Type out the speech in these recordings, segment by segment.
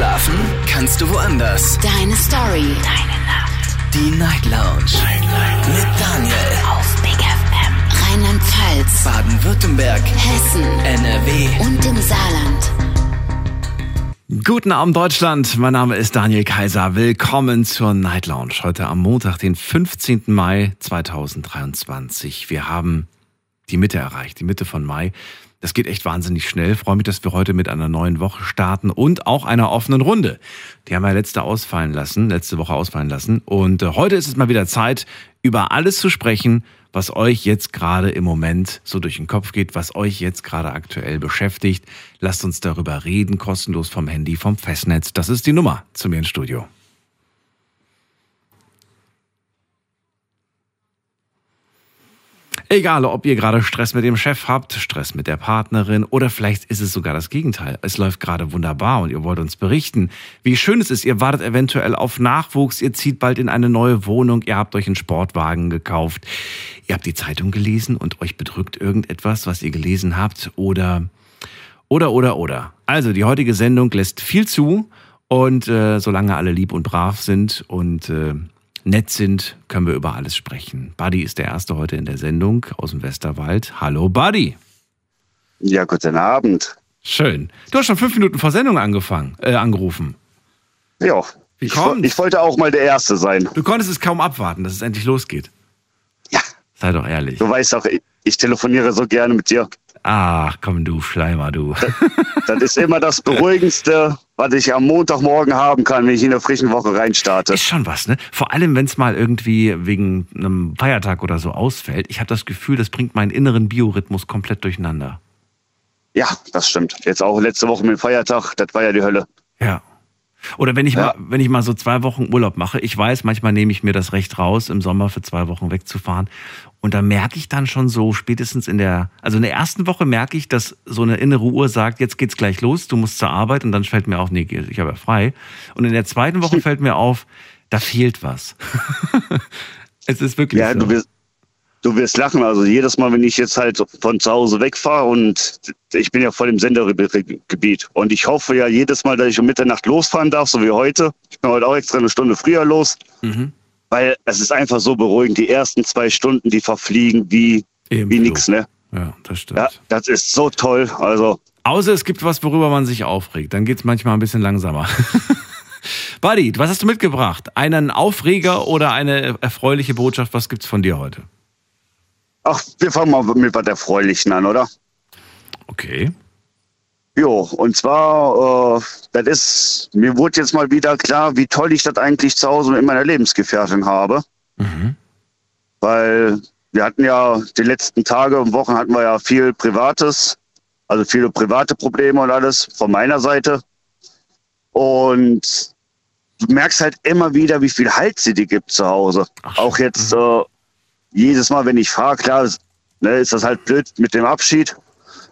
Schlafen kannst du woanders. Deine Story. Deine Nacht. Die Night Lounge. Night, Night. Mit Daniel. Auf Big FM. Rheinland-Pfalz. Baden-Württemberg. Hessen. NRW. Und im Saarland. Guten Abend Deutschland, mein Name ist Daniel Kaiser. Willkommen zur Night Lounge. Heute am Montag, den 15. Mai 2023. Wir haben die Mitte erreicht, die Mitte von Mai. Das geht echt wahnsinnig schnell. freue mich, dass wir heute mit einer neuen Woche starten und auch einer offenen Runde. Die haben wir letzte ausfallen lassen, letzte Woche ausfallen lassen. Und äh, heute ist es mal wieder Zeit, über alles zu sprechen, was euch jetzt gerade im Moment so durch den Kopf geht, was euch jetzt gerade aktuell beschäftigt. Lasst uns darüber reden, kostenlos vom Handy, vom Festnetz. Das ist die Nummer zu mir ins Studio. Egal, ob ihr gerade Stress mit dem Chef habt, Stress mit der Partnerin oder vielleicht ist es sogar das Gegenteil. Es läuft gerade wunderbar und ihr wollt uns berichten, wie schön es ist. Ihr wartet eventuell auf Nachwuchs, ihr zieht bald in eine neue Wohnung, ihr habt euch einen Sportwagen gekauft, ihr habt die Zeitung gelesen und euch bedrückt irgendetwas, was ihr gelesen habt oder oder oder oder. Also die heutige Sendung lässt viel zu und äh, solange alle lieb und brav sind und äh, nett sind, können wir über alles sprechen. Buddy ist der Erste heute in der Sendung aus dem Westerwald. Hallo Buddy. Ja, guten Abend. Schön. Du hast schon fünf Minuten vor Sendung angefangen, äh, angerufen. Ja. Wie ich, kommt's? ich wollte auch mal der Erste sein. Du konntest es kaum abwarten, dass es endlich losgeht. Ja. Sei doch ehrlich. Du weißt ich, ich telefoniere so gerne mit dir. Ach, komm du Schleimer, du. Das ist immer das Beruhigendste, was ich am Montagmorgen haben kann, wenn ich in der frischen Woche reinstarte. Ist schon was, ne? Vor allem, wenn es mal irgendwie wegen einem Feiertag oder so ausfällt. Ich habe das Gefühl, das bringt meinen inneren Biorhythmus komplett durcheinander. Ja, das stimmt. Jetzt auch letzte Woche mit dem Feiertag, das war ja die Hölle. Ja. Oder wenn ich Ja. mal, wenn ich mal so zwei Wochen Urlaub mache, ich weiß, manchmal nehme ich mir das Recht raus, im Sommer für zwei Wochen wegzufahren. Und da merke ich dann schon so, spätestens in der, also in der ersten Woche merke ich, dass so eine innere Uhr sagt, jetzt geht's gleich los, du musst zur Arbeit und dann fällt mir auf, nee, ich habe ja frei. Und in der zweiten Woche fällt mir auf, da fehlt was. es ist wirklich Ja, so. du wirst, du wirst lachen. Also jedes Mal, wenn ich jetzt halt von zu Hause wegfahre und ich bin ja voll im Sendergebiet und ich hoffe ja jedes Mal, dass ich um Mitternacht losfahren darf, so wie heute. Ich bin heute auch extra eine Stunde früher los, Mhm. Weil es ist einfach so beruhigend. Die ersten zwei Stunden, die verfliegen wie, Im wie nix, ne? Ja, das stimmt. Ja, das ist so toll. Also, Außer es gibt was, worüber man sich aufregt. Dann geht's manchmal ein bisschen langsamer. Buddy, was hast du mitgebracht? Einen Aufreger oder eine erfreuliche Botschaft? Was gibt's von dir heute? ach, wir fangen mal mit was Erfreulichen an, oder? Okay. Jo, und zwar, äh, das ist, mir wurde jetzt mal wieder klar, wie toll ich das eigentlich zu Hause mit meiner Lebensgefährtin habe. Mhm. Weil wir hatten ja die letzten Tage und Wochen hatten wir ja viel Privates, also viele private Probleme und alles von meiner Seite. Und du merkst halt immer wieder, wie viel Halt sie dir gibt zu Hause. Ach, Auch jetzt äh, jedes Mal, wenn ich fahre, klar, ne, ist das halt blöd mit dem Abschied.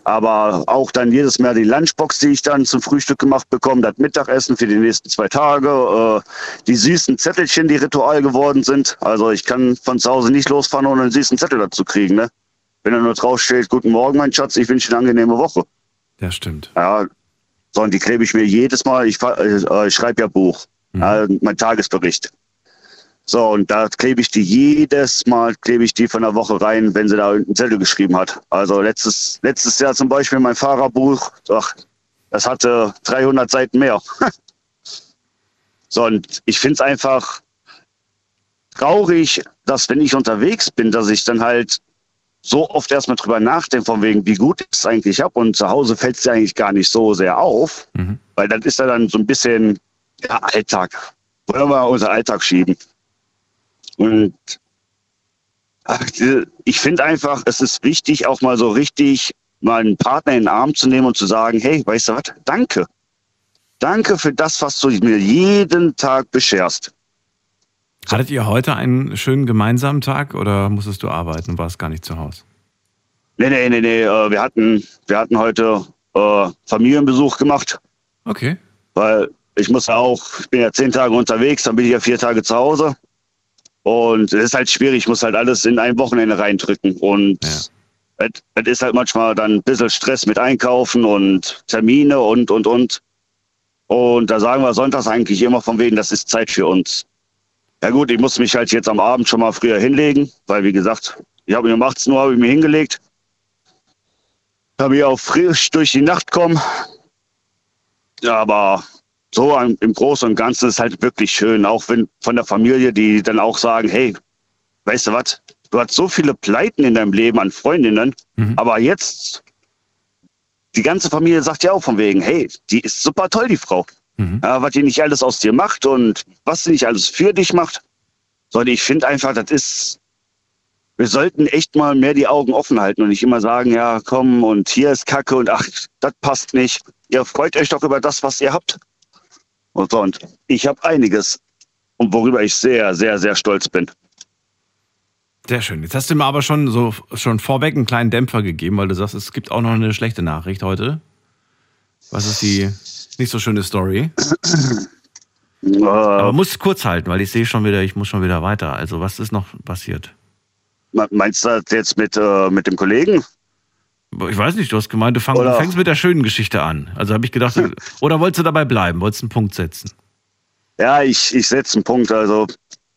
Aber auch dann jedes Mal die Lunchbox, die ich dann zum Frühstück gemacht bekomme, das Mittagessen für die nächsten zwei Tage, äh, die süßen Zettelchen, die Ritual geworden sind. Also ich kann von zu Hause nicht losfahren, ohne einen süßen Zettel dazu kriegen. Ne? Wenn da nur draufsteht, guten Morgen, mein Schatz, ich wünsche dir eine angenehme Woche. Ja, stimmt. Ja, so, und die klebe ich mir jedes Mal, ich, fahr- äh, ich schreibe ja Buch, äh, mein Tagesbericht. So, und da klebe ich die jedes Mal, klebe ich die von der Woche rein, wenn sie da einen Zettel geschrieben hat. Also letztes, letztes Jahr zum Beispiel mein Fahrerbuch, ach, das hatte 300 Seiten mehr. so, und ich finde es einfach traurig, dass wenn ich unterwegs bin, dass ich dann halt so oft erstmal drüber nachdenke, von wegen, wie gut ich es eigentlich habe. Und zu Hause fällt es ja eigentlich gar nicht so sehr auf, Mhm. weil das ist ja dann so ein bisschen ja, Alltag. Wollen wir unser Alltag schieben. Und ach, ich finde einfach, es ist wichtig, auch mal so richtig mal einen Partner in den Arm zu nehmen und zu sagen, hey, weißt du was, danke. Danke für das, was du mir jeden Tag bescherst. Hattet ihr heute einen schönen gemeinsamen Tag oder musstest du arbeiten und warst gar nicht zu Hause? Nee, nee, nee, nee, äh, wir hatten, wir hatten heute äh, Familienbesuch gemacht. Okay. weil ich muss ja auch, ich bin ja zehn Tage unterwegs, dann bin ich ja vier Tage zu Hause. Und es ist halt schwierig, ich muss halt alles in ein Wochenende reindrücken. Und Ja. es, es ist halt manchmal dann ein bisschen Stress mit Einkaufen und Termine und, und, und. Und da sagen wir sonntags eigentlich immer von wegen, das ist Zeit für uns. Ja gut, ich muss mich halt jetzt am Abend schon mal früher hinlegen, weil wie gesagt, ich habe mir um 18 Uhr habe ich mir hingelegt. Habe ich auch frisch durch die Nacht kommen. Ja, aber so im Großen und Ganzen ist halt wirklich schön, auch wenn von der Familie, die dann auch sagen, hey, weißt du was, du hast so viele Pleiten in deinem Leben an Freundinnen, mhm. aber jetzt, die ganze Familie sagt ja auch von wegen, hey, die ist super toll, die Frau. Mhm. Ja, was die nicht alles aus dir macht und was sie nicht alles für dich macht. Sondern ich finde einfach, das ist, wir sollten echt mal mehr die Augen offen halten und nicht immer sagen, ja, komm und hier ist Kacke und ach, das passt nicht. Ihr freut euch doch über das, was ihr habt. Und, so, und ich habe einiges und worüber ich sehr, sehr, sehr stolz bin. Sehr schön. Jetzt hast du mir aber schon so schon vorweg einen kleinen Dämpfer gegeben, weil du sagst, es gibt auch noch eine schlechte Nachricht heute. Was ist die nicht so schöne Story? Äh, aber muss kurz halten, weil ich sehe schon wieder, ich muss schon wieder weiter. Also was ist noch passiert? Meinst du das jetzt mit, äh, mit dem Kollegen? Ich weiß nicht, du hast gemeint, du, fang, du fängst mit der schönen Geschichte an. Also habe ich gedacht, oder wolltest du dabei bleiben? Wolltest du einen Punkt setzen? Ja, ich, ich setze einen Punkt. Also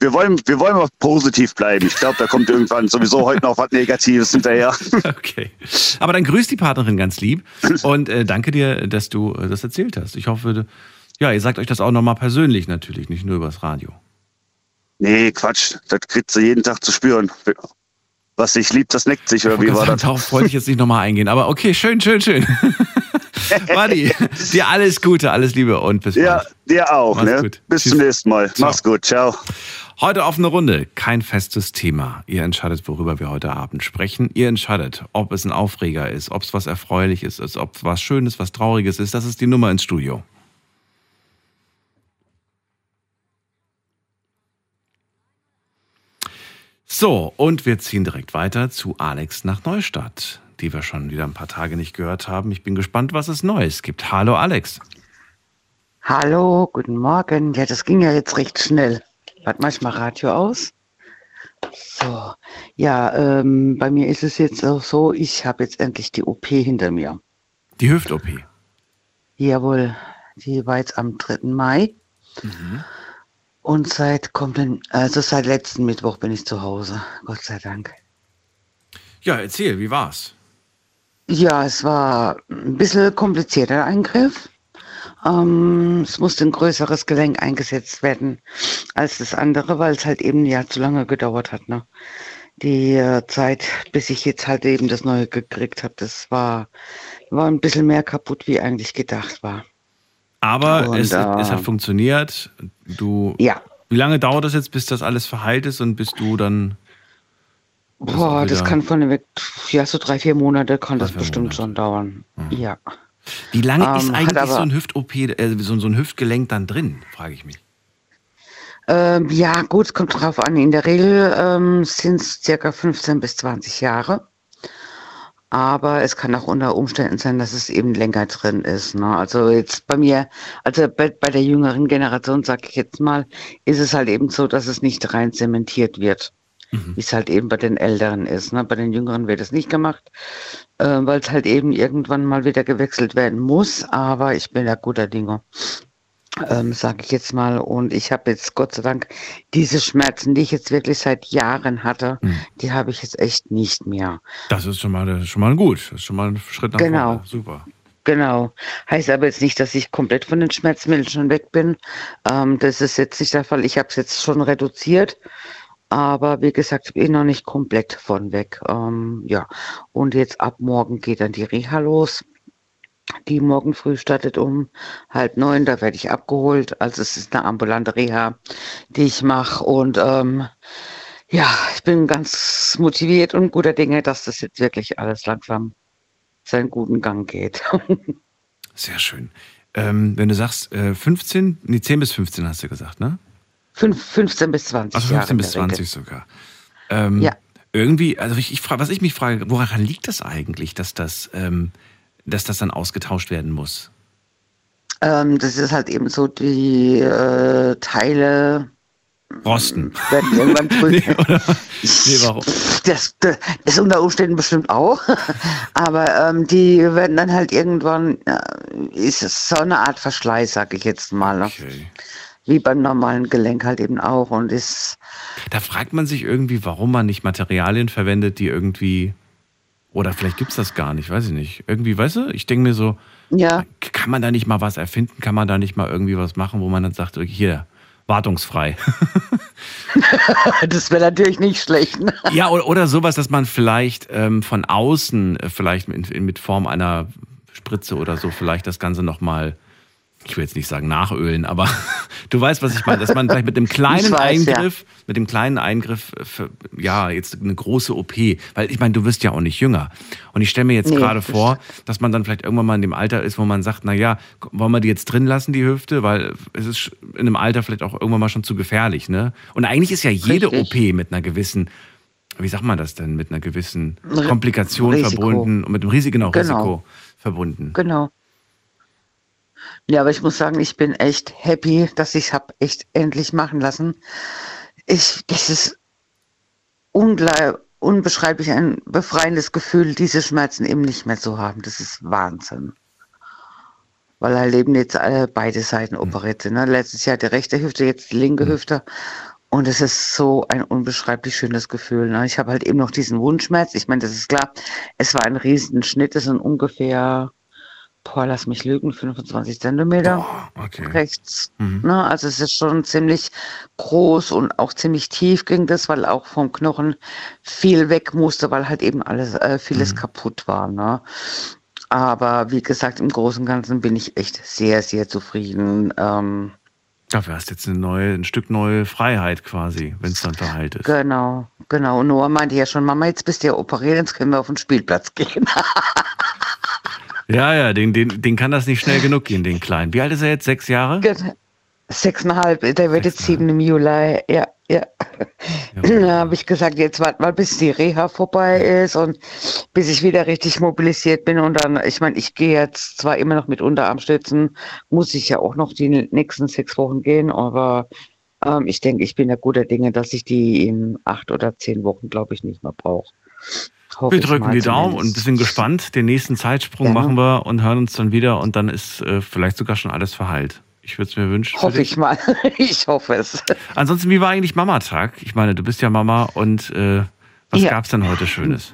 wir wollen, wir wollen mal positiv bleiben. Ich glaube, da kommt irgendwann sowieso heute noch was Negatives hinterher. Okay. Aber dann grüß die Partnerin ganz lieb und äh, danke dir, dass du äh, das erzählt hast. Ich hoffe, ja, ihr sagt euch das auch nochmal persönlich natürlich, nicht nur übers Radio. Nee, Quatsch. Das kriegt sie jeden Tag zu spüren. Was sich liebt, das neckt sich, oder wie war das? Darauf wollte ich jetzt nicht nochmal eingehen. Aber okay, schön, schön, schön. Madi, dir alles Gute, alles Liebe und bis bald. Ja, dir auch. ne? Bis Tschüss. zum nächsten Mal. Ciao. Mach's gut. Ciao. Heute offene Runde, kein festes Thema. Ihr entscheidet, worüber wir heute Abend sprechen. Ihr entscheidet, ob es ein Aufreger ist, ob es was Erfreuliches ist, ob es was Schönes, was Trauriges ist. Das ist die Nummer ins Studio. So, und wir ziehen direkt weiter zu Alex nach Neustadt, die wir schon wieder ein paar Tage nicht gehört haben. Ich bin gespannt, was es Neues gibt. Hallo Alex. Hallo, guten Morgen. Ja, das ging ja jetzt recht schnell. Warte mal, ich mach Radio aus. So, ja, ähm, bei mir ist es jetzt auch so, ich habe jetzt endlich die OP hinter mir. Die Hüft-OP? Jawohl, die war jetzt am 3. Mai. Mhm. Und seit kommenden, also seit letzten Mittwoch bin ich zu Hause, Gott sei Dank. Ja, erzähl, wie war's? Ja, es war ein bisschen komplizierter Eingriff. Ähm, es musste ein größeres Gelenk eingesetzt werden als das andere, weil es halt eben ja zu lange gedauert hat. Ne? Die äh, Zeit, bis ich jetzt halt eben das Neue gekriegt habe, das war, war ein bisschen mehr kaputt, wie eigentlich gedacht war. Aber und, es, äh, es, hat funktioniert. Du, ja. Wie lange dauert das jetzt, bis das alles verheilt ist und bis du dann. Boah, das kann von weg, ja, so drei, vier Monate kann das bestimmt Monate. schon dauern. Mhm. Ja. Wie lange ähm, ist eigentlich so ein Hüft-OP, äh, so, so, ein Hüftgelenk dann drin, frage ich mich. Ähm, ja, gut, es kommt drauf an. In der Regel ähm, sind es circa 15 bis 20 Jahre. Aber es kann auch unter Umständen sein, dass es eben länger drin ist. Ne? Also jetzt bei mir, also bei, bei der jüngeren Generation, sage ich jetzt mal, ist es halt eben so, dass es nicht rein zementiert wird. Mhm. Wie es halt eben bei den Älteren ist. Ne? Bei den Jüngeren wird es nicht gemacht, äh, weil es halt eben irgendwann mal wieder gewechselt werden muss. Aber ich bin da guter Dinge ähm, sage ich jetzt mal. Und ich habe jetzt Gott sei Dank diese Schmerzen, die ich jetzt wirklich seit Jahren hatte, mhm. die habe ich jetzt echt nicht mehr. Das ist schon mal, schon mal gut. Das ist schon mal ein Schritt nach genau. vorne. Super. Genau. Heißt aber jetzt nicht, dass ich komplett von den Schmerzmitteln schon weg bin. Ähm, das ist jetzt nicht der Fall. Ich habe es jetzt schon reduziert. Aber wie gesagt, ich bin noch nicht komplett von weg. Ähm, ja. Und jetzt ab morgen geht dann die Reha los die morgen früh startet um halb neun. Da werde ich abgeholt. Also es ist eine ambulante Reha, die ich mache. Und ähm, ja, ich bin ganz motiviert und guter Dinge, dass das jetzt wirklich alles langsam seinen guten Gang geht. Sehr schön. Ähm, wenn du sagst, äh, 15, nee, 10 bis 15 hast du gesagt, ne? 5, 15 bis 20. Also 15 bis 20 Regel. sogar. Ähm, ja. Irgendwie, also ich, ich frage, was ich mich frage, woran liegt das eigentlich, dass das ähm, dass das dann ausgetauscht werden muss? Ähm, das ist halt eben so, die äh, Teile Rosten. Werden irgendwann drüben. nee, oder? Nee, warum? Das, das ist unter Umständen bestimmt auch. Aber ähm, die werden dann halt irgendwann, äh, ist es so eine Art Verschleiß, sag ich jetzt mal. ne? Okay. Wie beim normalen Gelenk halt eben auch. Und ist, Da fragt man sich irgendwie, warum man nicht Materialien verwendet, die irgendwie. Oder vielleicht gibt's das gar nicht, weiß ich nicht. Irgendwie, weißt du, ich denke mir so, ja, kann man da nicht mal was erfinden? Kann man da nicht mal irgendwie was machen, wo man dann sagt, okay, hier, wartungsfrei. das wäre natürlich nicht schlecht. Ne? ja, oder, oder sowas, dass man vielleicht ähm, von außen, äh, vielleicht mit, mit Form einer Spritze oder so, vielleicht das Ganze nochmal, ich will jetzt nicht sagen nachölen, aber du weißt, was ich meine, dass man vielleicht mit dem kleinen weiß, ja. Eingriff, mit dem kleinen Eingriff, äh, für, ja, jetzt eine große OP, weil ich meine, du wirst ja auch nicht jünger. Und ich stelle mir jetzt Nee, gerade vor, dass man dann vielleicht irgendwann mal in dem Alter ist, wo man sagt, na ja, wollen wir die jetzt drin lassen, die Hüfte, weil es ist in einem Alter vielleicht auch irgendwann mal schon zu gefährlich, ne? Und eigentlich ist ja jede Richtig. OP mit einer gewissen, wie sagt man das denn, mit einer gewissen Komplikation Risiko. verbunden und mit dem Risiko, genau, Genau. Risiko verbunden. Genau. Ja, aber ich muss sagen, ich bin echt happy, dass ich es habe echt endlich machen lassen. Ich, das ist unbeschreiblich ein befreiendes Gefühl, diese Schmerzen eben nicht mehr zu haben. Das ist Wahnsinn. Weil halt eben jetzt äh, beide Seiten operiert sind. Ne? Letztes Jahr die rechte Hüfte, jetzt die linke Hüfte. Und es ist so ein unbeschreiblich schönes Gefühl. Ne? Ich habe halt eben noch diesen Wundschmerz. Ich meine, das ist klar. Es war ein riesen Schnitt. Das sind ungefähr, boah, lass mich lügen, 25 Zentimeter Okay. rechts. Mhm. Ne, also es ist schon ziemlich groß und auch ziemlich tief ging das, weil auch vom Knochen viel weg musste, weil halt eben alles äh, vieles kaputt war. Ne? Aber wie gesagt, im Großen und Ganzen bin ich echt sehr, sehr zufrieden. Ähm, Dafür hast du jetzt eine neue, ein Stück neue Freiheit quasi, wenn es dann verheilt ist. genau, genau. Und Noah meinte ja schon, Mama, jetzt bist du ja operiert, jetzt können wir auf den Spielplatz gehen. Ja, ja, den, den, den kann das nicht schnell genug gehen, den Kleinen. Wie alt ist er jetzt? Sechs Jahre? Genau. Sechseinhalb, der wird jetzt sieben im Juli. Ja, ja. Da habe ich gesagt, jetzt warte mal, bis die Reha vorbei ist und bis ich wieder richtig mobilisiert bin. Und dann, ich meine, ich gehe jetzt zwar immer noch mit Unterarmstützen, muss ich ja auch noch die nächsten sechs Wochen gehen, aber ähm, ich denke, ich bin ja guter Dinge, dass ich die in acht oder zehn Wochen, glaube ich, nicht mehr brauche. Hoffe Wir drücken die Daumen und sind gespannt. Den nächsten Zeitsprung Ja. machen wir und hören uns dann wieder und dann ist äh, vielleicht sogar schon alles verheilt. Ich würde es mir wünschen. Hoffe ich mal. ich hoffe es. Ansonsten, wie war eigentlich Mamatag? Ich meine, du bist ja Mama und äh, was Ja. gab's denn heute Schönes?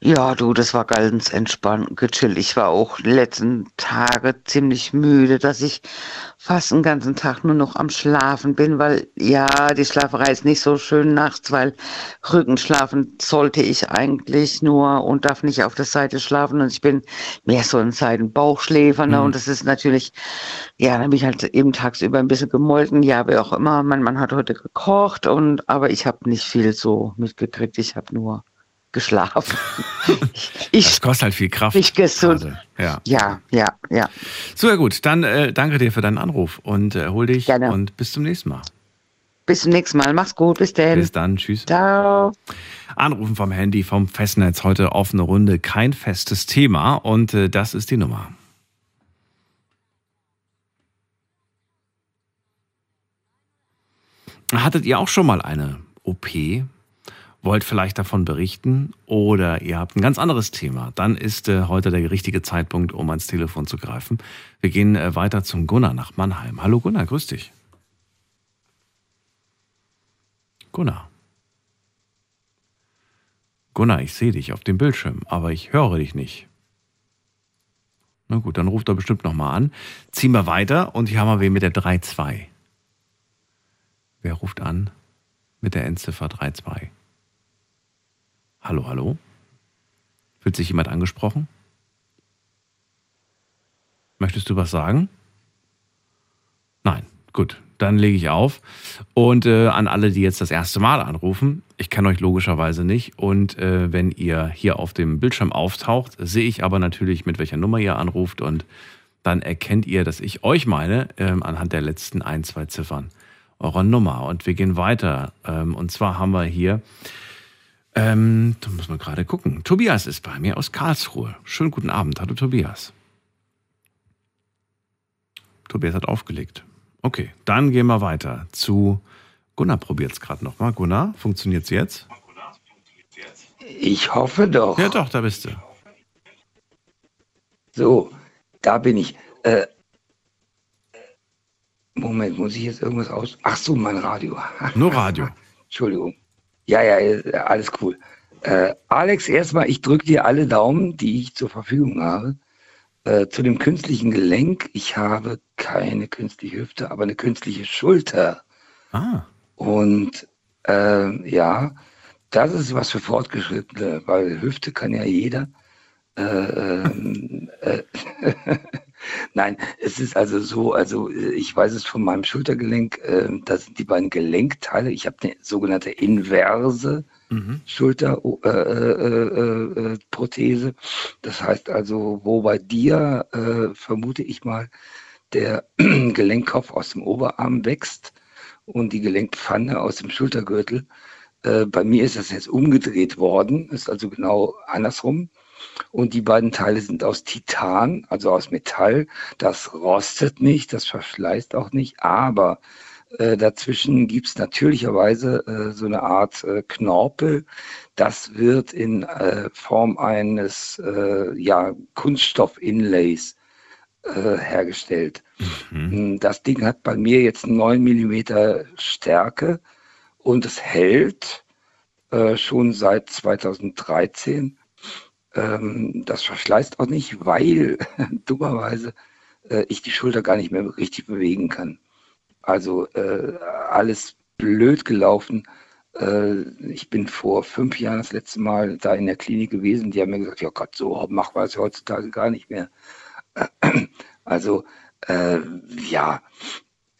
Ja, du, das war ganz entspannt gechillt. Ich war auch die letzten Tage ziemlich müde, dass ich fast den ganzen Tag nur noch am Schlafen bin, weil ja, die Schlaferei ist nicht so schön nachts, weil Rückenschlafen sollte ich eigentlich nur und darf nicht auf der Seite schlafen und ich bin mehr so ein Seitenbauchschläfer ne? und das ist natürlich, ja, dann bin ich halt eben tagsüber ein bisschen gemolken, ja, wie auch immer. Mein Mann hat heute gekocht und aber ich habe nicht viel so mitgekriegt. Ich habe nur geschlafen. ich, Das kostet halt viel Kraft. ich gesund. Ja. Ja, ja, ja. So, ja gut. Dann äh, danke dir für deinen Anruf und äh, erhol dich Gerne. und bis zum nächsten Mal. Bis zum nächsten Mal. Mach's gut. Bis dann. Bis dann. Tschüss. Ciao. Anrufen vom Handy, vom Festnetz. Heute offene Runde. Kein festes Thema und äh, das ist die Nummer. Hattet ihr auch schon mal eine OP? Wollt vielleicht davon berichten oder ihr habt ein ganz anderes Thema? Dann ist äh, heute der richtige Zeitpunkt, um ans Telefon zu greifen. Wir gehen äh, weiter zum Gunnar nach Mannheim. Hallo Gunnar, grüß dich. Gunnar. Gunnar, ich sehe dich auf dem Bildschirm, aber ich höre dich nicht. Na gut, dann ruft er bestimmt nochmal an. Ziehen wir weiter und hier haben wir wen mit der 3-2. Wer ruft an mit der Endziffer 3-2? Hallo, hallo? Fühlt sich jemand angesprochen? Möchtest du was sagen? Nein, gut, dann lege ich auf. Und äh, an alle, die jetzt das erste Mal anrufen, ich kenne euch logischerweise nicht. Und äh, wenn ihr hier auf dem Bildschirm auftaucht, sehe ich aber natürlich, mit welcher Nummer ihr anruft. Und dann erkennt ihr, dass ich euch meine, ähm, anhand der letzten ein, zwei Ziffern eurer Nummer. Und wir gehen weiter. Ähm, und zwar haben wir hier, ähm, da muss man gerade gucken. Tobias ist bei mir aus Karlsruhe. Schönen guten Abend. Hallo Tobias. Tobias hat aufgelegt. Okay, dann gehen wir weiter zu Gunnar probiert es gerade nochmal. Gunnar, funktioniert es jetzt? Ich hoffe doch. Ja, doch, da bist du. So, da bin ich. Äh, Moment, muss ich jetzt irgendwas aus? Ach so, mein Radio. Nur Radio. Entschuldigung. Ja, ja, äh, alles cool. Äh, Alex, erstmal, ich drücke dir alle Daumen, die ich zur Verfügung habe. Äh, zu dem künstlichen Gelenk. Ich habe keine künstliche Hüfte, aber eine künstliche Schulter. Ah. Und äh, ja, das ist was für Fortgeschrittene, weil Hüfte kann ja jeder. Äh, ähm, äh, Nein, es ist also so, also ich weiß es von meinem Schultergelenk, äh, das sind die beiden Gelenkteile. Ich habe eine sogenannte inverse mhm. Schulterprothese. Äh, äh, das heißt also, wo bei dir, äh, vermute ich mal, der Gelenkkopf aus dem Oberarm wächst und die Gelenkpfanne aus dem Schultergürtel. Äh, bei mir ist das jetzt umgedreht worden, ist also genau andersrum. Und die beiden Teile sind aus Titan, also aus Metall. Das rostet nicht, das verschleißt auch nicht, aber äh, dazwischen gibt es natürlicherweise äh, so eine Art äh, Knorpel. Das wird in äh, Form eines äh, ja, Kunststoff-Inlays äh, hergestellt. Mhm. Hm, das Ding hat bei mir jetzt 9 mm Stärke und es hält schon seit 2013 ähm, das verschleißt auch nicht, weil dummerweise äh, ich die Schulter gar nicht mehr richtig bewegen kann. Also äh, alles blöd gelaufen. Äh, ich bin vor fünf Jahren das letzte Mal da in der Klinik gewesen. Die haben mir gesagt, ja Gott, so mach man es heutzutage gar nicht mehr. Also äh, ja.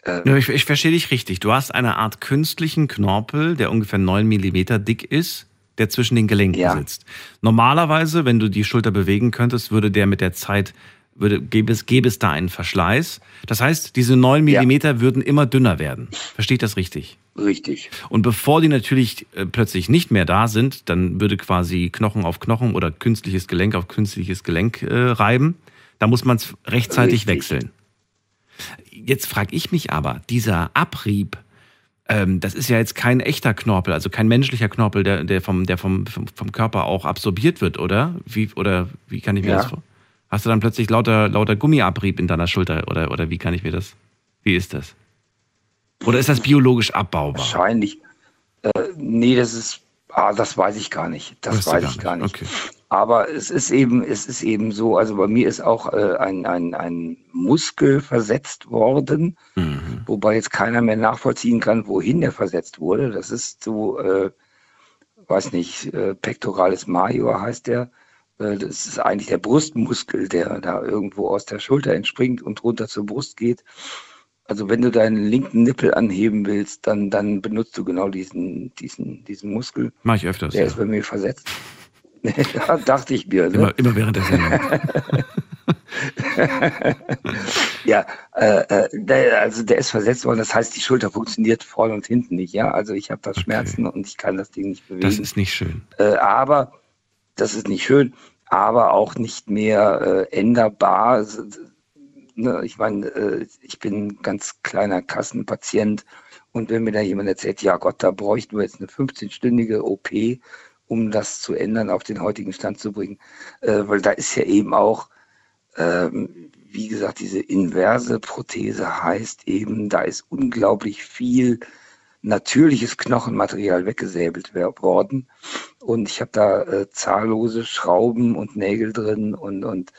Äh, ich, ich verstehe dich richtig. Du hast eine Art künstlichen Knorpel, der ungefähr neun Millimeter dick ist der zwischen den Gelenken ja. sitzt. Normalerweise, wenn du die Schulter bewegen könntest, würde der mit der Zeit, würde, gäbe, es, gäbe es da einen Verschleiß. Das heißt, diese 9 Millimeter ja. würden immer dünner werden. Verstehe ich das richtig? Richtig. Und bevor die natürlich äh, plötzlich nicht mehr da sind, dann würde quasi Knochen auf Knochen oder künstliches Gelenk auf künstliches Gelenk äh, reiben. Da muss man es rechtzeitig richtig. wechseln. Jetzt frage ich mich aber, dieser Abrieb ähm, das ist ja jetzt kein echter Knorpel, also kein menschlicher Knorpel, der, der, vom, der vom, vom, vom Körper auch absorbiert wird, oder? Wie, oder wie kann ich mir ja. das vor? Hast du dann plötzlich lauter, lauter Gummiabrieb in deiner Schulter oder, oder wie kann ich mir das? Wie ist das? Oder ist das biologisch abbaubar? Wahrscheinlich. Äh, nee, das ist, ah, das weiß ich gar nicht. Das weißt weiß ich gar nicht. Gar nicht. Okay. Aber es ist eben, es ist eben so, also bei mir ist auch äh, ein, ein, ein Muskel versetzt worden, mhm. wobei jetzt keiner mehr nachvollziehen kann, wohin der versetzt wurde. Das ist so, äh, weiß nicht, äh, Pectoralis major heißt der. Äh, das ist eigentlich der Brustmuskel, der da irgendwo aus der Schulter entspringt und runter zur Brust geht. Also wenn du deinen linken Nippel anheben willst, dann, dann benutzt du genau diesen, diesen, diesen Muskel. Mach ich öfters. Der ja. ist bei mir versetzt. ja, dachte ich mir. Ne? Immer, immer während der Sendung. ja, äh, äh, der, also der ist versetzt worden. Das heißt, die Schulter funktioniert vorne und hinten nicht. Ja, also ich habe da okay. Schmerzen und ich kann das Ding nicht bewegen. Das ist nicht schön. Äh, aber das ist nicht schön, aber auch nicht mehr äh, änderbar. Ne, ich meine, äh, ich bin ein ganz kleiner Kassenpatient und wenn mir da jemand erzählt, ja Gott, da bräuchten wir jetzt eine 15-stündige OP, um das zu ändern, auf den heutigen Stand zu bringen. Äh, weil da ist ja eben auch, ähm, wie gesagt, diese inverse Prothese heißt eben, da ist unglaublich viel natürliches Knochenmaterial weggesäbelt worden. Und ich habe da äh, zahllose Schrauben und Nägel drin und, und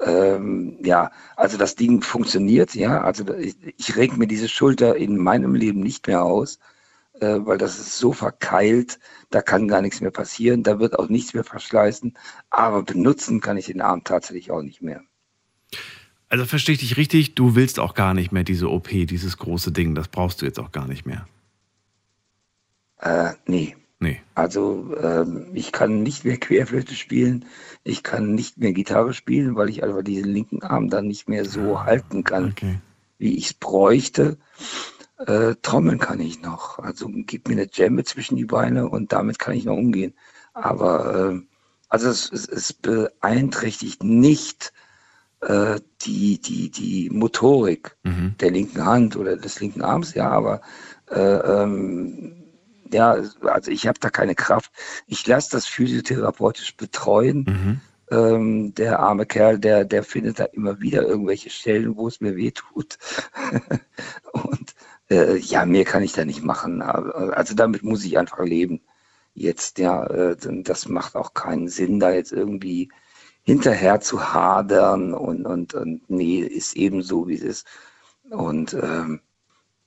ähm, ja, also das Ding funktioniert, ja. Also ich, ich reg mir diese Schulter in meinem Leben nicht mehr aus äh, weil das ist so verkeilt, da kann gar nichts mehr passieren, da wird auch nichts mehr verschleißen, aber benutzen kann ich den Arm tatsächlich auch nicht mehr. Also verstehe ich dich richtig, du willst auch gar nicht mehr diese OP, dieses große Ding, das brauchst du jetzt auch gar nicht mehr. Äh, nee. Nee. Also ähm, ich kann nicht mehr Querflöte spielen, ich kann nicht mehr Gitarre spielen, weil ich einfach diesen linken Arm dann nicht mehr so ah, halten kann, okay. wie ich es bräuchte. Äh, trommeln kann ich noch. Also gib mir eine Jamme zwischen die Beine und damit kann ich noch umgehen. Aber äh, also es, es, es, beeinträchtigt nicht äh, die, die, die Motorik mhm. der linken Hand oder des linken Arms, ja, aber äh, ähm, ja, also ich habe da keine Kraft. Ich lasse das physiotherapeutisch betreuen. Mhm. Ähm, der arme Kerl, der, der findet da immer wieder irgendwelche Stellen, wo es mir weh tut. Und äh, ja, mehr kann ich da nicht machen. Also damit muss ich einfach leben. Jetzt, ja, äh, das macht auch keinen Sinn, da jetzt irgendwie hinterher zu hadern und, und, und nee, ist eben so, wie es ist. Und ähm,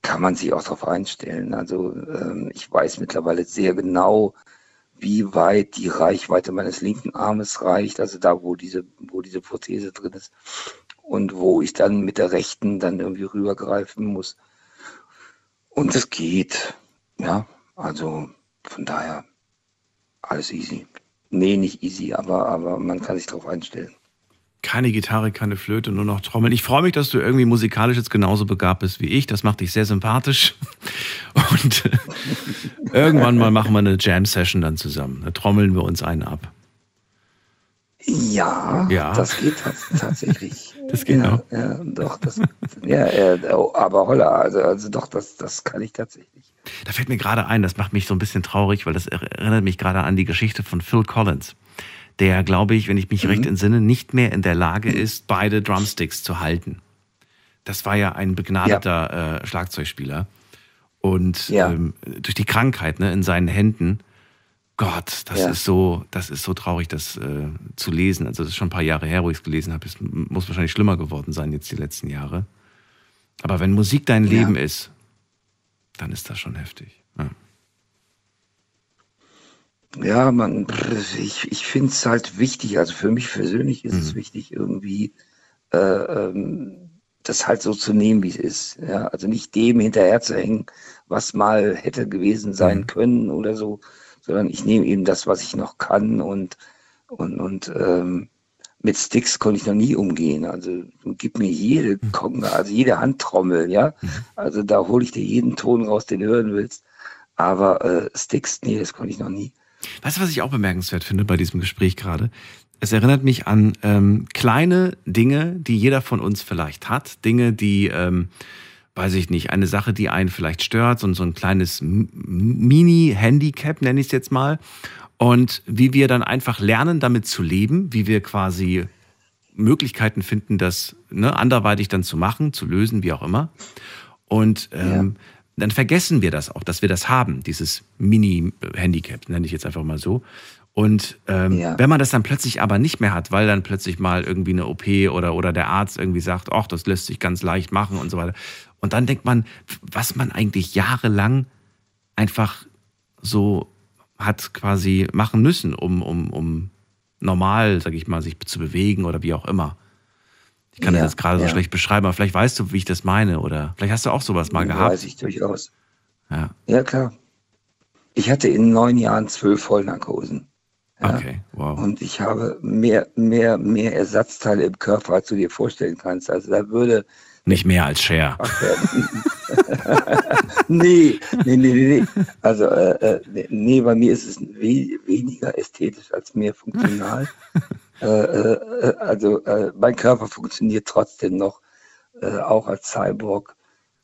kann man sich auch darauf einstellen. Also ähm, ich weiß mittlerweile sehr genau, wie weit die Reichweite meines linken Armes reicht, also da, wo diese, wo diese Prothese drin ist und wo ich dann mit der rechten dann irgendwie rübergreifen muss. Und es geht. Ja, also von daher alles easy. Nee, nicht easy, aber, aber man kann sich darauf einstellen keine Gitarre, keine Flöte, nur noch Trommeln. Ich freue mich, dass du irgendwie musikalisch jetzt genauso begabt bist wie ich. Das macht dich sehr sympathisch. Und äh, irgendwann mal machen wir eine Jam-Session dann zusammen. Da trommeln wir uns einen ab. Ja, ja. das geht tatsächlich. Das geht ja, auch. Ja, doch, das, ja, äh, aber holla, also, also doch, das, das kann ich tatsächlich. Da fällt mir gerade ein, das macht mich so ein bisschen traurig, weil das erinnert mich gerade an die Geschichte von Phil Collins der, glaube ich, wenn ich mich mhm. recht entsinne, nicht mehr in der Lage ist, beide Drumsticks zu halten. Das war ja ein begnadeter ja. Äh, Schlagzeugspieler. Und ja. ähm, durch die Krankheit ne, in seinen Händen, Gott, das ja. ist so, das ist so traurig, das äh, zu lesen. Also das ist schon ein paar Jahre her, wo ich es gelesen habe. Es muss wahrscheinlich schlimmer geworden sein jetzt die letzten Jahre. Aber wenn Musik dein Leben ist, dann ist das schon heftig. Ja. Ja, man, ich, ich finde es halt wichtig, also für mich persönlich ist mhm. es wichtig, irgendwie äh, ähm, das halt so zu nehmen, wie es ist. Ja? Also nicht dem hinterher zu hängen, was mal hätte gewesen sein mhm. können oder so, sondern ich nehme eben das, was ich noch kann und, und, und ähm, mit Sticks konnte ich noch nie umgehen. Also gib mir jede mhm. Konga, also jede Handtrommel, ja. Mhm. Also da hole ich dir jeden Ton raus, den du hören willst. Aber äh, Sticks, nee, das konnte ich noch nie. Weißt du, was ich auch bemerkenswert finde bei diesem Gespräch gerade? Es erinnert mich an ähm, kleine Dinge, die jeder von uns vielleicht hat. Dinge, die, ähm, weiß ich nicht, eine Sache, die einen vielleicht stört, so, so ein kleines Mini-Handicap, nenne ich es jetzt mal. Und wie wir dann einfach lernen, damit zu leben, wie wir quasi Möglichkeiten finden, das ne, anderweitig dann zu machen, zu lösen, wie auch immer. Und ähm, ja dann vergessen wir das auch, dass wir das haben, dieses Mini-Handicap, nenne ich jetzt einfach mal so. Und ähm, ja. wenn man das dann plötzlich aber nicht mehr hat, weil dann plötzlich mal irgendwie eine OP oder, oder der Arzt irgendwie sagt, ach, das lässt sich ganz leicht machen und so weiter. Und dann denkt man, was man eigentlich jahrelang einfach so hat quasi machen müssen, um, um, um normal, sag ich mal, sich zu bewegen oder wie auch immer. Ich kann ja, das jetzt gerade ja. so schlecht beschreiben, aber vielleicht weißt du, wie ich das meine oder vielleicht hast du auch sowas mal gehabt. Weiß ich durchaus. Ja. ja, klar. Ich hatte in neun Jahren zwölf Vollnarkosen. Okay, wow. Und ich habe mehr, mehr, mehr Ersatzteile im Körper, als du dir vorstellen kannst. Also da würde. Nicht mehr als Share. nee, nee, nee, nee, nee. Also, äh, äh nee, bei mir ist es we weniger ästhetisch als mehr funktional. Äh, äh, also äh, mein Körper funktioniert trotzdem noch, äh, auch als Cyborg.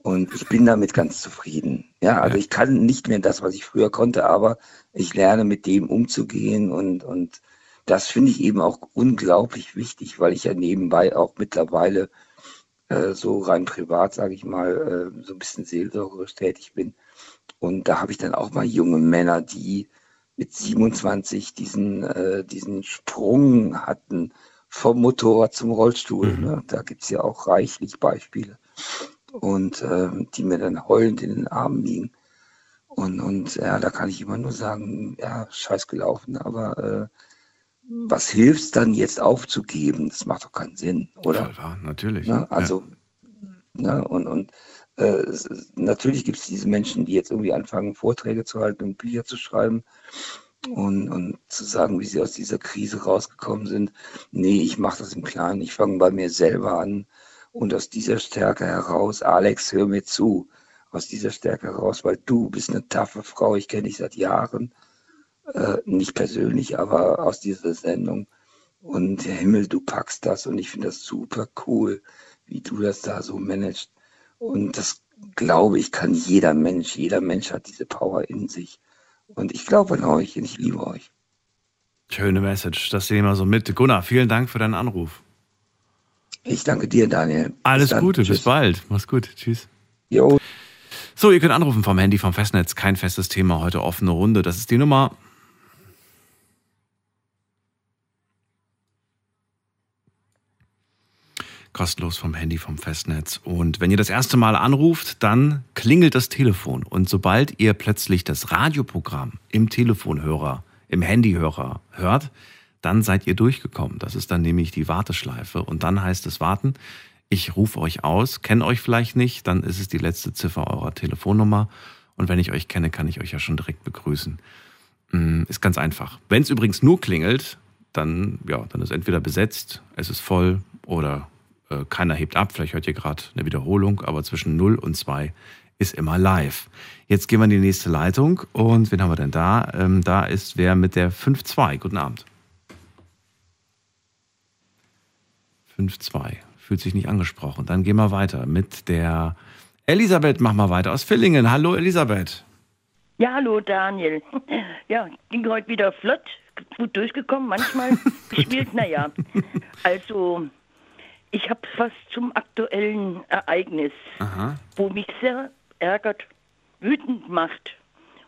Und ich bin damit ganz zufrieden. Ja, also ich kann nicht mehr das, was ich früher konnte, aber ich lerne mit dem umzugehen und, und das finde ich eben auch unglaublich wichtig, weil ich ja nebenbei auch mittlerweile äh, so rein privat, sage ich mal, äh, so ein bisschen seelsorgerisch tätig bin. Und da habe ich dann auch mal junge Männer, die mit 27 diesen, äh, diesen Sprung hatten vom Motorrad zum Rollstuhl. Mhm. Ne? Da gibt's ja auch reichlich Beispiele. Und ähm, die mir dann heulend in den Armen liegen. Und, und ja, da kann ich immer nur sagen, ja, scheiß gelaufen, aber äh, was hilft dann jetzt aufzugeben? Das macht doch keinen Sinn, oder? Ja, natürlich. Ne? Also, ja. ne? und, und äh, natürlich gibt es diese Menschen, die jetzt irgendwie anfangen, Vorträge zu halten und Bücher zu schreiben und, und zu sagen, wie sie aus dieser Krise rausgekommen sind. Nee, ich mache das im Kleinen. Ich fange bei mir selber an und aus dieser Stärke heraus, Alex, hör mir zu, aus dieser Stärke heraus, weil du bist eine taffe Frau. Ich kenne dich seit Jahren, äh, nicht persönlich, aber aus dieser Sendung. Und der Himmel, du packst das und ich finde das super cool, wie du das da so managst. Und das glaube ich, kann jeder Mensch, jeder Mensch hat diese Power in sich. Und ich glaube an euch und ich liebe euch. Schöne Message, das nehmen wir so mit. Gunnar, vielen Dank für deinen Anruf. Ich danke dir, Daniel. Alles Gute, Tschüss. bis bald. Mach's gut. Tschüss. Jo. So, ihr könnt anrufen vom Handy, vom Festnetz. Kein festes Thema, heute offene Runde. Das ist die Nummer. Kostenlos vom Handy, vom Festnetz. Und wenn ihr das erste Mal anruft, dann klingelt das Telefon. Und sobald ihr plötzlich das Radioprogramm im Telefonhörer, im Handyhörer hört, dann seid ihr durchgekommen. Das ist dann nämlich die Warteschleife. Und dann heißt es warten. Ich rufe euch aus, kenne euch vielleicht nicht, dann ist es die letzte Ziffer eurer Telefonnummer. Und wenn ich euch kenne, kann ich euch ja schon direkt begrüßen. Mm, ist ganz einfach. Wenn es übrigens nur klingelt, dann, ja, dann ist entweder besetzt, es ist voll oder äh, keiner hebt ab. Vielleicht hört ihr gerade eine Wiederholung, aber zwischen 0 und 2 ist immer live. Jetzt gehen wir in die nächste Leitung. Und wen haben wir denn da? Ähm, da ist wer mit der 5-2. Guten Abend. 5-2. Fühlt sich nicht angesprochen. Dann gehen wir weiter mit der Elisabeth. Mach mal weiter aus Villingen. Hallo Elisabeth. Ja, hallo Daniel. Ja, ging heute wieder flott, gut durchgekommen, manchmal gespielt, naja. Also, ich habe was zum aktuellen Ereignis, Aha. wo mich sehr ärgert, wütend macht.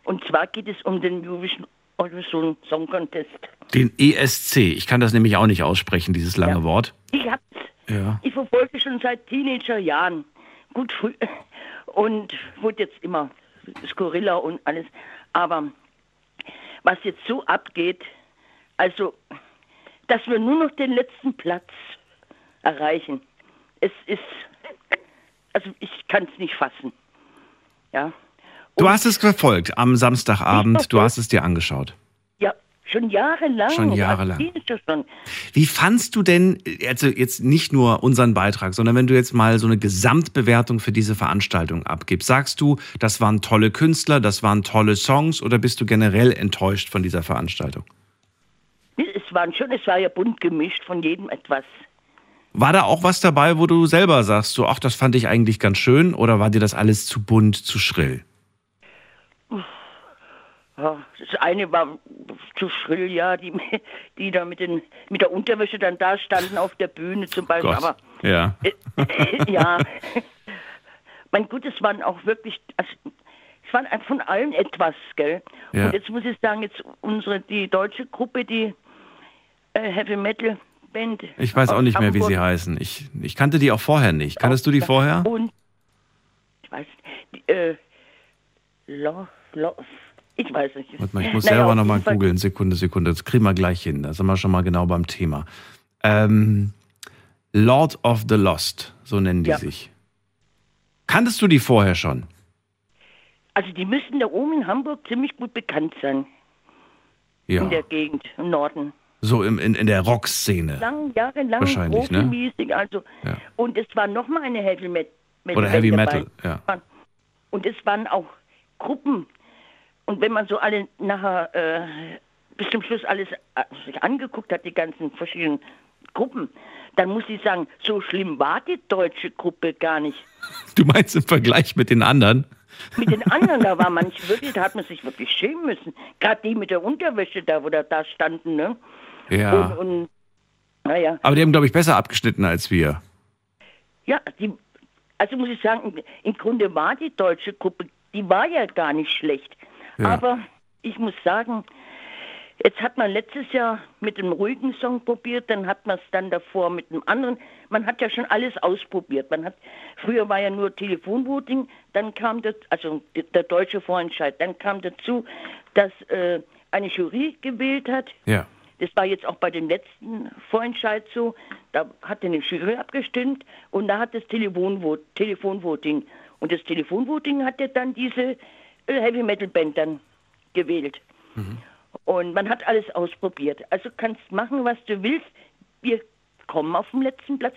Und zwar geht es um den Eurovision Eurovision Song Contest. Den ESC. Ich kann das nämlich auch nicht aussprechen, dieses lange ja. Wort. Ich hab's. Ja. Ich verfolge schon seit Teenagerjahren. Gut früh. Und wurde jetzt immer skurriler und alles. Aber was jetzt so abgeht, also, dass wir nur noch den letzten Platz erreichen. Es ist, also ich kann es nicht fassen. Ja. Du hast es verfolgt am Samstagabend, du hast es dir angeschaut. Ja, schon jahrelang. Schon jahrelang. Schon. Wie fandst du denn, also jetzt nicht nur unseren Beitrag, sondern wenn du jetzt mal so eine Gesamtbewertung für diese Veranstaltung abgibst, sagst du, das waren tolle Künstler, das waren tolle Songs oder bist du generell enttäuscht von dieser Veranstaltung? Es waren schon, es war ja bunt gemischt von jedem etwas. War da auch was dabei, wo du selber sagst, so, ach, das fand ich eigentlich ganz schön, oder war dir das alles zu bunt, zu schrill? Das eine war zu schrill, ja, die, die da mit, den, mit der Unterwäsche dann da standen auf der Bühne zum Beispiel. Gott. Aber ja, äh, äh, ja. mein Gott, es waren auch wirklich, also, es waren von allen etwas, gell? Ja. Und jetzt muss ich sagen, jetzt unsere die deutsche Gruppe, die äh, Heavy Metal Band. Ich weiß auch nicht mehr, wie sie heißen. Ich, ich kannte die auch vorher nicht. Kanntest du die vorher? Und ich weiß nicht. Äh, lo, lo, ich weiß nicht. Warte mal, ich muss naja, selber nochmal googeln. Sekunde, Sekunde. Das kriegen wir gleich hin. Da sind wir schon mal genau beim Thema. Ähm, Lord of the Lost, so nennen die ja. sich. Kanntest du die vorher schon? Also die müssten da oben in Hamburg ziemlich gut bekannt sein. Ja. In der Gegend, im Norden. So im, in, in der Rockszene. Lang, jahrelang Wahrscheinlich, ne? also. Ja. Und es war nochmal eine Heavy Metal. Oder Heavy Metal, ja. Und es waren auch Gruppen. Und wenn man so alle nachher äh, bis zum Schluss alles äh, sich angeguckt hat, die ganzen verschiedenen Gruppen, dann muss ich sagen, so schlimm war die deutsche Gruppe gar nicht. Du meinst im Vergleich mit den anderen? Mit den anderen, da war manch wirklich, da hat man sich wirklich schämen müssen. Gerade die mit der Unterwäsche da, wo da, da standen, ne? Ja. Und, und, naja. Aber die haben, glaube ich, besser abgeschnitten als wir. Ja, die, also muss ich sagen, im Grunde war die deutsche Gruppe, die war ja gar nicht schlecht. Ja. Aber ich muss sagen, jetzt hat man letztes Jahr mit einem ruhigen Song probiert, dann hat man es dann davor mit einem anderen. Man hat ja schon alles ausprobiert. Man hat, früher war ja nur Telefonvoting, dann kam das, also der deutsche Vorentscheid, dann kam dazu, dass äh, eine Jury gewählt hat. Ja. Das war jetzt auch bei dem letzten Vorentscheid so. Da hat eine Jury abgestimmt und da hat das Telefonvot Telefonvoting. Und das Telefonvoting hat ja dann diese Heavy Metal Band dann gewählt. Mhm. Und man hat alles ausprobiert. Also kannst machen, was du willst. Wir kommen auf den letzten Platz.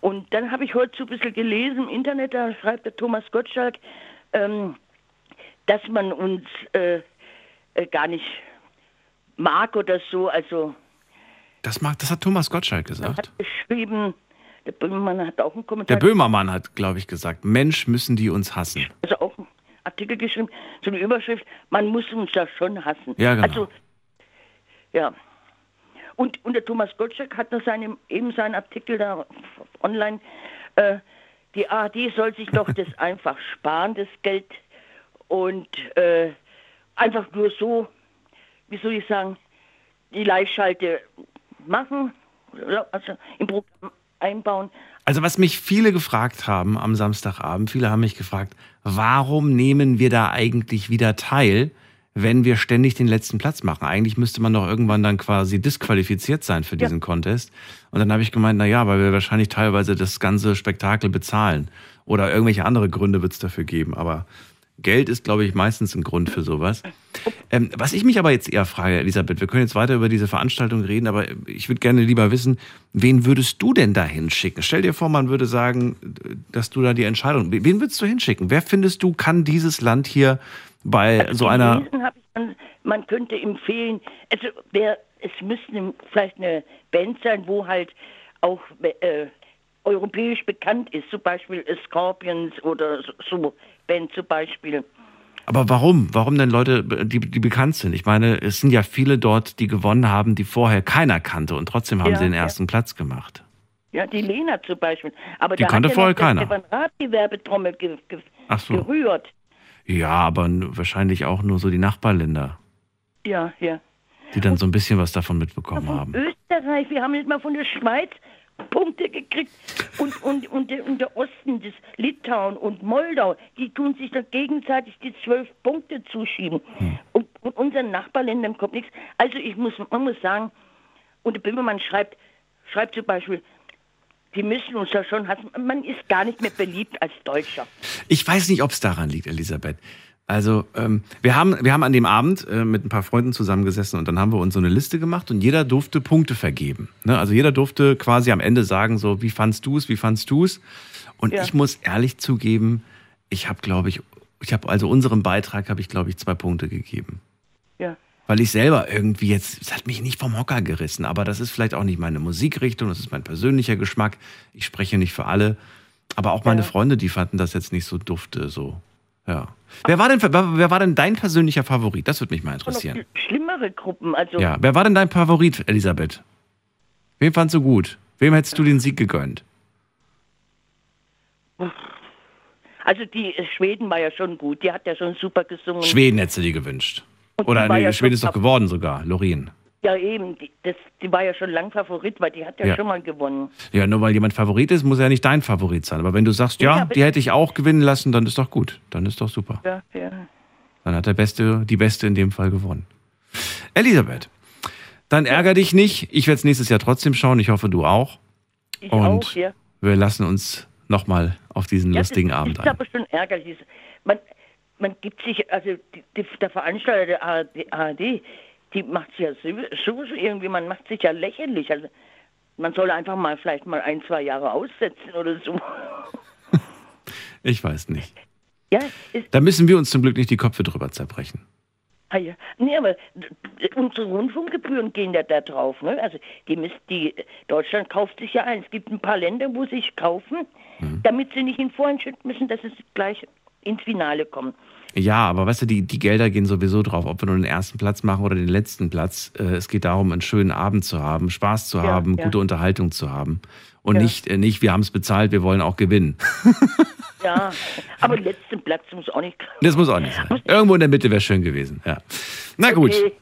Und dann habe ich heute so ein bisschen gelesen im Internet, da schreibt der Thomas Gottschalk, ähm, dass man uns äh, äh, gar nicht mag oder so. Also das, mag, das hat Thomas Gottschalk gesagt. Hat geschrieben, der Böhmermann hat auch einen Kommentar. Der Böhmermann hat, glaube ich, gesagt, Mensch, müssen die uns hassen. also auch einen Artikel geschrieben, so eine Überschrift, man muss uns da schon hassen. Ja, genau. Also, ja. Und, und der Thomas Gottschalk hat da seine, eben seinen Artikel da online, äh, die ARD soll sich doch das einfach sparen, das Geld, und äh, einfach nur so, wie soll ich sagen, die Live-Schalte machen, also im Programm einbauen. Also was mich viele gefragt haben am Samstagabend, viele haben mich gefragt, warum nehmen wir da eigentlich wieder teil, wenn wir ständig den letzten Platz machen? Eigentlich müsste man doch irgendwann dann quasi disqualifiziert sein für diesen Contest. Und dann habe ich gemeint, na ja, weil wir wahrscheinlich teilweise das ganze Spektakel bezahlen. Oder irgendwelche andere Gründe wird es dafür geben. Aber Geld ist, glaube ich, meistens ein Grund für sowas. Ähm, was ich mich aber jetzt eher frage, Elisabeth, wir können jetzt weiter über diese Veranstaltung reden, aber ich würde gerne lieber wissen, wen würdest du denn da hinschicken? Stell dir vor, man würde sagen, dass du da die Entscheidung, wen würdest du hinschicken? Wer findest du, kann dieses Land hier bei so einer... Dann, man könnte empfehlen, also wer, es müsste vielleicht eine Band sein, wo halt auch äh, europäisch bekannt ist, zum Beispiel Scorpions oder so Band zum Beispiel. Aber warum? Warum denn Leute, die, die bekannt sind? Ich meine, es sind ja viele dort, die gewonnen haben, die vorher keiner kannte und trotzdem haben Ja, sie den ja. ersten Platz gemacht. Ja, die Lena zum Beispiel. Aber Die kannte ja vorher keiner. Stefan Raab die Werbetrommel ge ge Ach so. gerührt. Ja, aber wahrscheinlich auch nur so die Nachbarländer, Ja, ja. die dann so ein bisschen was davon mitbekommen haben. Österreich, wir haben nicht mal von der Schweiz Punkte gekriegt. Und, und, und, der, und der Osten, das Litauen und Moldau, die tun sich da gegenseitig die zwölf Punkte zuschieben. Hm. Und, und unseren Nachbarländern kommt nichts. Also ich muss, man muss sagen, und der Böhmermann schreibt, schreibt zum Beispiel, die müssen uns da schon hassen. Man ist gar nicht mehr beliebt als Deutscher. Ich weiß nicht, ob es daran liegt, Elisabeth. Also ähm, wir, haben, wir haben an dem Abend äh, mit ein paar Freunden zusammengesessen und dann haben wir uns so eine Liste gemacht und jeder durfte Punkte vergeben. Ne? Also jeder durfte quasi am Ende sagen, so wie fandst du es, wie fandst du es? Und Ja. ich muss ehrlich zugeben, ich habe, glaube ich, ich habe also unserem Beitrag habe ich, glaube ich, zwei Punkte gegeben. Ja. Weil ich selber irgendwie jetzt, es hat mich nicht vom Hocker gerissen, aber das ist vielleicht auch nicht meine Musikrichtung, das ist mein persönlicher Geschmack. Ich spreche nicht für alle. Aber auch meine Ja. Freunde, die fanden das jetzt nicht so dufte, so. Ja. Wer war denn, wer, war denn dein persönlicher Favorit? Das würde mich mal interessieren. schlimmere Gruppen. Also Ja. Wer war denn dein Favorit, Elisabeth? Wen fandst du gut? Wem hättest du den Sieg gegönnt? Also die äh, Schweden war ja schon gut, die hat ja schon super gesungen. Schweden hättest du dir gewünscht. Und Oder nee, ja Schweden ist doch geworden sogar, Lorin. Ja eben, die, das, die war ja schon lang Favorit, weil die hat ja, Ja. schon mal gewonnen. Ja, nur weil jemand Favorit ist, muss er ja nicht dein Favorit sein. Aber wenn du sagst, ja, Ja, die hätte ich auch gewinnen lassen, dann ist doch gut. Dann ist doch super. Ja, ja. Dann hat der Beste, die Beste in dem Fall gewonnen. Elisabeth, dann ärger dich nicht. Ich werde es nächstes Jahr trotzdem schauen. Ich hoffe, du auch. Ich Und auch, ja. wir lassen uns nochmal auf diesen ja lustigen das Abend ist ein. aber schon ärgerlich. Man, man gibt sich, also die, die, der Veranstalter der ARD, die macht sich ja sowieso irgendwie, man macht sich ja lächerlich. Also man soll einfach mal vielleicht mal ein, zwei Jahre aussetzen oder so. Ich weiß nicht. Ja, Da müssen wir uns zum Glück nicht die Köpfe drüber zerbrechen. Ah ja, nee, aber d- unsere Rundfunkgebühren gehen ja da drauf. Ne? Also die, müssen, die Deutschland kauft sich ja ein. Es gibt ein paar Länder, wo sich kaufen, damit sie nicht in Vorentscheid müssen, dass sie gleich ins Finale kommen. Ja, aber weißt du, die, die Gelder gehen sowieso drauf, ob wir nur den ersten Platz machen oder den letzten Platz. Äh, Es geht darum, einen schönen Abend zu haben, Spaß zu Ja, haben, ja. gute Unterhaltung zu haben. Und Ja. nicht, äh, nicht, wir haben es bezahlt, wir wollen auch gewinnen. Ja, aber den letzten Platz muss auch nicht. Das muss auch nicht sein. Irgendwo in der Mitte wäre schön gewesen. Ja. Na gut, Okay.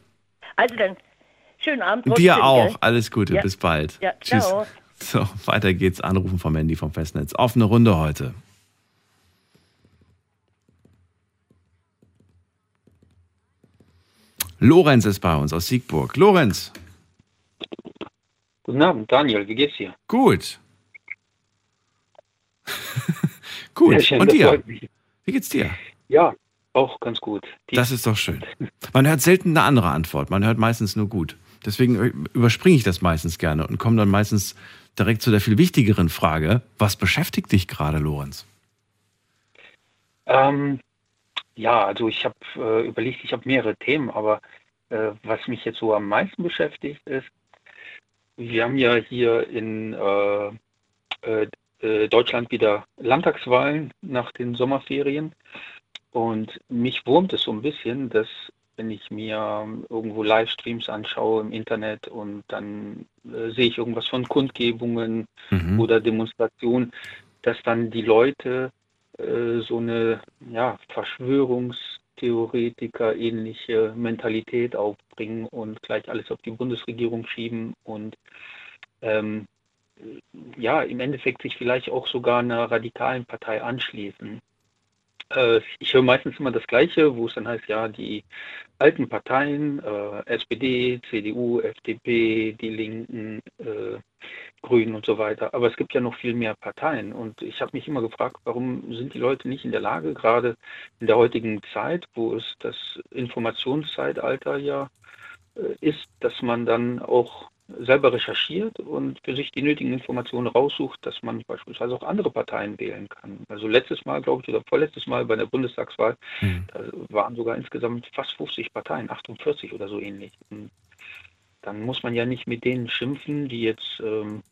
Also dann, schönen Abend. trotzdem, dir auch. gell? Alles Gute, bis bald. Tschüss. ciao. So, weiter geht's. Anrufen vom Handy vom Festnetz. Offene Runde heute. Lorenz ist bei uns aus Siegburg. Lorenz, Guten Abend, Daniel, wie geht's dir? gut. gut. Schön, Und dir? Wie geht's dir? Ja, auch ganz gut. Die, Das ist doch schön. Man hört selten eine andere Antwort. Man hört meistens nur gut. Deswegen überspringe ich das meistens gerne und komme dann meistens direkt zu der viel wichtigeren Frage. Was beschäftigt dich gerade, Lorenz? ähm, ja, also ich habe äh, überlegt, ich habe mehrere Themen, aber äh, was mich jetzt so am meisten beschäftigt ist, wir haben ja hier in, äh, äh, äh, Deutschland wieder Landtagswahlen nach den Sommerferien. Und mich wurmt es so ein bisschen, dass wenn ich mir irgendwo Livestreams anschaue im Internet und dann äh, sehe ich irgendwas von Kundgebungen mhm. oder Demonstrationen, dass dann die Leute äh, so eine ja, Verschwörungstheoretiker ähnliche Mentalität aufbringen und gleich alles auf die Bundesregierung schieben und ähm, ja, im Endeffekt sich vielleicht auch sogar einer radikalen Partei anschließen. Äh, ich höre meistens immer das Gleiche, wo es dann heißt, ja, die alten Parteien, äh, SPD, CDU, FDP, die Linken, äh, Grünen und so weiter. Aber es gibt ja noch viel mehr Parteien. Und ich habe mich immer gefragt, warum sind die Leute nicht in der Lage, gerade in der heutigen Zeit, wo es das Informationszeitalter ja äh, ist, dass man dann auch selber recherchiert und für sich die nötigen Informationen raussucht, dass man beispielsweise auch andere Parteien wählen kann. Also letztes Mal, glaube ich, oder vorletztes Mal bei der Bundestagswahl, mhm. da waren sogar insgesamt fast 50 Parteien, 48 oder so ähnlich. Und dann muss man ja nicht mit denen schimpfen, die jetzt ähm,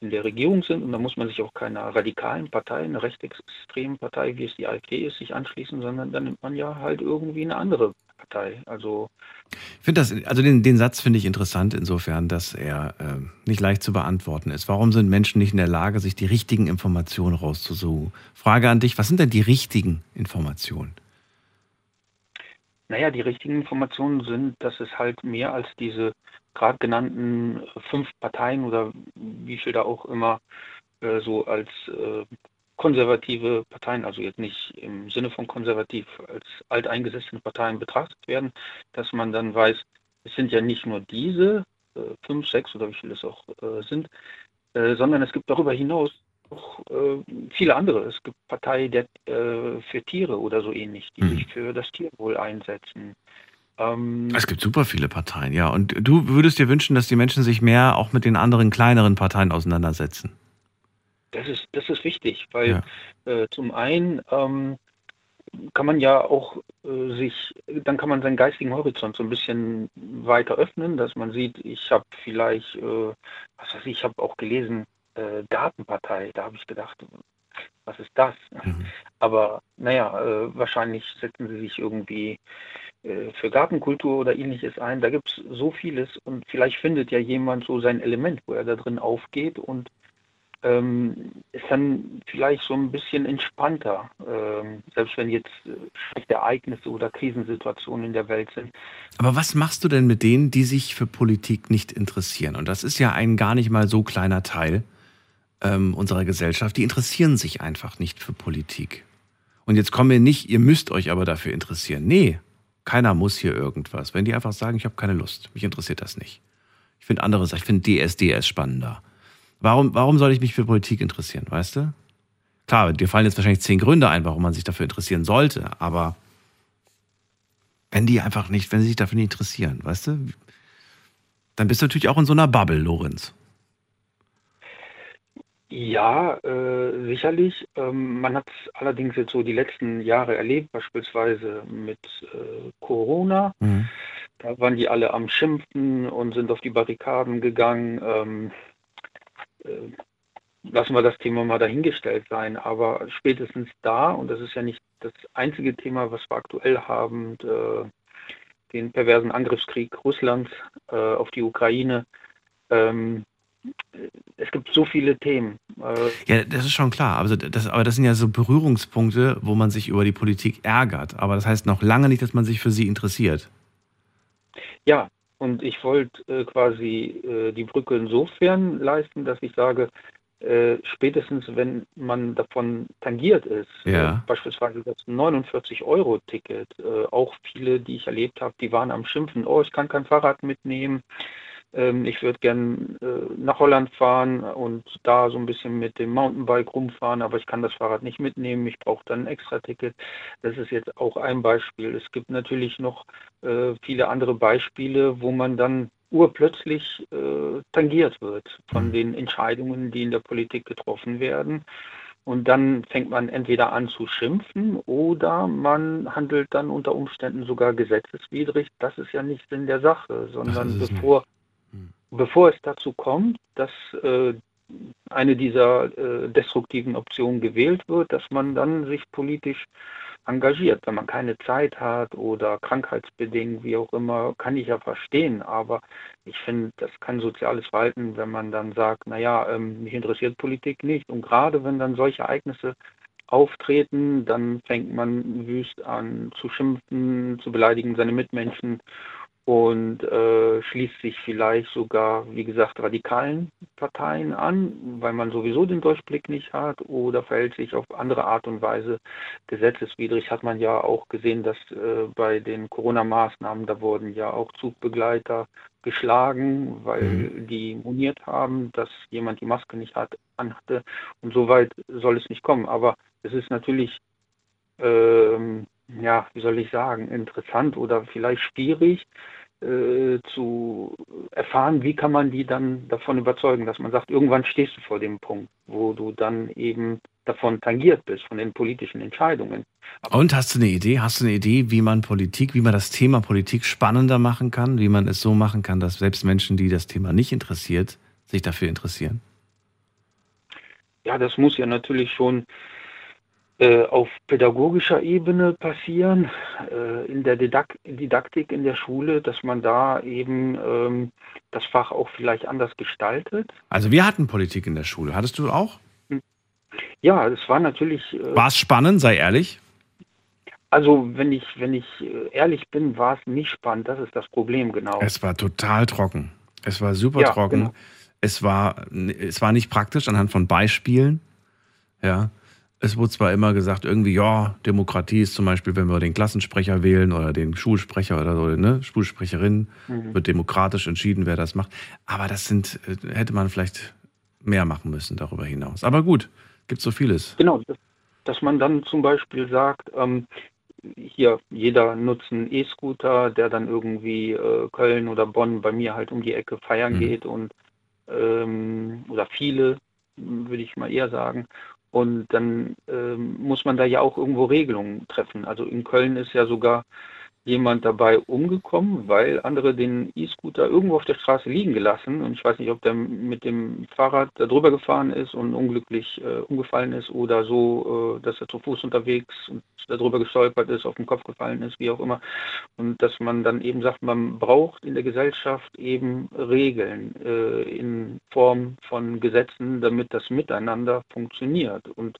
in der Regierung sind und da muss man sich auch keiner radikalen Partei, einer rechtsextremen Partei, wie es die AfD ist, sich anschließen, sondern dann nimmt man ja halt irgendwie eine andere Partei. Also ich finde das, also den, den Satz finde ich interessant insofern, dass er äh, nicht leicht zu beantworten ist. Warum sind Menschen nicht in der Lage, sich die richtigen Informationen rauszusuchen? Frage an dich, was sind denn die richtigen Informationen? Naja, die richtigen Informationen sind, dass es halt mehr als diese gerade genannten fünf Parteien oder wie viel da auch immer äh, so als äh, konservative Parteien, also jetzt nicht im Sinne von konservativ als alteingesessene Parteien betrachtet werden, dass man dann weiß, es sind ja nicht nur diese äh, fünf, sechs oder wie viele es auch äh, sind, äh, sondern es gibt darüber hinaus auch äh, viele andere. Es gibt Parteien der, äh, für Tiere oder so ähnlich, die mhm. sich für das Tierwohl einsetzen. Ähm, es gibt super viele Parteien, ja. Und du würdest dir wünschen, dass die Menschen sich mehr auch mit den anderen kleineren Parteien auseinandersetzen? Das ist, das ist wichtig, weil ja. äh, zum einen ähm, kann man ja auch äh, sich, dann kann man seinen geistigen Horizont so ein bisschen weiter öffnen, dass man sieht, ich habe vielleicht, äh, was weiß ich, ich habe auch gelesen, äh, Gartenpartei, da habe ich gedacht, was ist das? Mhm. Aber naja, äh, wahrscheinlich setzen sie sich irgendwie äh, für Gartenkultur oder ähnliches ein. Da gibt es so vieles und vielleicht findet ja jemand so sein Element, wo er da drin aufgeht und ähm, ist dann vielleicht so ein bisschen entspannter, ähm, selbst wenn jetzt äh, schlechte Ereignisse oder Krisensituationen in der Welt sind. Aber was machst du denn mit denen, die sich für Politik nicht interessieren? Und das ist ja ein gar nicht mal so kleiner Teil ähm, unserer Gesellschaft. Die interessieren sich einfach nicht für Politik. Und jetzt kommen wir nicht, ihr müsst euch aber dafür interessieren. Nee, keiner muss hier irgendwas. Wenn die einfach sagen, ich habe keine Lust, mich interessiert das nicht. Ich finde andere Sachen, ich finde DSDS spannender. Warum, warum soll ich mich für Politik interessieren, weißt du? Klar, dir fallen jetzt wahrscheinlich zehn Gründe ein, warum man sich dafür interessieren sollte, aber wenn die einfach nicht, wenn sie sich dafür nicht interessieren, weißt du, dann bist du natürlich auch in so einer Bubble, Lorenz. Ja, äh, sicherlich. Ähm, man hat es allerdings jetzt so die letzten Jahre erlebt, beispielsweise mit äh, Corona. Mhm. Da waren die alle am Schimpfen und sind auf die Barrikaden gegangen. Ähm, äh, lassen wir das Thema mal dahingestellt sein. Aber spätestens da, und das ist ja nicht das einzige Thema, was wir aktuell haben, äh, den perversen Angriffskrieg Russlands äh, auf die Ukraine. Ähm, es gibt so viele Themen. Ja, das ist schon klar. Also das, aber das sind ja so Berührungspunkte, wo man sich über die Politik ärgert. Aber das heißt noch lange nicht, dass man sich für sie interessiert. Ja, und ich wollte äh, quasi äh, die Brücke insofern leisten, dass ich sage, äh, spätestens wenn man davon tangiert ist, äh, ja. beispielsweise das 49-Euro-Ticket, äh, auch viele, die ich erlebt habe, die waren am Schimpfen, oh, ich kann kein Fahrrad mitnehmen, ähm, ich würde gern äh, nach Holland fahren und da so ein bisschen mit dem Mountainbike rumfahren, aber ich kann das Fahrrad nicht mitnehmen. Ich brauche dann ein extra Ticket. Das ist jetzt auch ein Beispiel. Es gibt natürlich noch äh, viele andere Beispiele, wo man dann urplötzlich äh, tangiert wird von mhm. den Entscheidungen, die in der Politik getroffen werden. Und dann fängt man entweder an zu schimpfen oder man handelt dann unter Umständen sogar gesetzeswidrig. Das ist ja nicht Sinn der Sache, sondern bevor bevor es dazu kommt, dass äh, eine dieser äh, destruktiven Optionen gewählt wird, dass man dann sich politisch engagiert. Wenn man keine Zeit hat oder krankheitsbedingt, wie auch immer, kann ich ja verstehen. Aber ich finde, das kann soziales Verhalten, wenn man dann sagt, naja, ähm, mich interessiert Politik nicht. Und gerade wenn dann solche Ereignisse auftreten, dann fängt man wüst an zu schimpfen, zu beleidigen seine Mitmenschen und äh, schließt sich vielleicht sogar, wie gesagt, radikalen Parteien an, weil man sowieso den Durchblick nicht hat oder verhält sich auf andere Art und Weise gesetzeswidrig. Hat man ja auch gesehen, dass äh, bei den Corona-Maßnahmen, da wurden ja auch Zugbegleiter geschlagen, weil mhm. die moniert haben, dass jemand die Maske nicht hat, anhatte. Und so weit soll es nicht kommen. Aber es ist natürlich ähm, ja, wie soll ich sagen, interessant oder vielleicht schwierig, äh, zu erfahren, wie kann man die dann davon überzeugen, dass man sagt, irgendwann stehst du vor dem Punkt, wo du dann eben davon tangiert bist, von den politischen Entscheidungen. Und hast du eine Idee? Hast du eine Idee, wie man Politik, wie man das Thema Politik spannender machen kann, wie man es so machen kann, dass selbst Menschen, die das Thema nicht interessiert, sich dafür interessieren? Ja, das muss ja natürlich schon auf pädagogischer Ebene passieren, äh, in der Didaktik in der Schule, dass man da eben ähm, das Fach auch vielleicht anders gestaltet. Also wir hatten Politik in der Schule. Hattest du auch? Hm. Ja, es war natürlich. Äh, war es spannend, sei ehrlich? Also, wenn ich, wenn ich ehrlich bin, war es nicht spannend. Das ist das Problem, genau. Es war total trocken. Es war super ja, trocken. Genau. Es, war, es war nicht praktisch anhand von Beispielen. Ja es wurde zwar immer gesagt, irgendwie, ja, Demokratie ist zum Beispiel, wenn wir den Klassensprecher wählen oder den Schulsprecher oder so, ne, Schulsprecherin, mhm. wird demokratisch entschieden, wer das macht. Aber das sind, äh, hätte man vielleicht mehr machen müssen darüber hinaus. Aber gut, gibt so vieles. Genau, dass man dann zum Beispiel sagt, ähm, hier, jeder nutzt einen E-Scooter, der dann irgendwie äh, Köln oder Bonn bei mir halt um die Ecke feiern mhm. geht und ähm, oder viele, würde ich mal eher sagen. Und dann ähm, muss man da ja auch irgendwo Regelungen treffen. Also in Köln ist ja sogar jemand dabei umgekommen, weil andere den E-Scooter irgendwo auf der Straße liegen gelassen. Und ich weiß nicht, ob der mit dem Fahrrad da drüber gefahren ist und unglücklich äh, umgefallen ist oder so, äh, dass er zu Fuß unterwegs und darüber gestolpert ist, auf den Kopf gefallen ist, wie auch immer. Und dass man dann eben sagt, man braucht in der Gesellschaft eben Regeln äh, in Form von Gesetzen, damit das Miteinander funktioniert. Und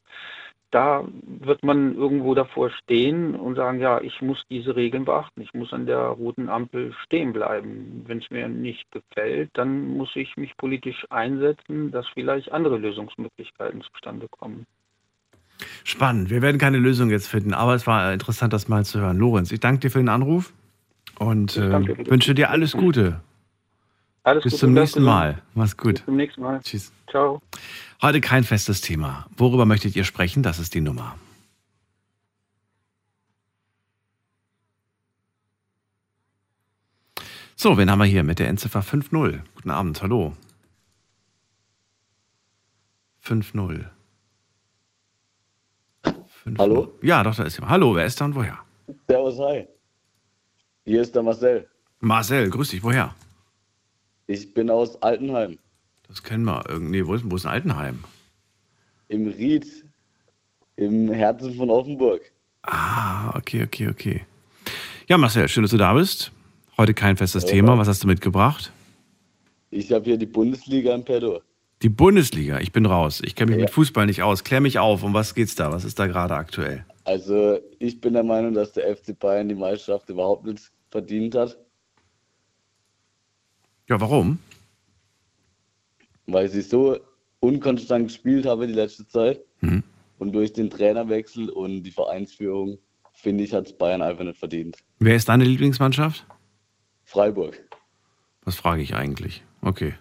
da wird man irgendwo davor stehen und sagen, ja, ich muss diese Regeln beachten, ich muss an der roten Ampel stehen bleiben. Wenn es mir nicht gefällt, dann muss ich mich politisch einsetzen, dass vielleicht andere Lösungsmöglichkeiten zustande kommen. Spannend. Wir werden keine Lösung jetzt finden, aber es war interessant, das mal zu hören. Lorenz, ich danke dir für den Anruf und äh, wünsche dir alles Gute. Alles Bis Gute, zum nächsten Mal. Mach's gut. Bis zum nächsten Mal. Tschüss. Ciao. Heute kein festes Thema. Worüber möchtet ihr sprechen? Das ist die Nummer. So, wen haben wir hier mit der Endziffer 5.0? Guten Abend, hallo. 5.0. Hallo? Ja, doch, da ist jemand. Hallo, wer ist da und woher? Servus, hi. Hier ist der Marcel. Marcel, grüß dich, woher? Ich bin aus Altenheim. Das kennen wir irgendwie. Wo ist, wo ist ein Altenheim? Im Ried, im Herzen von Offenburg. Ah, okay, okay, okay. Ja, Marcel, schön, dass du da bist. Heute kein festes ja, Thema. Was hast du mitgebracht? Ich habe hier die Bundesliga im Pedo. Die Bundesliga, ich bin raus. Ich kenne mich ja. mit Fußball nicht aus. Klär mich auf. Um was geht's da? Was ist da gerade aktuell? Also, ich bin der Meinung, dass der FC Bayern die Meisterschaft überhaupt nicht verdient hat. Ja, warum? Weil sie so unkonstant gespielt haben die letzte Zeit. Mhm. Und durch den Trainerwechsel und die Vereinsführung, finde ich, hat es Bayern einfach nicht verdient. Wer ist deine Lieblingsmannschaft? Freiburg. Was frage ich eigentlich? Okay.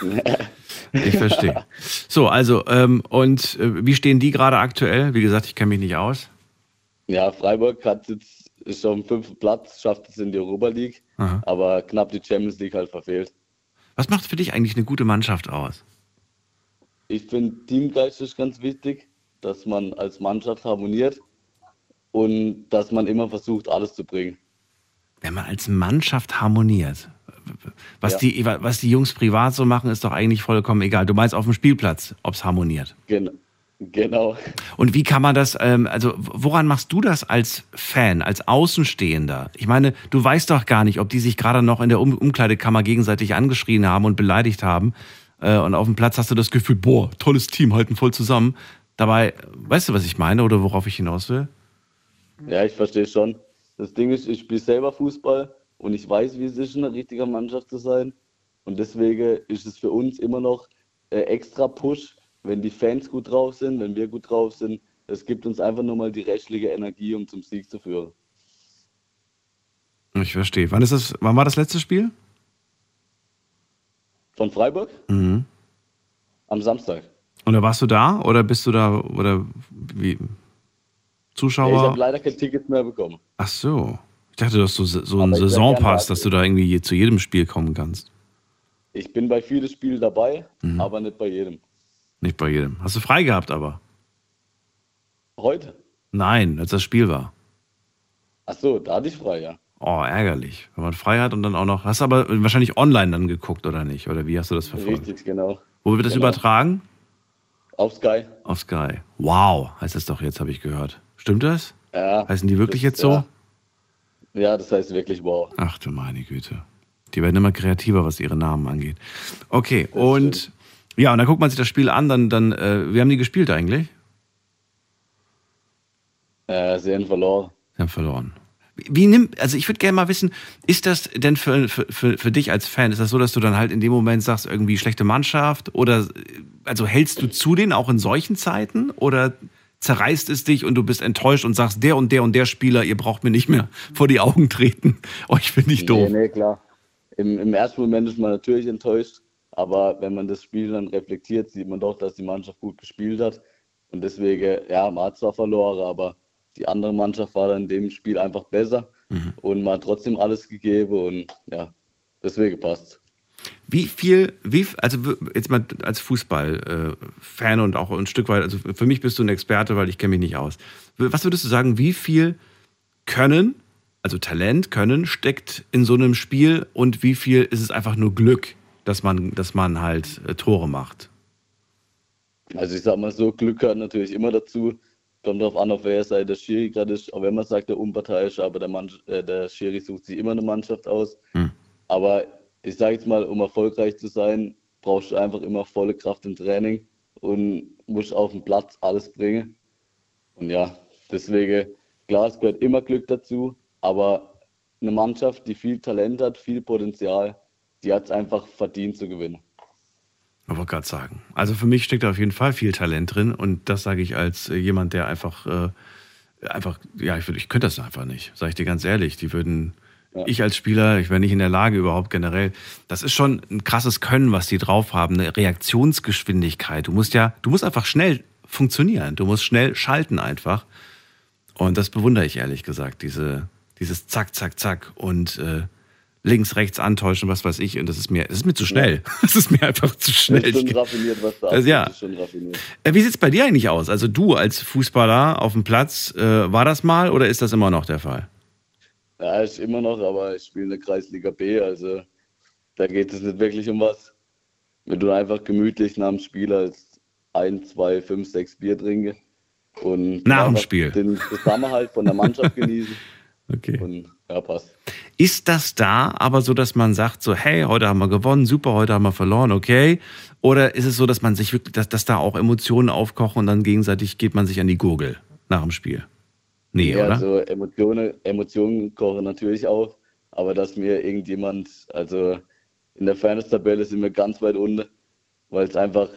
ich verstehe. So, also, ähm, und äh, wie stehen die gerade aktuell? Wie gesagt, ich kenne mich nicht aus. Ja, Freiburg hat jetzt ist auf dem fünften Platz, schafft es in die Europa League, Aha. aber knapp die Champions League halt verfehlt. Was macht für dich eigentlich eine gute Mannschaft aus? Ich finde, Teamgeist ist ganz wichtig, dass man als Mannschaft harmoniert und dass man immer versucht, alles zu bringen. Wenn man als Mannschaft harmoniert, was, Ja. die, was die Jungs privat so machen, ist doch eigentlich vollkommen egal. Du meinst auf dem Spielplatz, ob es harmoniert. Gen genau. Und wie kann man das, ähm, also woran machst du das als Fan, als Außenstehender? Ich meine, du weißt doch gar nicht, ob die sich gerade noch in der um Umkleidekammer gegenseitig angeschrien haben und beleidigt haben. Äh, und auf dem Platz hast du das Gefühl, boah, tolles Team, halten voll zusammen. Dabei, weißt du, was ich meine oder worauf ich hinaus will? Ja, ich verstehe schon. Das Ding ist, ich spiele selber Fußball und ich weiß, wie es ist, in einer richtigen Mannschaft zu sein. Und deswegen ist es für uns immer noch äh, extra Push, wenn die Fans gut drauf sind, wenn wir gut drauf sind. Es gibt uns einfach nur mal die rechtliche Energie, um zum Sieg zu führen. Ich verstehe. Wann, ist das, wann war das letzte Spiel? Von Freiburg Mhm. am Samstag. Und da warst du da oder bist du da oder wie? Ja, ich Zuschauer? habe leider kein Ticket mehr bekommen. Ach so. Ich dachte, du hast so, so einen Saisonpass, dass du da irgendwie zu jedem Spiel kommen kannst. Ich bin bei vielen Spielen dabei, Mhm. aber nicht bei jedem. Nicht bei jedem. Hast du frei gehabt aber? Heute? Nein, als das Spiel war. Ach so, da hatte ich frei, ja. Oh, ärgerlich. Wenn man frei hat und dann auch noch. Hast du aber wahrscheinlich online dann geguckt, oder nicht? Oder wie hast du das verfolgt? Richtig, genau. Wo wird das Genau. übertragen? Auf Sky. Auf Sky. Wow, heißt das doch jetzt, habe ich gehört. Stimmt das? Ja. Heißen die wirklich das- jetzt so? Ja. ja, das heißt wirklich wow. Ach du meine Güte. Die werden immer kreativer, was ihre Namen angeht. Okay, und ja, und dann guckt man sich das Spiel an, dann, dann äh, wie haben die gespielt eigentlich? Äh, sie haben verloren. Sie haben verloren. Wie, wie nimmt, also ich würde gerne mal wissen, ist das denn für, für, für, für dich als Fan, ist das so, dass du dann halt in dem Moment sagst, irgendwie schlechte Mannschaft oder äh, also hältst du zu denen auch in solchen Zeiten oder zerreißt es dich und du bist enttäuscht und sagst, der und der und der Spieler, ihr braucht mir nicht mehr vor die Augen treten. Euch finde ich doof. Nee, nee, klar. Im, Im ersten Moment ist man natürlich enttäuscht, aber wenn man das Spiel dann reflektiert, sieht man doch, dass die Mannschaft gut gespielt hat. Und deswegen, ja, man hat zwar verloren, aber die andere Mannschaft war dann in dem Spiel einfach besser und man hat trotzdem alles gegeben und ja, deswegen passt. Wie viel, wie, also jetzt mal als Fußball-Fan und auch ein Stück weit, also für mich bist du ein Experte, weil ich kenne mich nicht aus. Was würdest du sagen, wie viel Können, also Talent, Können steckt in so einem Spiel und wie viel ist es einfach nur Glück, dass man, dass man halt äh, Tore macht? Also ich sag mal so, Glück gehört natürlich immer dazu. Kommt darauf an, auf welcher Seite der Schiri gerade ist. Auch wenn man sagt, der Unparteiische, aber der, Mann, äh, der Schiri sucht sich immer eine Mannschaft aus. Hm. Aber ich sage jetzt mal, um erfolgreich zu sein, brauchst du einfach immer volle Kraft im Training und musst auf den Platz alles bringen. Und ja, deswegen, klar, es gehört immer Glück dazu, aber eine Mannschaft, die viel Talent hat, viel Potenzial, die hat es einfach verdient zu gewinnen. Ich wollte gerade sagen. Also für mich steckt da auf jeden Fall viel Talent drin und das sage ich als äh, jemand, der einfach, äh, einfach, ja, ich, ich könnte das einfach nicht, sage ich dir ganz ehrlich. Die würden, Ja. ich als Spieler, ich wäre nicht in der Lage überhaupt generell. Das ist schon ein krasses Können, was die drauf haben, eine Reaktionsgeschwindigkeit. Du musst ja, du musst einfach schnell funktionieren, du musst schnell schalten einfach. Und das bewundere ich ehrlich gesagt, diese, dieses Zack, Zack, Zack und äh, links, rechts antäuschen, was weiß ich. Und das ist mir, das ist mir zu schnell. Das ist mir einfach zu schnell. Das ist schon raffiniert, was da Das- ja. ist Wie sieht's bei dir eigentlich aus? Also du als Fußballer auf dem Platz, äh, war das mal oder ist das immer noch der Fall? Ja, ist immer noch, aber ich spiele in der Kreisliga B, also da geht es nicht wirklich um was. Wenn du einfach gemütlich nach dem Spiel als ein, zwei, fünf, sechs Bier trinke und Nach dem Spiel. den Zusammenhalt von der Mannschaft genießen Okay. und ja, passt. Ist das da aber so, dass man sagt, so, hey, heute haben wir gewonnen, super, heute haben wir verloren, okay? Oder ist es so, dass man sich wirklich, dass, dass da auch Emotionen aufkochen und dann gegenseitig geht man sich an die Gurgel nach dem Spiel? Nee, ja, oder? also Emotionen, Emotionen kochen natürlich auf, aber dass mir irgendjemand, also in der Fairness-Tabelle sind wir ganz weit unten, weil es einfach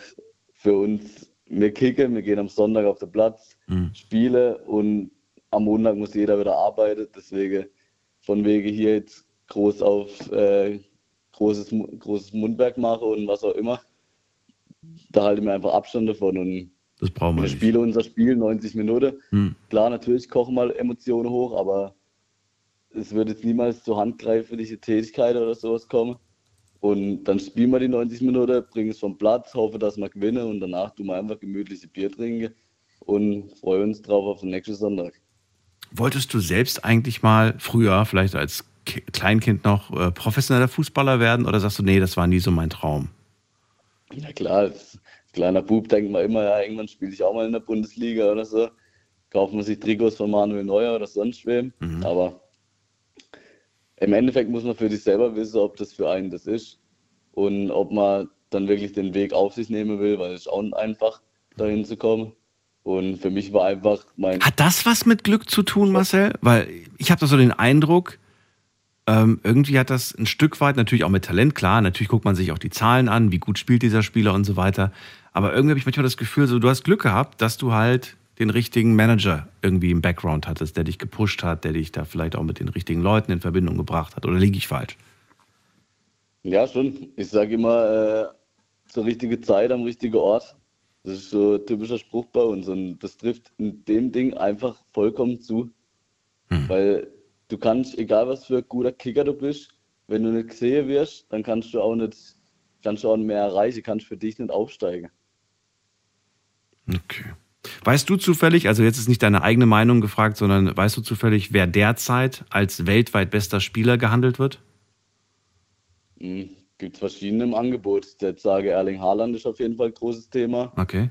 für uns, wir kicken, wir gehen am Sonntag auf den Platz, Mhm. spiele und am Montag muss jeder wieder arbeiten, deswegen von wegen hier jetzt groß auf äh, großes, großes Mundwerk mache und was auch immer, da halte ich mir einfach Abstand davon und Das brauchen wir wir spielen unser Spiel 90 Minuten. Hm. Klar, natürlich kochen mal Emotionen hoch, aber es wird jetzt niemals zur handgreifliche Tätigkeit oder sowas kommen. Und dann spielen wir die 90 Minuten, bringen es vom Platz, hoffe, dass wir gewinnen und danach tun wir einfach gemütliche Bier trinken und freuen uns drauf auf den nächsten Sonntag. Wolltest du selbst eigentlich mal früher, vielleicht als Ki- Kleinkind noch äh, professioneller Fußballer werden oder sagst du, nee, das war nie so mein Traum? Ja klar, als kleiner Bub denkt man immer, ja, irgendwann spiele ich auch mal in der Bundesliga oder so. Kauft man sich Trikots von Manuel Neuer oder sonst wem. Aber im Endeffekt muss man für sich selber wissen, ob das für einen das ist und ob man dann wirklich den Weg auf sich nehmen will, weil es ist auch nicht einfach, dahin zu kommen. Und für mich war einfach mein Hat das was mit Glück zu tun, Marcel? Weil ich habe da so den Eindruck, ähm, irgendwie hat das ein Stück weit, natürlich auch mit Talent, klar, natürlich guckt man sich auch die Zahlen an, wie gut spielt dieser Spieler und so weiter. Aber irgendwie habe ich manchmal das Gefühl, so, du hast Glück gehabt, dass du halt den richtigen Manager irgendwie im Background hattest, der dich gepusht hat, der dich da vielleicht auch mit den richtigen Leuten in Verbindung gebracht hat. Oder liege ich falsch? Ja, schon. Ich sage immer, äh, zur richtigen Zeit am richtigen Ort. Das ist so ein typischer Spruch bei uns und das trifft in dem Ding einfach vollkommen zu. Weil du kannst, egal was für ein guter Kicker du bist, wenn du nicht gesehen wirst, dann kannst du auch nicht, kannst du auch nicht mehr erreichen, kannst für dich nicht aufsteigen. Okay. Weißt du zufällig, also jetzt ist nicht deine eigene Meinung gefragt, sondern weißt du zufällig, wer derzeit als weltweit bester Spieler gehandelt wird? Gibt verschiedene im Angebot. Jetzt sage Erling Haaland ist auf jeden Fall ein großes Thema. Okay,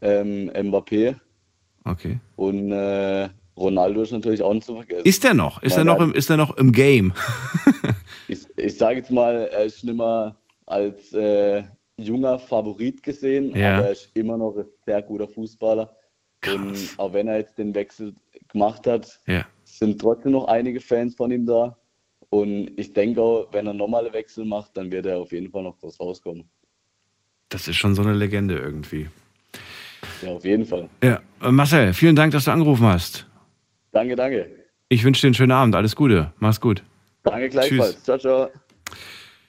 Ähm, Mbappé okay. und äh, Ronaldo ist natürlich auch nicht zu vergessen. Ist der noch? Ist er noch im, ist er noch im Game? Ich, ich sage jetzt mal, er ist nicht mehr als äh, junger Favorit gesehen, Ja. aber er ist immer noch ein sehr guter Fußballer. Und auch wenn er jetzt den Wechsel gemacht hat, Ja. sind trotzdem noch einige Fans von ihm da. Und ich denke auch, wenn er normale Wechsel macht, dann wird er auf jeden Fall noch groß rauskommen. Das ist schon so eine Legende irgendwie. Ja, auf jeden Fall. Ja, äh, Marcel, vielen Dank, dass du angerufen hast. Danke, danke. Ich wünsche dir einen schönen Abend. Alles Gute. Mach's gut. Danke gleichfalls. Tschüss. Ciao, ciao.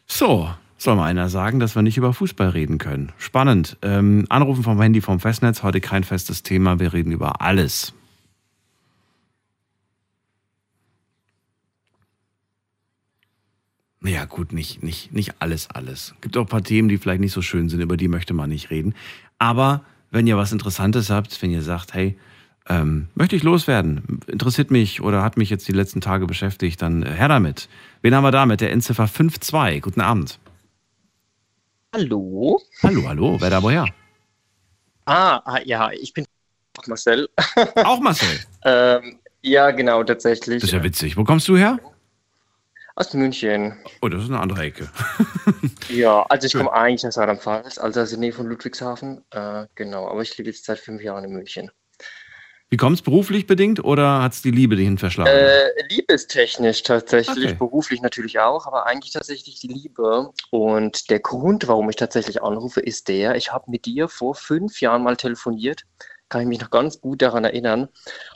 So, soll mal einer sagen, dass wir nicht über Fußball reden können. Spannend. Ähm, Anrufen vom Handy vom Festnetz. Heute kein festes Thema. Wir reden über alles. Ja, gut, nicht, nicht, nicht alles, alles. Gibt auch ein paar Themen, die vielleicht nicht so schön sind, über die möchte man nicht reden. Aber wenn ihr was Interessantes habt, wenn ihr sagt, hey, ähm, möchte ich loswerden, interessiert mich oder hat mich jetzt die letzten Tage beschäftigt, dann äh, her damit. Wen haben wir da mit der Endziffer 52? Guten Abend. Hallo? Hallo, hallo, wer da woher? Ah, ah, ja, ich bin Marcel. Auch Marcel. ähm, ja, genau, tatsächlich. Das ist ja witzig. Wo kommst du her? Aus München. Oh, das ist eine andere Ecke. Ja, also ich komme eigentlich aus Rheinland-Pfalz, also aus der Nähe von Ludwigshafen. Äh, genau, aber ich lebe jetzt seit fünf Jahren in München. Wie kommst beruflich bedingt oder hat es die Liebe dich verschlagen? Äh, liebestechnisch tatsächlich, Okay. beruflich natürlich auch, aber eigentlich tatsächlich die Liebe. Und der Grund, warum ich tatsächlich anrufe, ist der, ich habe mit dir vor fünf Jahren mal telefoniert, kann ich mich noch ganz gut daran erinnern.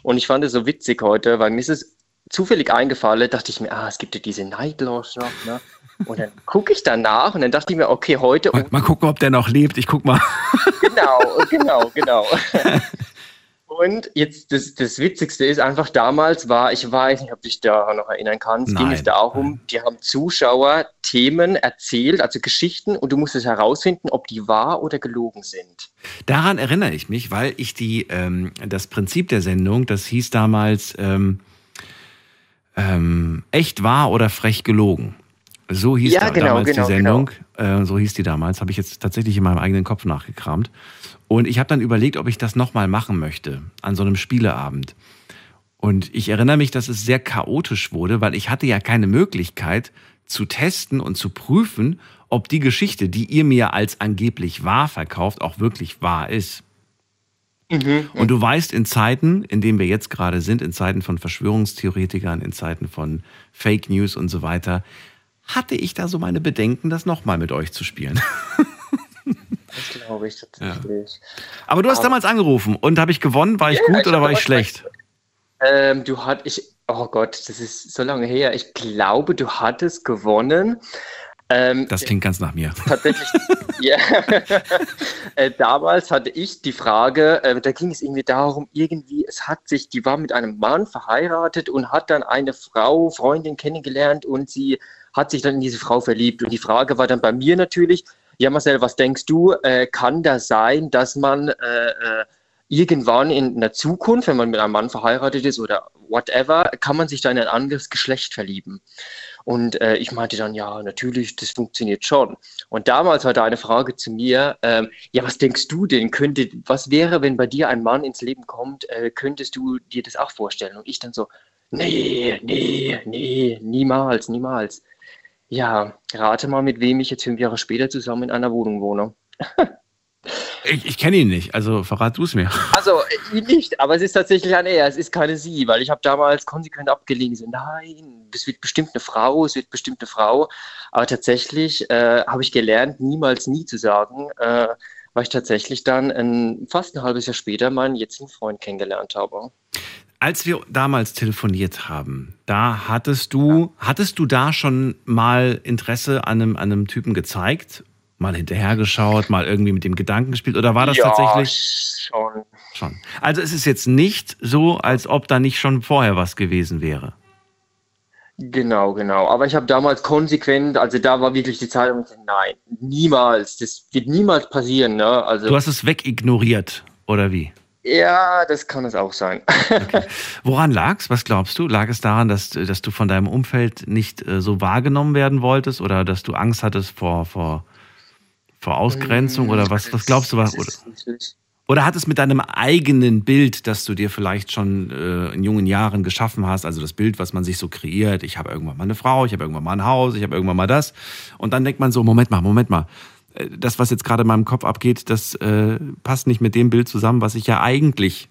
Und ich fand es so witzig heute, weil mir ist es zufällig eingefallen, dachte ich mir, ah, es gibt ja diese Night Lounge noch, ne? Und dann gucke ich danach und dann dachte ich mir, okay, heute, mal, mal gucken, ob der noch lebt. Ich guck mal. genau, genau, genau. Und jetzt das, das Witzigste ist einfach damals war, ich weiß nicht, ob dich da noch erinnern kannst, ging Nein. es darum, die haben Zuschauer Themen erzählt, also Geschichten, und du musstest herausfinden, ob die wahr oder gelogen sind. Daran erinnere ich mich, weil ich die, ähm, das Prinzip der Sendung, das hieß damals ähm, ähm, echt wahr oder frech gelogen. So hieß Ja, da, genau, damals genau, die Sendung. Äh, so hieß die damals. Habe ich jetzt tatsächlich in meinem eigenen Kopf nachgekramt. Und ich habe dann überlegt, ob ich das nochmal machen möchte an so einem Spieleabend. Und ich erinnere mich, dass es sehr chaotisch wurde, weil ich hatte ja keine Möglichkeit zu testen und zu prüfen, ob die Geschichte, die ihr mir als angeblich wahr verkauft, auch wirklich wahr ist. Und du weißt, in Zeiten, in denen wir jetzt gerade sind, in Zeiten von Verschwörungstheoretikern, in Zeiten von Fake News und so weiter, hatte ich da so meine Bedenken, das nochmal mit euch zu spielen. Das glaube ich tatsächlich. Aber du hast Aber- damals angerufen und habe ich gewonnen? War ich Ja, gut ich oder war ich schlecht? Ähm, du hat ich, oh Gott, das ist so lange her. Ich glaube, du hattest gewonnen. Ähm, Das klingt ganz nach mir. Tatsächlich, ja. äh, damals hatte ich die Frage, äh, da ging es irgendwie darum, irgendwie, es hat sich, die war mit einem Mann verheiratet und hat dann eine Frau, Freundin kennengelernt und sie hat sich dann in diese Frau verliebt. Und die Frage war dann bei mir natürlich, ja Marcel, was denkst du, äh, kann das sein, dass man äh, äh, irgendwann in der Zukunft, wenn man mit einem Mann verheiratet ist oder whatever, kann man sich dann in ein anderes Geschlecht verlieben. Und äh, ich meinte dann, ja, natürlich, das funktioniert schon. Und damals hatte eine Frage zu mir, ähm, ja, was denkst du denn? Könnte, was wäre, wenn bei dir ein Mann ins Leben kommt, äh, könntest du dir das auch vorstellen? Und ich dann so, nee, nee, nee, niemals, niemals. Ja, rate mal, mit wem ich jetzt fünf Jahre später zusammen in einer Wohnung wohne. Ich, ich kenne ihn nicht, also verrat du es mir. Also ihn nicht, aber es ist tatsächlich ein Er, es ist keine Sie, weil ich habe damals konsequent abgelehnt, so, nein, es wird bestimmt eine Frau, es wird bestimmt eine Frau. Aber tatsächlich äh, habe ich gelernt, niemals nie zu sagen, äh, weil ich tatsächlich dann ein, fast ein halbes Jahr später meinen jetzigen Freund kennengelernt habe. Als wir damals telefoniert haben, da hattest du, hattest du da schon mal Interesse an einem, an einem Typen gezeigt? Mal hinterhergeschaut, mal irgendwie mit dem Gedanken gespielt? Oder war das ja, tatsächlich? Schon. Schon. Also es ist jetzt nicht so, als ob da nicht schon vorher was gewesen wäre. Genau, genau. Aber ich habe damals konsequent, also da war wirklich die Zeit, nein, niemals, das wird niemals passieren. Ne? Also, Du hast es wegignoriert, oder wie? ja, das kann es auch sein. Woran lag's? Was glaubst du? Lag es daran, dass, dass du von deinem Umfeld nicht äh, so wahrgenommen werden wolltest oder dass du Angst hattest vor, vor, vor Ausgrenzung oder was, was glaubst du? Was, oder, oder hat es mit deinem eigenen Bild, das du dir vielleicht schon äh, in jungen Jahren geschaffen hast, also das Bild, was man sich so kreiert, ich habe irgendwann mal eine Frau, ich habe irgendwann mal ein Haus, ich habe irgendwann mal das und dann denkt man so, Moment mal, Moment mal, äh, das, was jetzt gerade in meinem Kopf abgeht, das äh, passt nicht mit dem Bild zusammen, was ich ja eigentlich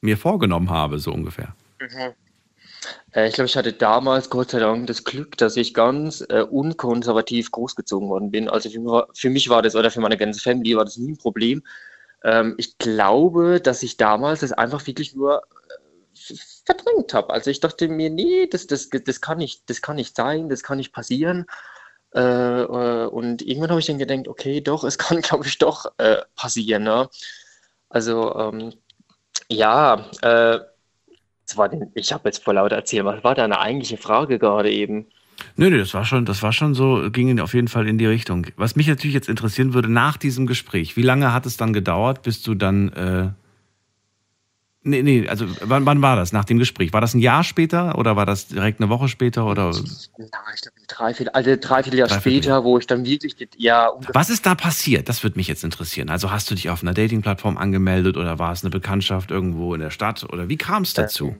mir vorgenommen habe, so ungefähr. Mhm. Äh, Ich glaube, ich hatte damals Gott sei Dank das Glück, dass ich ganz äh, unkonservativ großgezogen worden bin. Also für, mich war- für mich war das oder für meine ganze Family war das nie ein Problem. Ähm, ich glaube, dass ich damals das einfach wirklich nur äh, verdrängt habe. Also ich dachte mir, nee, das, das, das, kann nicht, das kann nicht sein, das kann nicht passieren. Äh, äh, und irgendwann habe ich dann gedacht, okay, doch, es kann, glaube ich, doch passieren. Ne? Also ähm, ja, äh, das war den, ich habe jetzt vor lauter erzählt, was war deine eigentliche Frage gerade eben? Nö, nö, das war schon, das war schon so, ging in- auf jeden Fall in die Richtung. Was mich natürlich jetzt interessieren würde, nach diesem Gespräch, wie lange hat es dann gedauert, bis du dann, äh, nee, nee, also wann, wann war das, nach dem Gespräch? War das ein Jahr später oder war das direkt eine Woche später oder? Na, ich glaube, dreiviertel, also dreiviertel Jahr Dreiviertel später, wo ich dann wirklich, ja, Was ist da passiert? Das würde mich jetzt interessieren. Also hast du dich auf einer Dating-Plattform angemeldet oder war es eine Bekanntschaft irgendwo in der Stadt oder wie kam es dazu?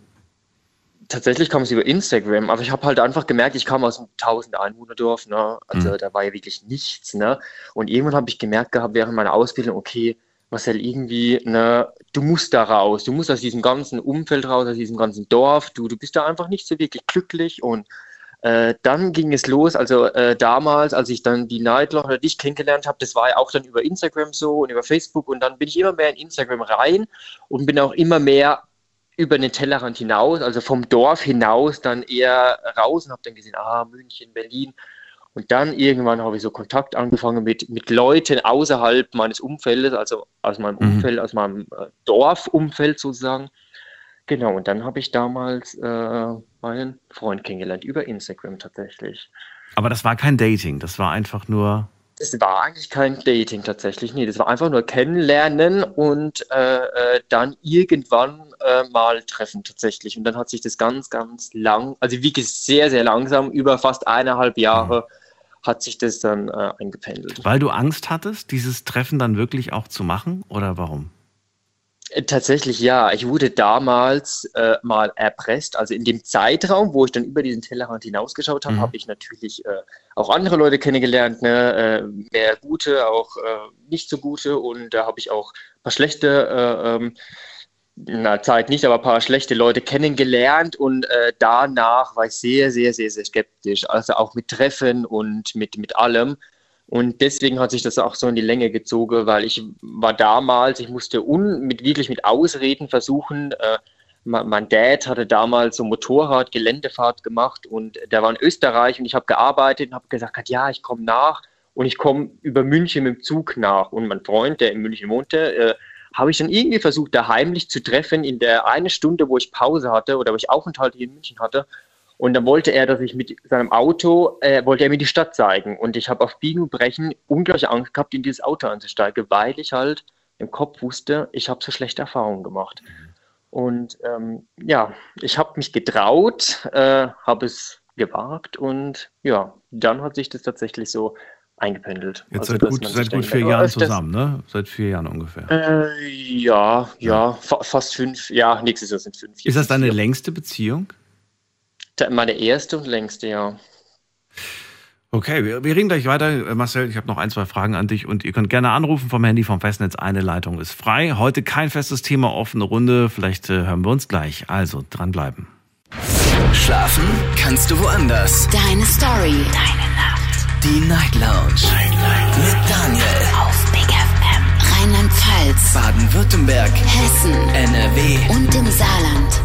Tatsächlich kam es über Instagram, aber ich habe halt einfach gemerkt, ich kam aus einem 1000 Einwohnerdorf, ne? Also Mhm. da war ja wirklich nichts, ne? Und irgendwann habe ich gemerkt gehabt während meiner Ausbildung, okay, Marcel, irgendwie, ne, du musst da raus, du musst aus diesem ganzen Umfeld raus, aus diesem ganzen Dorf, du, du bist da einfach nicht so wirklich glücklich. Und äh, dann ging es los, also äh, damals, als ich dann die Nightloch oder dich kennengelernt habe, das war ja auch dann über Instagram so und über Facebook. Und dann bin ich immer mehr in Instagram rein und bin auch immer mehr über den Tellerrand hinaus, also vom Dorf hinaus, dann eher raus und habe dann gesehen, ah, München, Berlin. Und dann irgendwann habe ich so Kontakt angefangen mit, mit Leuten außerhalb meines Umfeldes, also aus meinem Mhm. Umfeld, aus meinem äh, Dorfumfeld sozusagen. Genau, und dann habe ich damals äh, meinen Freund kennengelernt, über Instagram tatsächlich. Aber das war kein Dating, das war einfach nur. Das war eigentlich kein Dating tatsächlich. Nee, das war einfach nur kennenlernen und äh, äh, dann irgendwann äh, mal treffen tatsächlich. Und dann hat sich das ganz, ganz lang, also wirklich sehr, sehr langsam, über fast eineinhalb Jahre, hat sich das dann äh, eingependelt. Weil du Angst hattest, dieses Treffen dann wirklich auch zu machen oder warum? Äh, Tatsächlich ja. Ich wurde damals äh, mal erpresst. Also in dem Zeitraum, wo ich dann über diesen Tellerrand hinausgeschaut habe, Mhm. habe ich natürlich äh, auch andere Leute kennengelernt, ne? äh, mehr gute, auch äh, nicht so gute. Und da habe ich auch ein paar schlechte, äh, ähm, na Zeit nicht, aber ein paar schlechte Leute kennengelernt. Und äh, danach war ich sehr, sehr, sehr, sehr skeptisch. Also auch mit Treffen und mit, mit allem. Und deswegen hat sich das auch so in die Länge gezogen, weil ich war damals, ich musste un, mit, wirklich mit Ausreden versuchen. Äh, mein, mein Dad hatte damals so Motorrad, Geländefahrt gemacht und der war in Österreich und ich habe gearbeitet und habe gesagt, ja, ich komme nach und ich komme über München mit dem Zug nach. Und mein Freund, der in München wohnte, äh, habe ich dann irgendwie versucht, da heimlich zu treffen in der eine Stunde, wo ich Pause hatte oder wo ich Aufenthalt hier in München hatte. Und dann wollte er, dass ich mit seinem Auto, äh, wollte er mir die Stadt zeigen. Und ich habe auf Biegen und Brechen unglaublich Angst gehabt, in dieses Auto einzusteigen, weil ich halt im Kopf wusste, ich habe so schlechte Erfahrungen gemacht. Und ähm, ja, ich habe mich getraut, äh, habe es gewagt und ja, dann hat sich das tatsächlich so eingependelt. Jetzt Also, seit gut, seit gut vier oh, Jahren zusammen, ne? Seit vier Jahren ungefähr. Äh, ja, ja, fa fast fünf, ja, nächstes Jahr sind fünf. Ist das deine vier. längste Beziehung? Da- Meine erste und längste, ja. Okay, wir, wir reden gleich weiter. Äh, Marcel, ich habe noch ein, zwei Fragen an dich und ihr könnt gerne anrufen vom Handy vom Festnetz. Eine Leitung ist frei. Heute kein festes Thema, offene Runde. Vielleicht äh, hören wir uns gleich. Also dranbleiben. Schlafen kannst du woanders. Deine Story. Deine Nacht. Die Night Lounge. Night, Night. Mit Daniel. Auf Big FM. Rheinland-Pfalz. Baden-Württemberg. Hessen. NRW. Und im Saarland.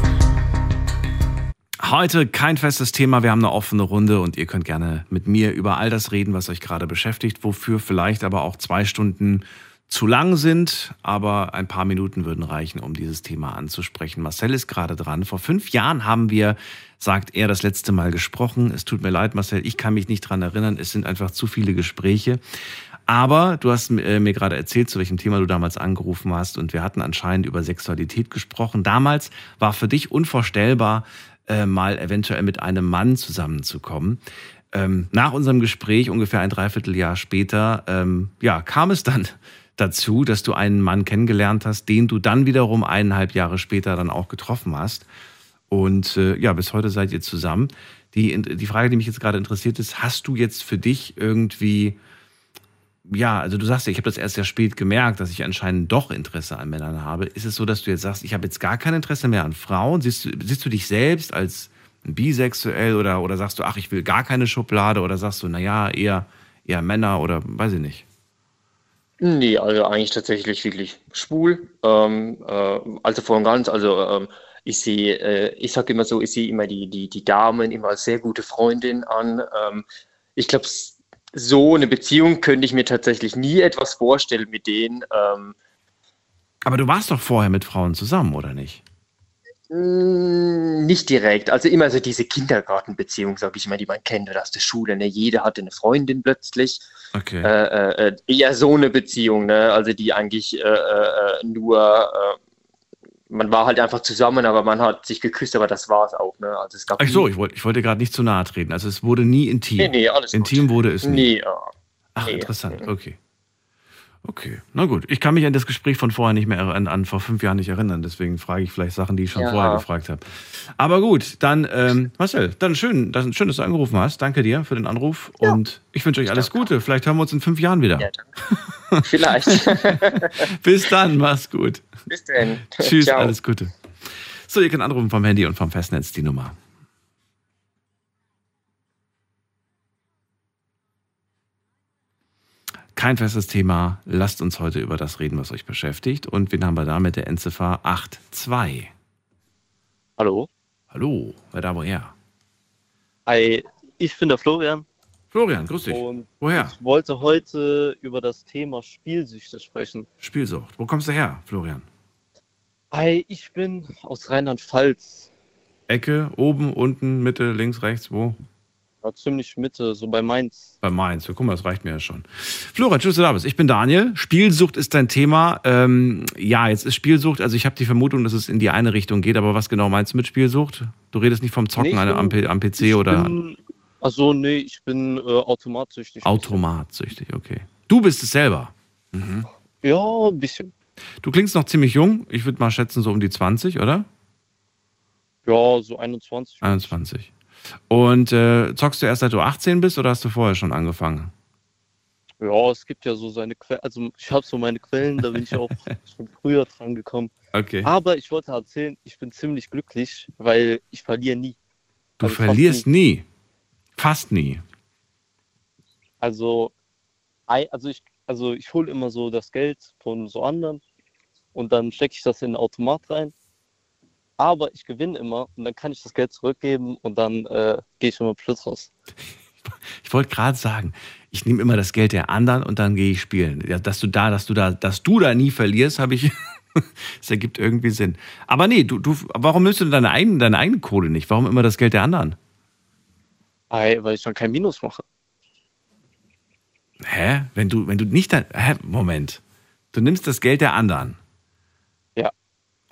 Heute kein festes Thema, wir haben eine offene Runde und ihr könnt gerne mit mir über all das reden, was euch gerade beschäftigt, wofür vielleicht aber auch zwei Stunden zu lang sind, aber ein paar Minuten würden reichen, um dieses Thema anzusprechen. Marcel ist gerade dran. Vor fünf Jahren haben wir, sagt er, das letzte Mal gesprochen. Es tut mir leid, Marcel, ich kann mich nicht dran erinnern. Es sind einfach zu viele Gespräche. Aber du hast äh, mir gerade erzählt, zu welchem Thema du damals angerufen hast. Und wir hatten anscheinend über Sexualität gesprochen. Damals war für dich unvorstellbar, äh, mal eventuell mit einem Mann zusammenzukommen. Ähm, nach unserem Gespräch, ungefähr ein Dreivierteljahr später, ähm, ja, kam es dann dazu, dass du einen Mann kennengelernt hast, den du dann wiederum eineinhalb Jahre später dann auch getroffen hast. Und äh, ja, bis heute seid ihr zusammen. Die, die Frage, die mich jetzt gerade interessiert ist, hast du jetzt für dich irgendwie, ja, also du sagst ja, ich habe das erst sehr spät gemerkt, dass ich anscheinend doch Interesse an Männern habe. Ist es so, dass du jetzt sagst, ich habe jetzt gar kein Interesse mehr an Frauen? Siehst du, siehst du dich selbst als bisexuell oder, oder sagst du, ach, ich will gar keine Schublade oder sagst du, naja, eher, eher Männer oder weiß ich nicht. Nee, also eigentlich tatsächlich wirklich schwul. Ähm, äh, also voll und ganz, also ähm, ich sehe, äh, ich sage immer so, ich sehe immer die, die, die Damen immer als sehr gute Freundin an. Ähm, ich glaube, so eine Beziehung könnte ich mir tatsächlich nie etwas vorstellen mit denen. Ähm, Aber du warst doch vorher mit Frauen zusammen, oder nicht? Mm, Nicht direkt, also immer so diese Kindergartenbeziehung, sage ich mal, die man kennt oder aus der Schule. Ne? Jeder hatte eine Freundin plötzlich. Okay. Äh, äh, eher so eine Beziehung, ne? also die eigentlich äh, äh, nur, äh, man war halt einfach zusammen, aber man hat sich geküsst, aber das war es auch. Ne? Also es gab Ach so, ich wollte ich wollte gerade nicht zu nahe treten. Also es wurde nie intim. Nee, nee, alles gut. intim wurde es nie. Nee, ja. Ach, nee. interessant. Okay. Okay, na gut. Ich kann mich an das Gespräch von vorher nicht mehr an, an vor fünf Jahren nicht erinnern. Deswegen frage ich vielleicht Sachen, die ich schon Ja. vorher gefragt habe. Aber gut, dann, ähm, Marcel, dann schön, das, schön, dass du angerufen hast. Danke dir für den Anruf und ich wünsche euch alles Gute. Vielleicht hören wir uns in fünf Jahren wieder. Ja, danke. Vielleicht. Bis dann, mach's gut. Bis dann. Tschüss, Ciao. alles Gute. So, ihr könnt anrufen vom Handy und vom Festnetz die Nummer. Kein festes Thema. Lasst uns heute über das reden, was euch beschäftigt. Und wen haben wir da mit der Endziffer 82? Hallo. Hallo, wer da woher? Hi, ich bin der Florian. Florian, grüß dich. Und Woher? ich wollte heute über das Thema Spielsüchte sprechen. Spielsucht. Wo kommst du her, Florian? Hi, ich bin aus Rheinland-Pfalz. Ecke, oben, unten, Mitte, links, rechts, wo? Ja, ziemlich Mitte, so bei Mainz. Bei Mainz. Guck mal, das reicht mir ja schon. Florian, schön, dass du da bist. Ich bin Daniel. Spielsucht ist dein Thema. Ähm, ja, jetzt ist Spielsucht. Also ich habe die Vermutung, dass es in die eine Richtung geht. Aber was genau meinst du mit Spielsucht? Du redest nicht vom Zocken Nee, am, bin- P- am PC oder Bin, also nee, ich bin äh, automatsüchtig. automatsüchtig. Okay. Du bist es selber. Ja, ein bisschen. Du klingst noch ziemlich jung. Ich würde mal schätzen, so um die 20, oder? Ja, so 21. 21. Und äh, zockst du erst seit du 18 bist oder hast du vorher schon angefangen? Ja, es gibt ja so seine Quellen. Also ich habe so meine Quellen, da bin ich auch schon früher dran gekommen. Okay. Aber ich wollte erzählen, ich bin ziemlich glücklich, weil ich verliere nie. Du also verlierst nie. Fast nie. Also, also ich, also ich hole immer so das Geld von so anderen und dann stecke ich das in den Automat rein. Aber ich gewinne immer und dann kann ich das Geld zurückgeben und dann äh, gehe ich immer plus raus. Ich wollte gerade sagen, ich nehme immer das Geld der anderen und dann gehe ich spielen. Ja, dass du da, dass du da, dass du da nie verlierst, habe ich. Das ergibt irgendwie Sinn. Aber nee, du, du, warum nimmst du deine eigene, deine eigene Kohle nicht? Warum immer das Geld der anderen? Ei, weil ich dann kein Minus mache. Hä? Wenn du, wenn du nicht dein. Hä? Moment. Du nimmst das Geld der anderen.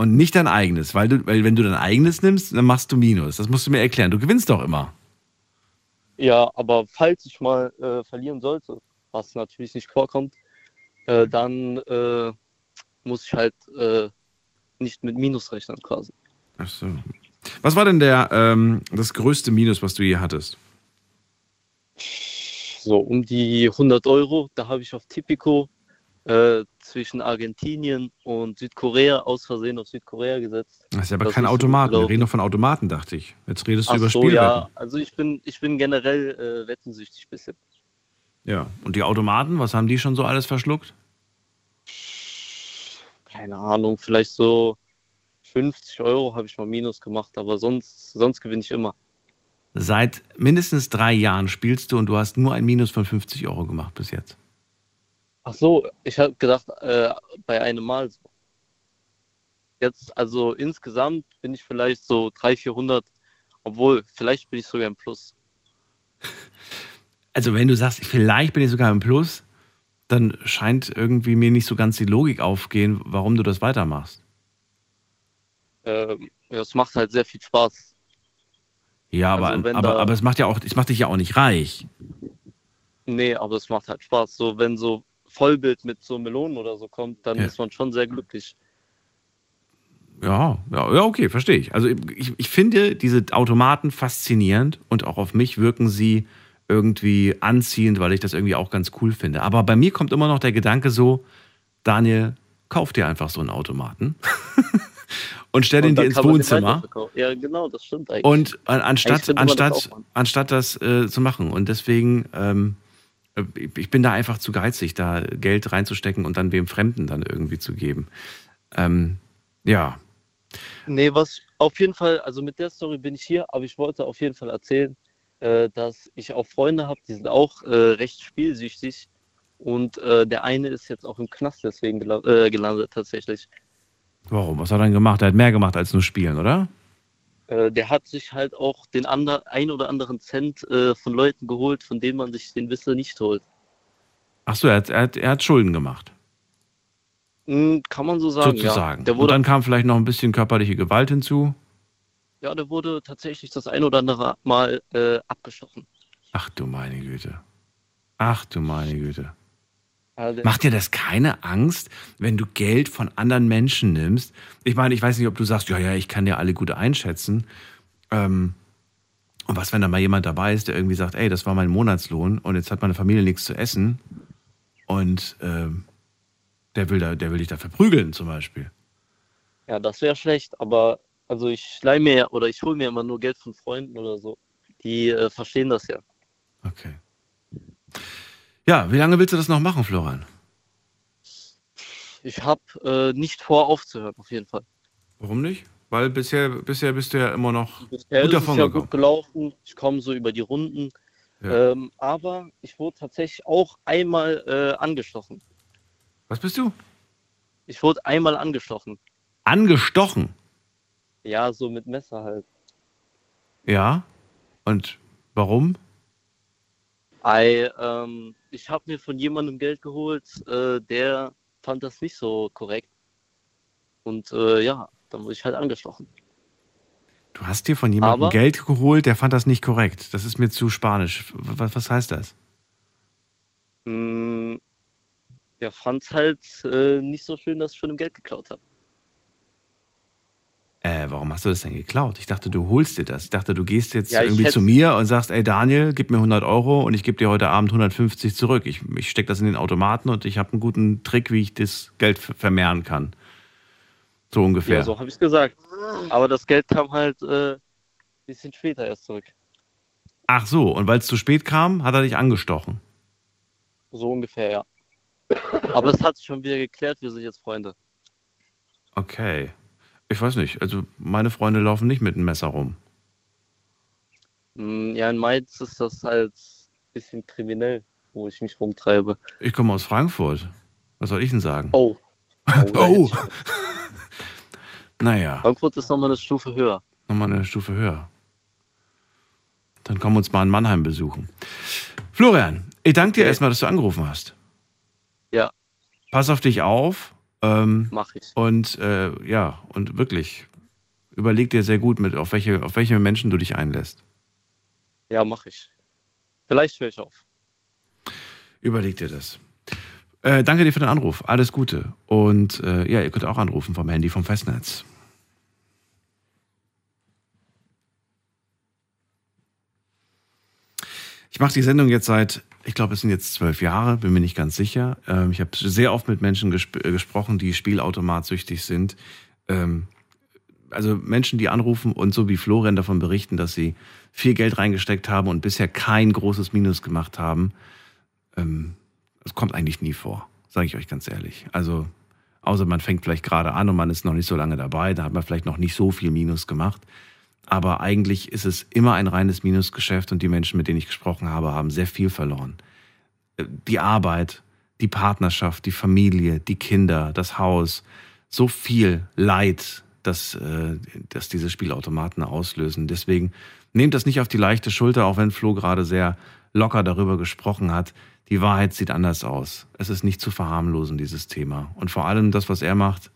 Und nicht dein eigenes, weil du, weil wenn du dein eigenes nimmst, dann machst du Minus. Das musst du mir erklären. Du gewinnst doch immer. Ja, aber falls ich mal äh, verlieren sollte, was natürlich nicht vorkommt, äh, dann äh, muss ich halt äh, nicht mit Minus rechnen quasi. Ach so. Was war denn der, ähm, das größte Minus, was du je hattest? So um die 100 Euro, da habe ich auf Tipico äh, zwischen Argentinien und Südkorea aus Versehen auf Südkorea gesetzt. Das ist ja aber Das kein ist Automaten. Wir reden doch von Automaten, dachte ich. Jetzt redest du Ach über so, Spielwetten. ja, also ich bin, ich bin generell äh, wettensüchtig bisschen. Ja. Und die Automaten, was haben die schon so alles verschluckt? Keine Ahnung, vielleicht so 50 Euro habe ich mal Minus gemacht, aber sonst, sonst gewinne ich immer. Seit mindestens drei Jahren spielst du und du hast nur ein Minus von 50 Euro gemacht bis jetzt. Ach so, ich habe gedacht, äh, bei einem Mal so. Jetzt, also insgesamt bin ich vielleicht so 300, 400, obwohl, vielleicht bin ich sogar im Plus. Also wenn du sagst, vielleicht bin ich sogar im Plus, dann scheint irgendwie mir nicht so ganz die Logik aufgehen, warum du das weitermachst. Ähm, ja, es macht halt sehr viel Spaß. Ja, aber, Also aber, aber es macht ja auch, es macht dich ja auch nicht reich. Nee, aber es macht halt Spaß. So, wenn so Vollbild mit so Melonen oder so kommt, dann Ja. ist man schon sehr glücklich. Ja, ja, ja, okay, verstehe ich. Also ich, ich finde diese Automaten faszinierend und auch auf mich wirken sie irgendwie anziehend, weil ich das irgendwie auch ganz cool finde. Aber bei mir kommt immer noch der Gedanke so, Daniel, kauf dir einfach so einen Automaten und stell den Und dir ins Wohnzimmer. Ja, genau, das stimmt eigentlich. Und an- anstatt, das anstatt, Mann. anstatt das äh, zu machen. Und deswegen, ähm, ich ich bin da einfach zu geizig, da Geld reinzustecken und dann wem Fremden dann irgendwie zu geben. Ähm, ja, Nee, was auf jeden Fall, also mit der Story bin ich hier, aber ich wollte auf jeden Fall erzählen, äh, dass ich auch Freunde habe, die sind auch äh, recht spielsüchtig und äh, der eine ist jetzt auch im Knast deswegen äh, gelandet tatsächlich. warum? Was hat er denn gemacht? Er hat mehr gemacht als nur spielen, oder? Äh, der hat sich halt auch den ander ein oder anderen Cent äh, von Leuten geholt, von denen man sich den Wisse nicht holt. Ach so, er hat, er hat, er hat Schulden gemacht, Hm, kann man so sagen, sozusagen. ja. Der und wurde, dann kam vielleicht noch ein bisschen körperliche Gewalt hinzu. ja, der wurde tatsächlich das ein oder andere Mal äh, abgestochen. Ach du meine Güte. Ach du meine Güte. Also Macht dir das keine Angst, wenn du Geld von anderen Menschen nimmst? Ich meine, ich weiß nicht, ob du sagst, ja, ja, ich kann dir alle gut einschätzen. Ähm, und was, wenn da mal jemand dabei ist, der irgendwie sagt, ey, das war mein Monatslohn und jetzt hat meine Familie nichts zu essen und ähm, der, will da, der will dich da verprügeln zum Beispiel. Ja, das wäre schlecht, aber also ich leih mir ja- oder ich hole mir immer nur Geld von Freunden oder so. Die äh, verstehen das ja. Okay. Ja, wie lange willst du das noch machen, Florian? Ich habe äh, nicht vor aufzuhören, auf jeden Fall. Warum nicht? Weil bisher, bisher bist du ja immer noch Bisher gut ist es davon ja gekommen. gut gelaufen. Ich komme so über die Runden. Ja. Ähm, aber ich wurde tatsächlich auch einmal äh, angestochen. Was bist du? Ich wurde einmal angestochen. Angestochen. Ja, so mit Messer halt. Ja. Und warum? Ei, ähm, ich habe mir von jemandem Geld geholt, äh, der fand das nicht so korrekt. Und äh, ja, dann wurde ich halt angestochen. Du hast dir von jemandem Aber- Geld geholt, der fand das nicht korrekt. Das ist mir zu spanisch. Was, was heißt das? Mm, Der fand halt äh, nicht so schön, dass ich von ihm Geld geklaut habe. Äh, warum hast du das denn geklaut? Ich dachte, du holst dir das. Ich dachte, du gehst jetzt Ja, irgendwie zu mir und sagst, ey Daniel, gib mir 100 Euro und ich gebe dir heute Abend 150 zurück. Ich, ich stecke das in den Automaten und ich habe einen guten Trick, wie ich das Geld ver- vermehren kann. So ungefähr. Ja, so habe ich gesagt. Aber das Geld kam halt ein äh, bisschen später erst zurück. Ach so, und weil es zu spät kam, hat er dich angestochen. So ungefähr, ja. Aber es hat sich schon wieder geklärt, wir sind jetzt Freunde. Okay. Ich weiß nicht. Also meine Freunde laufen nicht mit einem Messer rum. Mm, Ja, in Mainz ist das halt ein bisschen kriminell, wo ich mich rumtreibe. Ich komme aus Frankfurt. Was soll ich denn sagen? Oh. Oh. Naja, Frankfurt ist nochmal eine Stufe höher. nochmal eine Stufe höher. Dann kommen wir uns mal in Mannheim besuchen. Florian, ich danke dir erstmal, dass du angerufen hast. Ja. pass auf dich auf. Ähm, Mach ich. Und äh, ja, und wirklich, überleg dir sehr gut, mit, auf, welche, auf welche Menschen du dich einlässt. Ja, mach ich. Vielleicht höre ich auf. Überleg dir das. Äh, danke dir für den Anruf. Alles Gute. Und äh, ja, ihr könnt auch anrufen vom Handy vom Festnetz. Ich mache die Sendung jetzt seit, ich glaube, es sind jetzt zwölf Jahre, bin mir nicht ganz sicher. Ähm, ich habe sehr oft mit Menschen gesp äh, gesprochen, die spielautomatsüchtig sind. Ähm, also Menschen, die anrufen und so wie Florian davon berichten, dass sie viel Geld reingesteckt haben und bisher kein großes Minus gemacht haben. Ähm, das kommt eigentlich nie vor, sage ich euch ganz ehrlich. Also außer man fängt vielleicht gerade an und man ist noch nicht so lange dabei, da hat man vielleicht noch nicht so viel Minus gemacht. Aber eigentlich ist es immer ein reines Minusgeschäft und die Menschen, mit denen ich gesprochen habe, haben sehr viel verloren. Äh, die Arbeit, die Partnerschaft, die Familie, die Kinder, das Haus, so viel Leid, dass, äh, dass diese Spielautomaten auslösen. Deswegen nehmt das nicht auf die leichte Schulter, auch wenn Flo gerade sehr locker darüber gesprochen hat. Die Wahrheit sieht anders aus. Es ist nicht zu verharmlosen, dieses Thema. Und vor allem das, was er macht,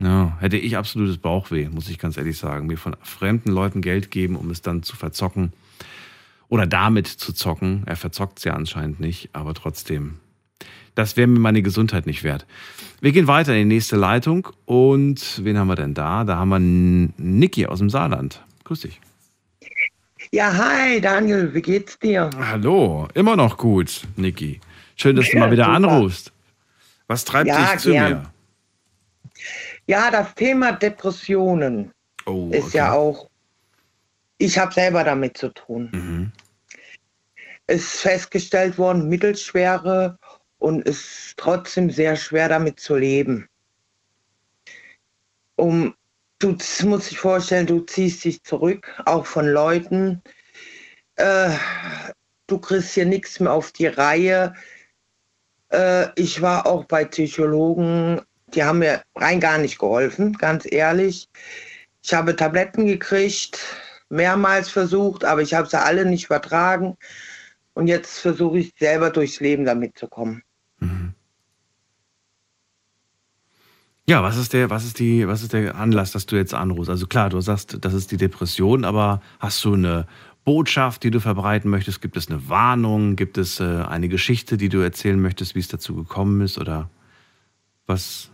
ja, hätte ich absolutes Bauchweh, muss ich ganz ehrlich sagen. Mir von fremden Leuten Geld geben, um es dann zu verzocken. Oder damit zu zocken. Er verzockt es ja anscheinend nicht, aber trotzdem. Das wäre mir meine Gesundheit nicht wert. Wir gehen weiter in die nächste Leitung. Und wen haben wir denn da? Da haben wir Niki aus dem Saarland. Grüß dich. Ja, hi Daniel, wie geht's dir? Hallo, immer noch gut, Niki. Schön, dass du mal wieder anrufst. Was treibt Ja, dich zu gern. mir? Ja, das Thema Depressionen Oh, ist ja auch, ich habe selber damit zu tun. Mhm. Es ist festgestellt worden, mittelschwere und es ist trotzdem sehr schwer damit zu leben. Um, du musst dich vorstellen, du ziehst dich zurück, auch von Leuten. Äh, du kriegst hier nichts mehr auf die Reihe. Äh, ich war auch bei Psychologen, die haben mir rein gar nicht geholfen, ganz ehrlich. Ich habe Tabletten gekriegt, mehrmals versucht, aber ich habe sie alle nicht vertragen. Und jetzt versuche ich selber durchs Leben damit zu kommen. Ja, was ist der, was ist die, was ist der Anlass, dass du jetzt anrufst? Also klar, du sagst, das ist die Depression, aber hast du eine Botschaft, die du verbreiten möchtest? Gibt es eine Warnung? Gibt es äh, eine Geschichte, die du erzählen möchtest, wie es dazu gekommen ist? Oder was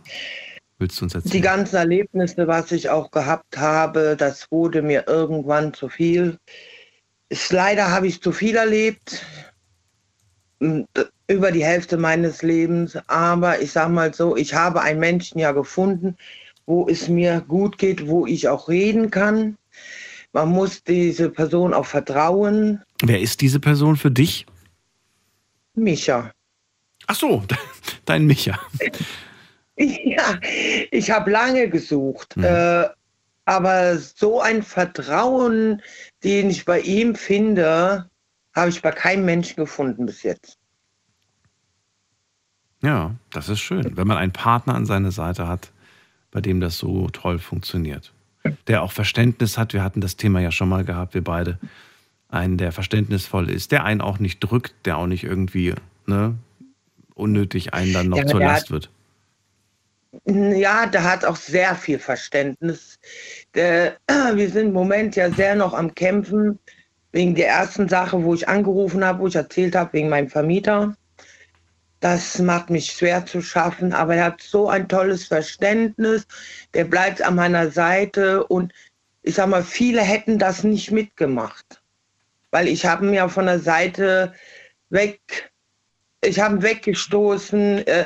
willst du uns Die erzählen? ganzen Erlebnisse, was ich auch gehabt habe, das wurde mir irgendwann zu viel. Ist, leider habe ich zu viel erlebt, über die Hälfte meines Lebens. Aber ich sage mal so, ich habe einen Menschen ja gefunden, wo es mir gut geht, wo ich auch reden kann. Man muss diese Person auch vertrauen. Wer ist diese Person für dich? Micha. Ach so, dein Micha. Ja, ich habe lange gesucht, äh, aber so ein Vertrauen, den ich bei ihm finde, habe ich bei keinem Menschen gefunden bis jetzt. Ja, das ist schön, wenn man einen Partner an seiner Seite hat, bei dem das so toll funktioniert. Der auch Verständnis hat, wir hatten das Thema ja schon mal gehabt, wir beide. Einen, der verständnisvoll ist, der einen auch nicht drückt, der auch nicht irgendwie ne, unnötig einen dann noch Ja, zur Last wird. Ja, der hat auch sehr viel Verständnis. Der, wir sind im Moment ja sehr noch am Kämpfen wegen der ersten Sache, wo ich angerufen habe, wo ich erzählt habe, wegen meinem Vermieter. Das macht mich schwer zu schaffen, aber er hat so ein tolles Verständnis. Der bleibt an meiner Seite und ich sag mal, viele hätten das nicht mitgemacht, weil ich habe ihn ja von der Seite weg, ich habe ihn weggestoßen. Äh,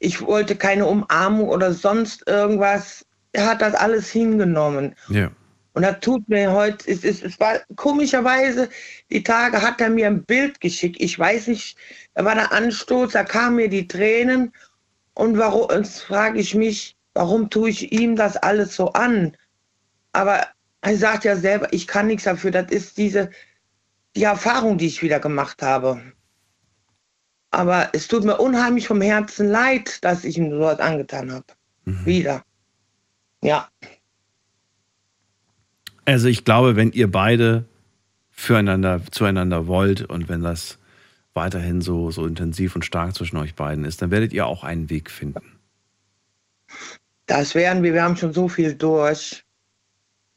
ich wollte keine Umarmung oder sonst irgendwas. Er hat das alles hingenommen. Ja. Und das tut mir heute, es, es, es war komischerweise, die Tage hat er mir ein Bild geschickt. Ich weiß nicht, da war der Anstoß, da kamen mir die Tränen. Und warum, jetzt frage ich mich, warum tue ich ihm das alles so an? Aber er sagt ja selber, ich kann nichts dafür. Das ist diese, die Erfahrung, die ich wieder gemacht habe. Aber es tut mir unheimlich vom Herzen leid, dass ich ihm sowas angetan habe. Wieder. Ja. Also ich glaube, wenn ihr beide füreinander, zueinander wollt und wenn das weiterhin so, so intensiv und stark zwischen euch beiden ist, dann werdet ihr auch einen Weg finden. Das werden wir, wir haben schon so viel durch.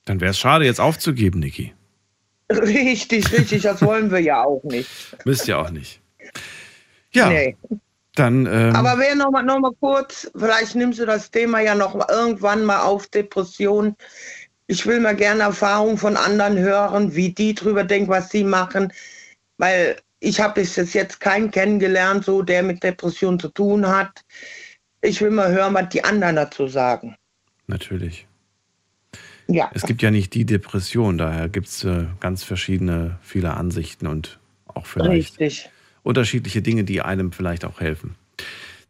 Dann wäre es schade, jetzt aufzugeben, Niki. Richtig, richtig, das wollen wir ja auch nicht. Müsst ihr auch nicht. Ja. Nee. Dann, ähm, Aber wer noch mal, noch mal kurz, vielleicht nimmst du das Thema ja noch irgendwann mal auf Depression. Ich will mal gerne Erfahrungen von anderen hören, wie die drüber denken, was sie machen, weil ich habe bis jetzt keinen kennengelernt, so der mit Depression zu tun hat. Ich will mal hören, was die anderen dazu sagen. Natürlich. Ja. Es gibt ja nicht die Depression, daher gibt es äh, ganz verschiedene, viele Ansichten und auch vielleicht Richtig. Unterschiedliche Dinge, die einem vielleicht auch helfen.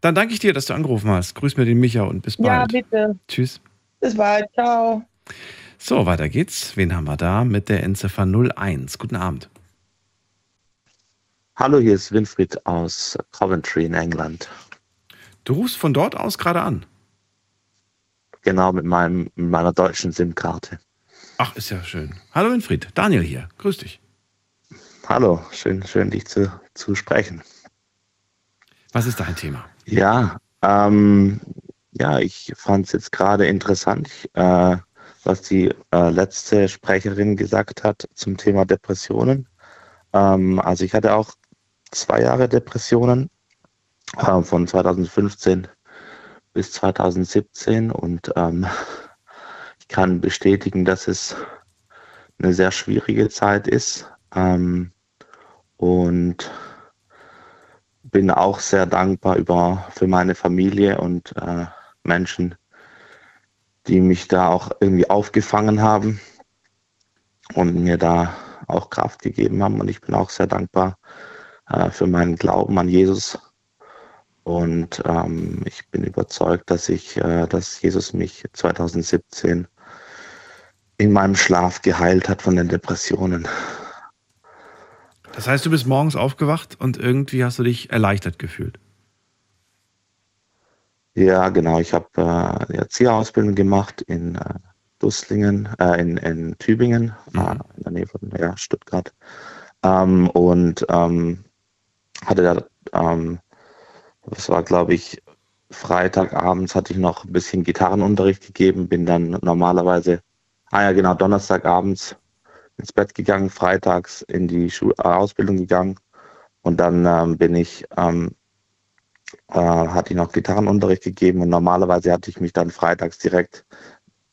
Dann danke ich dir, dass du angerufen hast. Grüß mir den Micha und bis Ja, bald. bitte. Tschüss. Bis bald. Ciao. So, weiter geht's. Wen haben wir da mit der Endziffer 01? Guten Abend. Hallo, hier ist Winfried aus Coventry in England. Du rufst von dort aus gerade an? Genau, mit, meinem, mit meiner deutschen SIM-Karte. Ach, ist ja schön. Hallo Winfried, Daniel hier. Grüß dich. Hallo, schön, schön dich zu, zu sprechen. Was ist dein Thema? Ja, ähm, ja, ich fand es jetzt gerade interessant, äh, was die äh, letzte Sprecherin gesagt hat zum Thema Depressionen. Ähm, also ich hatte auch zwei Jahre Depressionen äh, von 2015 bis 2017 und ähm, ich kann bestätigen, dass es eine sehr schwierige Zeit ist ähm, und bin auch sehr dankbar über, für meine Familie und äh, Menschen, die mich da auch irgendwie aufgefangen haben und mir da auch Kraft gegeben haben. Und ich bin auch sehr dankbar äh, für meinen Glauben an Jesus. Und ähm, ich bin überzeugt, dass ich, äh, dass Jesus mich 2017 in meinem Schlaf geheilt hat von den Depressionen. Das heißt, du bist morgens aufgewacht und irgendwie hast du dich erleichtert gefühlt. Ja, genau. Ich habe äh, die Erzieherausbildung gemacht in äh, Dusslingen, äh, in, in Tübingen, äh, in der Nähe von ja, Stuttgart. Ähm, und ähm, hatte da, ähm, das war glaube ich, Freitagabends hatte ich noch ein bisschen Gitarrenunterricht gegeben, bin dann normalerweise, ah ja genau, Donnerstagabends ins Bett gegangen, freitags in die Schul äh, Ausbildung gegangen und dann ähm, bin ich, ähm, äh, hatte ich noch Gitarrenunterricht gegeben und normalerweise hatte ich mich dann freitags direkt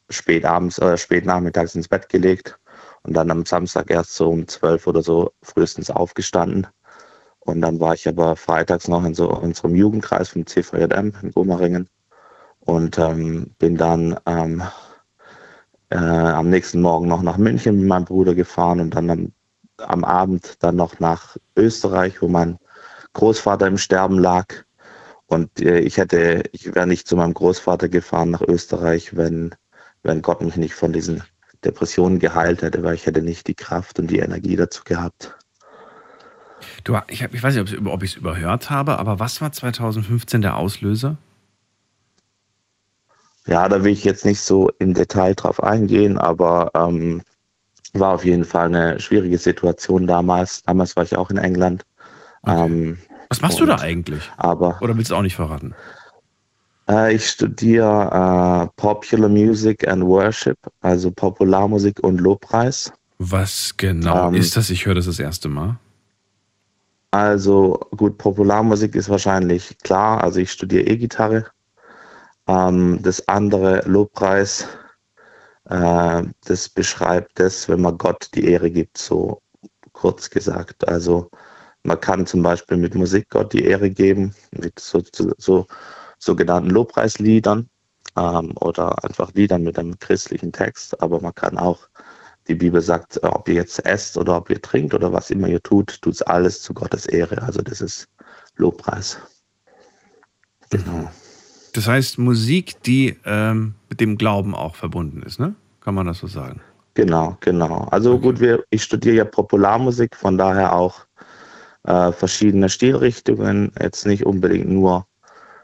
spät abends oder spät nachmittags ins Bett gelegt und dann am Samstag erst so um zwölf oder so frühestens aufgestanden. Und dann war ich aber freitags noch in so unserem Jugendkreis vom CVJM in Gomaringen und ähm, bin dann ähm, äh, am nächsten Morgen noch nach München mit meinem Bruder gefahren und dann am, am Abend dann noch nach Österreich, wo mein Großvater im Sterben lag. Und äh, ich hätte, ich wäre nicht zu meinem Großvater gefahren nach Österreich, wenn, wenn Gott mich nicht von diesen Depressionen geheilt hätte, weil ich hätte nicht die Kraft und die Energie dazu gehabt. Du, ich, hab, ich weiß nicht, ob ich es überhört habe, aber was war 2015 der Auslöser? Ja, da will ich jetzt nicht so im Detail drauf eingehen, aber ähm, war auf jeden Fall eine schwierige Situation damals. Damals war ich auch in England. Ähm, Was machst du da eigentlich? Aber Oder willst du auch nicht verraten? äh, ich studiere äh, Popular Music and Worship, also Popularmusik und Lobpreis. Was genau Ähm, ist das? Ich höre das das erste Mal. Also gut, Popularmusik ist wahrscheinlich klar. Also ich studiere E-Gitarre. Ähm, das andere Lobpreis, äh, das beschreibt das, wenn man Gott die Ehre gibt, so kurz gesagt. Also man kann zum Beispiel mit Musik Gott die Ehre geben, mit so, so, so sogenannten Lobpreisliedern ähm, oder einfach Liedern mit einem christlichen Text. Aber man kann auch, die Bibel sagt, ob ihr jetzt esst oder ob ihr trinkt oder was immer ihr tut, tut es alles zu Gottes Ehre. Also das ist Lobpreis. Genau. Das heißt, Musik, die ähm, mit dem Glauben auch verbunden ist, ne? Kann man das so sagen? Genau, genau. Also gut, wir, ich studiere ja Popularmusik, von daher auch äh, verschiedene Stilrichtungen, jetzt nicht unbedingt nur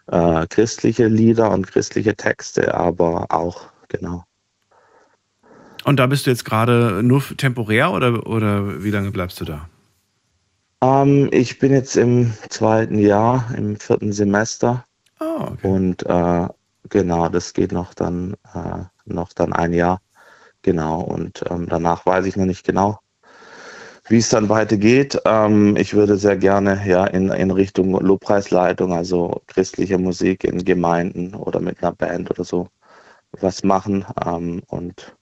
äh, christliche Lieder und christliche Texte, aber auch, genau. Und da bist du jetzt gerade nur temporär oder, oder wie lange bleibst du da? Ähm, ich bin jetzt im zweiten Jahr, im vierten Semester. Oh, okay. Und äh, genau, das geht noch dann, äh, noch dann ein Jahr. Genau, und ähm, danach weiß ich noch nicht genau, wie es dann weitergeht. Ähm, ich würde sehr gerne ja in, in Richtung Lobpreisleitung, also christliche Musik in Gemeinden oder mit einer Band oder so was machen. Ähm, und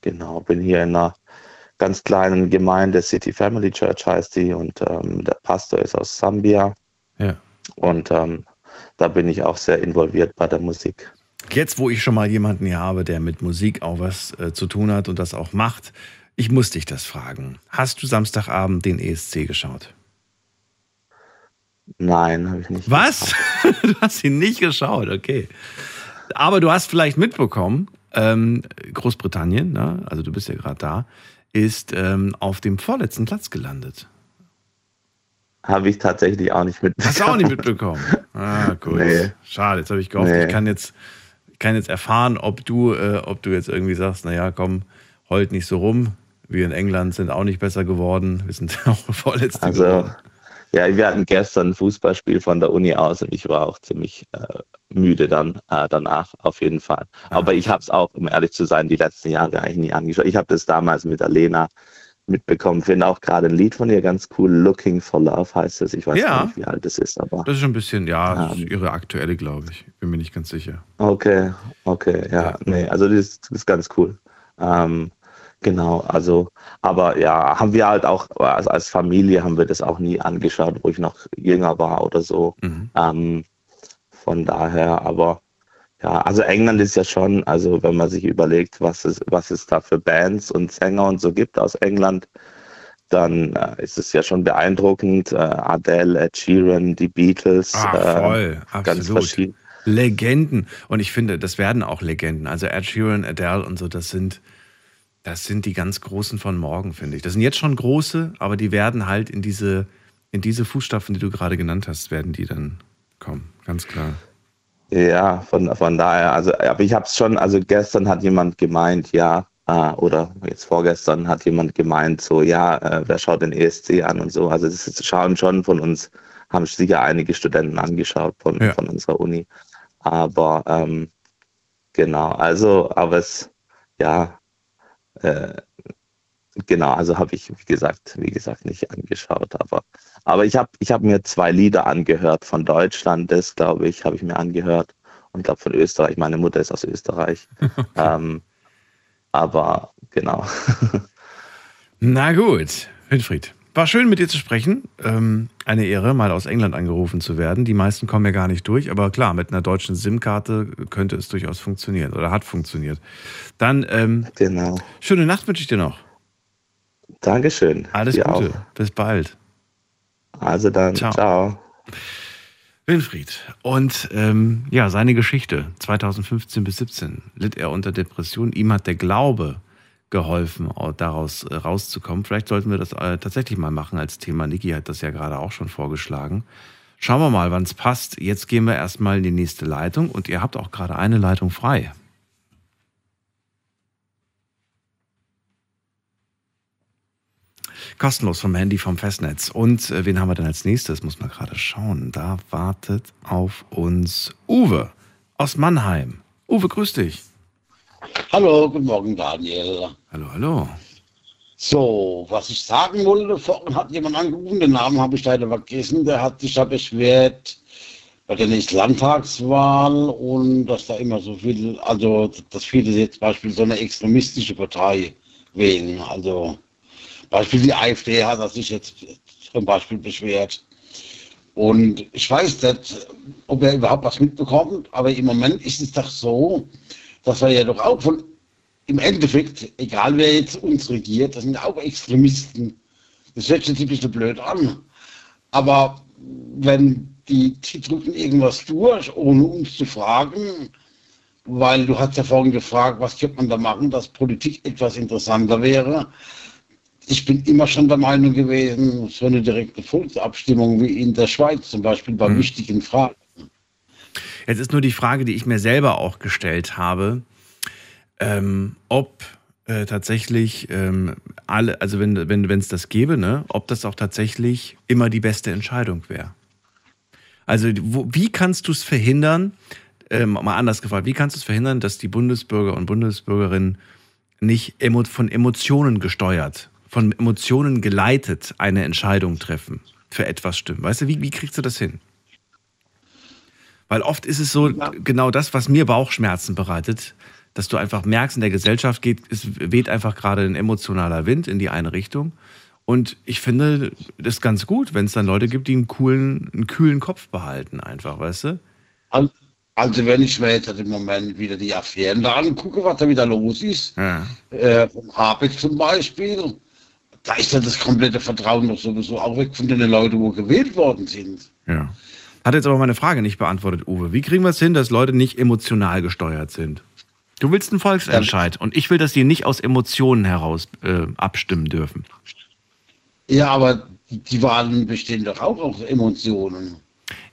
genau, bin hier in einer ganz kleinen Gemeinde, City Family Church heißt die, und ähm, der Pastor ist aus Sambia. Ja. Und ähm, da bin ich auch sehr involviert bei der Musik. Jetzt, wo ich schon mal jemanden hier habe, der mit Musik auch was äh, zu tun hat und das auch macht, ich muss dich das fragen. Hast du Samstagabend den ESC geschaut? Nein, habe ich nicht. Was? du hast ihn nicht geschaut, okay. Aber du hast vielleicht mitbekommen, ähm, Großbritannien, ne? also du bist ja gerade da, ist ähm, auf dem vorletzten Platz gelandet. Habe ich tatsächlich auch nicht mitbekommen. Hast du auch nicht mitbekommen? Ah, gut. Nee. Schade, jetzt habe ich gehofft, Nee. ich kann jetzt, kann jetzt erfahren, ob du, äh, ob du jetzt irgendwie sagst, naja, komm, heult nicht so rum. Wir in England sind auch nicht besser geworden. Wir sind auch vorletzte Also, geworden. ja, wir hatten gestern ein Fußballspiel von der Uni aus und ich war auch ziemlich äh, müde dann äh, danach, auf jeden Fall. Aber ich habe es auch, um ehrlich zu sein, die letzten Jahre eigentlich nie angeschaut. Ich habe das damals mit Alena mitbekommen. Finde auch gerade ein Lied von ihr ganz cool. Looking for Love heißt es. Ich weiß Ja. nicht, wie alt es ist, aber. Das ist schon ein bisschen, ja, das ist ihre aktuelle, glaube ich. Bin mir nicht ganz sicher. Okay, okay, ja, nee, also das, das ist ganz cool. Ähm, genau, also, aber ja, haben wir halt auch, also als Familie haben wir das auch nie angeschaut, wo ich noch jünger war oder so. Ähm, von daher, aber ja, also England ist ja schon, also wenn man sich überlegt, was es, was es da für Bands und Sänger und so gibt aus England, dann äh, ist es ja schon beeindruckend. Äh, Adele, Ed Sheeran, die Beatles, Ah, voll, äh, ganz absolut. verschieden. Legenden. Und ich finde, das werden auch Legenden. Also Ed Sheeran, Adele und so, das sind, das sind die ganz Großen von morgen, finde ich. Das sind jetzt schon große, aber die werden halt in diese, in diese Fußstapfen, die du gerade genannt hast, werden die dann kommen. Ganz klar. Ja, von, von daher, also, aber ich habe es schon, also gestern hat jemand gemeint, ja, äh, oder jetzt vorgestern hat jemand gemeint, so, ja, äh, wer schaut den ESC an und so. Also das schauen schon von uns, haben sicher einige Studenten angeschaut von, Ja. von unserer Uni. Aber ähm, genau, also, aber es, ja, äh, genau, also habe ich, wie gesagt, wie gesagt, nicht angeschaut, aber, aber ich habe ich hab mir zwei Lieder angehört von Deutschland, das glaube ich, habe ich mir angehört und glaube von Österreich. Meine Mutter ist aus Österreich. ähm, aber genau. Na gut, Winfried. War schön mit dir zu sprechen. Ähm, eine Ehre, mal aus England angerufen zu werden. Die meisten kommen ja gar nicht durch, aber klar, mit einer deutschen SIM-Karte könnte es durchaus funktionieren oder hat funktioniert. Dann ähm, genau. schöne Nacht wünsche ich dir noch. Dankeschön. Alles Dir Gute. auch. Bis bald. Also dann, Ciao. ciao. Winfried. Und ähm, ja, seine Geschichte 2015 bis 17 litt er unter Depression. Ihm hat der Glaube geholfen, au- daraus äh, rauszukommen. Vielleicht sollten wir das äh, tatsächlich mal machen als Thema. Niki hat das ja gerade auch schon vorgeschlagen. Schauen wir mal, wann es passt. Jetzt gehen wir erstmal in die nächste Leitung und ihr habt auch gerade eine Leitung frei. Kostenlos vom Handy, vom Festnetz. Und äh, wen haben wir denn als nächstes? Muss man gerade schauen. Da wartet auf uns Uwe aus Mannheim. Uwe, grüß dich. Hallo, guten Morgen, Daniel. Hallo, hallo. So, was ich sagen wollte, vorhin hat jemand angerufen, den Namen habe ich leider vergessen, der hat sich ja beschwert bei der nächsten Landtagswahl und dass da immer so viel, also dass viele jetzt zum Beispiel so eine extremistische Partei wählen. Also Beispiel die AfD hat sich jetzt zum Beispiel beschwert. Und ich weiß nicht, ob er überhaupt was mitbekommt, aber im Moment ist es doch so, dass wir ja doch auch von, im Endeffekt, egal wer jetzt uns regiert, das sind auch Extremisten. Das hört sich ein bisschen blöd an. Aber wenn die, die drücken irgendwas durch, ohne uns zu fragen, weil du hast ja vorhin gefragt, was könnte man da machen, dass Politik etwas interessanter wäre. Ich bin immer schon der Meinung gewesen, so eine direkte Volksabstimmung wie in der Schweiz zum Beispiel bei wichtigen Fragen. Jetzt ist nur die Frage, die ich mir selber auch gestellt habe, ähm, ob äh, tatsächlich ähm, alle, also wenn wenn wenn es das gäbe, ne, ob das auch tatsächlich immer die beste Entscheidung wäre. Also wo, wie kannst du es verhindern? Ähm, mal anders gefragt, wie kannst du es verhindern, dass die Bundesbürger und Bundesbürgerinnen nicht emo von Emotionen gesteuert, von Emotionen geleitet eine Entscheidung treffen, für etwas stimmen? Weißt du, wie, wie kriegst du das hin? Weil oft ist es so, genau das, was mir Bauchschmerzen bereitet, dass du einfach merkst, in der Gesellschaft geht, es weht einfach gerade ein emotionaler Wind in die eine Richtung. Und ich finde das ganz gut, wenn es dann Leute gibt, die einen coolen, einen kühlen Kopf behalten, einfach, weißt du? Al- Also wenn ich mir jetzt im Moment wieder die Affären da angucke, was da wieder los ist, Ja. äh, vom Habeck zum Beispiel, da ist ja das komplette Vertrauen doch sowieso auch weg von den Leuten, wo gewählt worden sind. Ja. Hat jetzt aber meine Frage nicht beantwortet, Uwe. Wie kriegen wir es hin, dass Leute nicht emotional gesteuert sind? Du willst einen Volksentscheid und ich will, dass die nicht aus Emotionen heraus äh, abstimmen dürfen. Ja, aber die, die Wahlen bestehen doch auch aus Emotionen.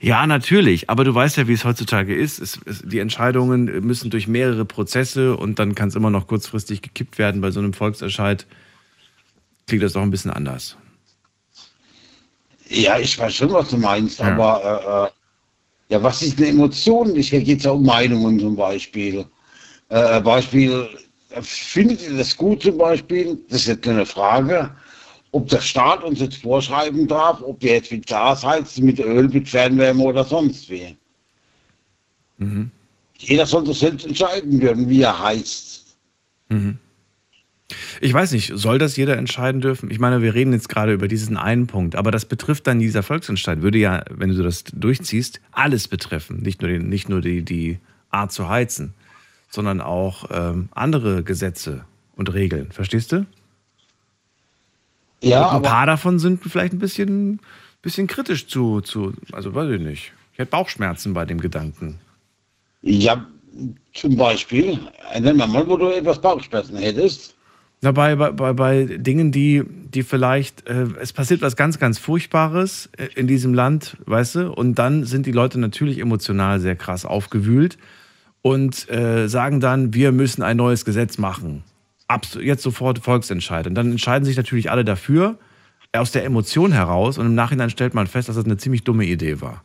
Ja, natürlich, aber du weißt ja, wie es heutzutage ist. Es, es, die Entscheidungen müssen durch mehrere Prozesse und dann kann es immer noch kurzfristig gekippt werden. Bei so einem Volksentscheid klingt das doch ein bisschen anders. Ja, ich weiß schon, was du meinst, Ja. aber äh, äh, ja, was ist eine Emotion? Hier geht es ja um Meinungen zum Beispiel. Äh, Beispiel, äh, findet ihr das gut zum Beispiel? Das ist jetzt eine Frage, ob der Staat uns jetzt vorschreiben darf, ob wir jetzt mit Gas heizen, mit Öl, mit Fernwärme oder sonst wie. Mhm. Jeder soll das selbst entscheiden können, wie er heizt. Mhm. Ich weiß nicht, soll das jeder entscheiden dürfen? Ich meine, wir reden jetzt gerade über diesen einen Punkt, aber das betrifft dann dieser Volksentscheid, würde ja, wenn du das durchziehst, alles betreffen. Nicht nur, den, nicht nur die, die Art zu heizen, sondern auch ähm, andere Gesetze und Regeln. Verstehst du? Ja, und ein paar davon sind vielleicht ein bisschen, bisschen kritisch zu, zu, also weiß ich nicht. Ich hätte Bauchschmerzen bei dem Gedanken. Ja, zum Beispiel, äh, nenn mal, wo du etwas Bauchschmerzen hättest. Dabei bei, bei, bei Dingen, die, die vielleicht, äh, es passiert was ganz, ganz Furchtbares äh, in diesem Land, weißt du, und dann sind die Leute natürlich emotional sehr krass aufgewühlt und äh, sagen dann, wir müssen ein neues Gesetz machen. Abs jetzt sofort Volksentscheid. Und dann entscheiden sich natürlich alle dafür, aus der Emotion heraus, und im Nachhinein stellt man fest, dass das eine ziemlich dumme Idee war.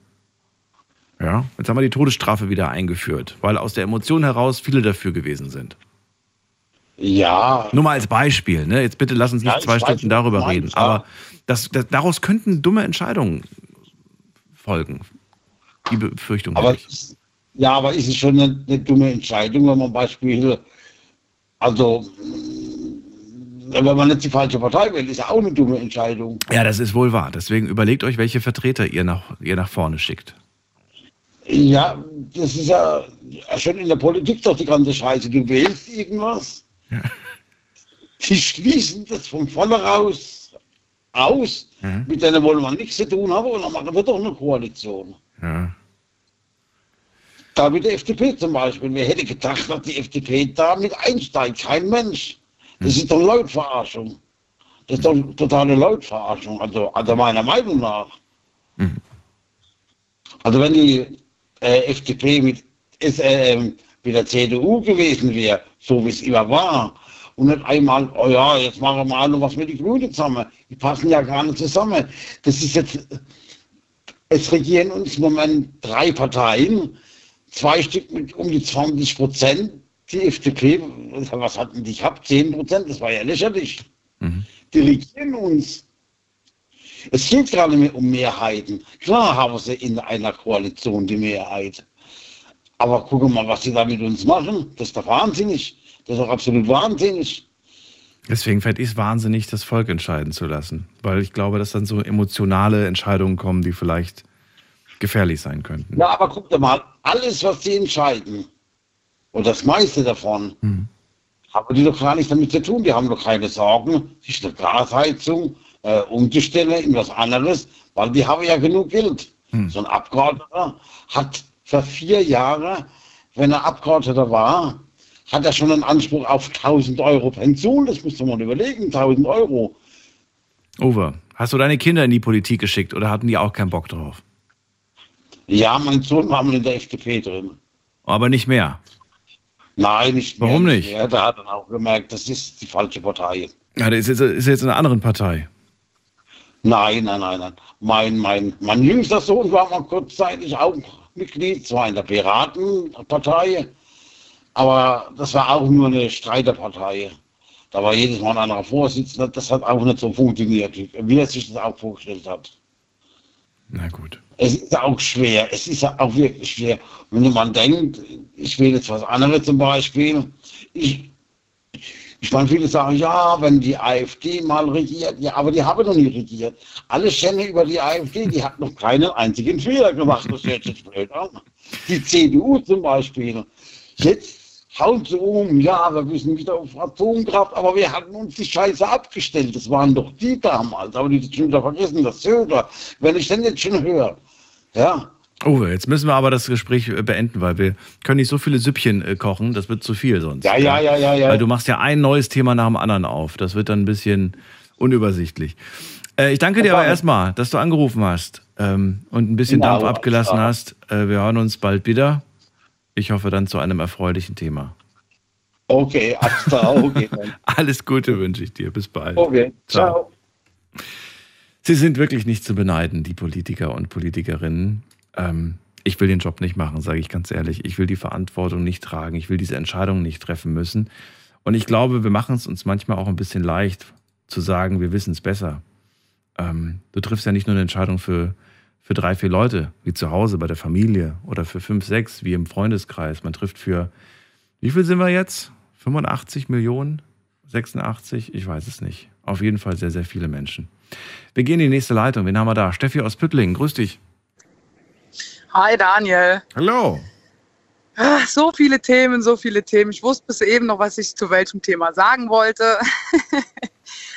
Ja, jetzt haben wir die Todesstrafe wieder eingeführt, weil aus der Emotion heraus viele dafür gewesen sind. Ja. Nur mal als Beispiel, ne? Jetzt bitte lass uns nicht Ja, zwei Stunden darüber du reden. Aber das, das, daraus könnten dumme Entscheidungen folgen. Die Befürchtung. Aber ich. ja, aber ist es schon eine, eine dumme Entscheidung, wenn man Beispiel, also wenn man nicht die falsche Partei wählt, ist ja auch eine dumme Entscheidung. Ja, das ist wohl wahr. Deswegen überlegt euch, welche Vertreter ihr nach, ihr nach vorne schickt. Ja, das ist ja schon in der Politik doch die ganze Scheiße. Du wählst irgendwas, die schließen das von vornherein aus, mit denen wollen wir nichts zu tun haben und dann machen wir doch eine Koalition. Ja. Da mit der FDP zum Beispiel. Wer hätte gedacht, dass die FDP da mit einsteigt? Kein Mensch. Das ist doch Leutverarschung. Das ist doch totale Leutverarschung, also, also meiner Meinung nach. Also wenn die äh, FDP mit, ist, äh, mit der CDU gewesen wäre, so wie es immer war, und nicht einmal, oh ja, jetzt machen wir alle was mit den Grünen zusammen. Die passen ja gar nicht zusammen. Das ist jetzt, es regieren uns im Moment drei Parteien, zwei Stück mit um die 20 Prozent. Die FDP, was hatten die gehabt? 10 Prozent, das war ja lächerlich. Die regieren uns. Es geht gerade mehr um Mehrheiten. Klar haben sie in einer Koalition die Mehrheit. Aber gucken mal, was sie da mit uns machen. Das ist doch wahnsinnig. Das ist doch absolut wahnsinnig. Deswegen fände ich es wahnsinnig, das Volk entscheiden zu lassen. Weil ich glaube, dass dann so emotionale Entscheidungen kommen, die vielleicht gefährlich sein könnten. Na, aber guck doch mal, alles, was sie entscheiden, und das meiste davon, haben die doch gar nichts damit zu tun. Die haben doch keine Sorgen, sich eine Gasheizung äh, umzustellen in was anderes, weil die haben ja genug Geld. So ein Abgeordneter hat für vier Jahre, wenn er Abgeordneter war, hat er schon einen Anspruch auf 1000 Euro Pension. Das müsste man überlegen, 1000 Euro. Uwe, hast du deine Kinder in die Politik geschickt oder hatten die auch keinen Bock drauf? Ja, mein Sohn war mal in der FDP drin. Aber nicht mehr. Nein, nicht mehr. Warum nicht? Der hat dann auch gemerkt, das ist die falsche Partei. Ja, der ist jetzt, ist jetzt in einer anderen Partei. Nein, nein, nein, nein. Mein, mein, mein jüngster Sohn war mal kurzzeitig auch Mitglied, zwar in der Piratenpartei, aber das war auch nur eine Streiterpartei. Da war jedes Mal ein anderer Vorsitzender. Das hat auch nicht so funktioniert, wie er sich das auch vorgestellt hat. Na gut. Es ist auch schwer. Es ist auch wirklich schwer. Wenn jemand denkt, ich will jetzt was anderes zum Beispiel, ich, ich meine, viele sagen, ja, wenn die AfD mal regiert, ja, aber die haben noch nie regiert. Alle schänden über die AfD, die hat noch keinen einzigen Fehler gemacht, das hört sich blöd an. Die CDU zum Beispiel. Jetzt hauen sie um, ja, wir müssen wieder auf Atomkraft, aber wir hatten uns die Scheiße abgestellt. Das waren doch die damals, aber die sind schon wieder vergessen, das Söder. Wenn ich denn jetzt schon höre, ja, Uwe, jetzt müssen wir aber das Gespräch äh, beenden, weil wir können nicht so viele Süppchen äh, kochen, das wird zu viel sonst. Ja, ja, ja, ja, ja. Weil du machst ja ein neues Thema nach dem anderen auf. Das wird dann ein bisschen unübersichtlich. Äh, ich danke dir aber erstmal, dass du angerufen hast ähm, und ein bisschen Dampf abgelassen hast. Wir hören uns bald wieder. Ich hoffe dann zu einem erfreulichen Thema. okay, klar, okay. Alles Gute wünsche ich dir. Bis bald. Okay, ciao. Sie sind wirklich nicht zu beneiden, die Politiker und Politikerinnen. Ähm, ich will den Job nicht machen, sage ich ganz ehrlich. Ich will die Verantwortung nicht tragen. Ich will diese Entscheidung nicht treffen müssen. Und ich glaube, wir machen es uns manchmal auch ein bisschen leicht zu sagen, wir wissen es besser. Ähm, du triffst ja nicht nur eine Entscheidung für, für drei, vier Leute, wie zu Hause bei der Familie oder für fünf, sechs, wie im Freundeskreis. Man trifft für, wie viel sind wir jetzt? 85 Millionen? 86? Ich weiß es nicht. Auf jeden Fall sehr, sehr viele Menschen. Wir gehen in die nächste Leitung. Wen haben wir da? Steffi aus Püttlingen. Grüß dich. Hi Daniel. Hallo. Ah, So viele Themen, so viele Themen. Ich wusste bis eben noch, was ich zu welchem Thema sagen wollte.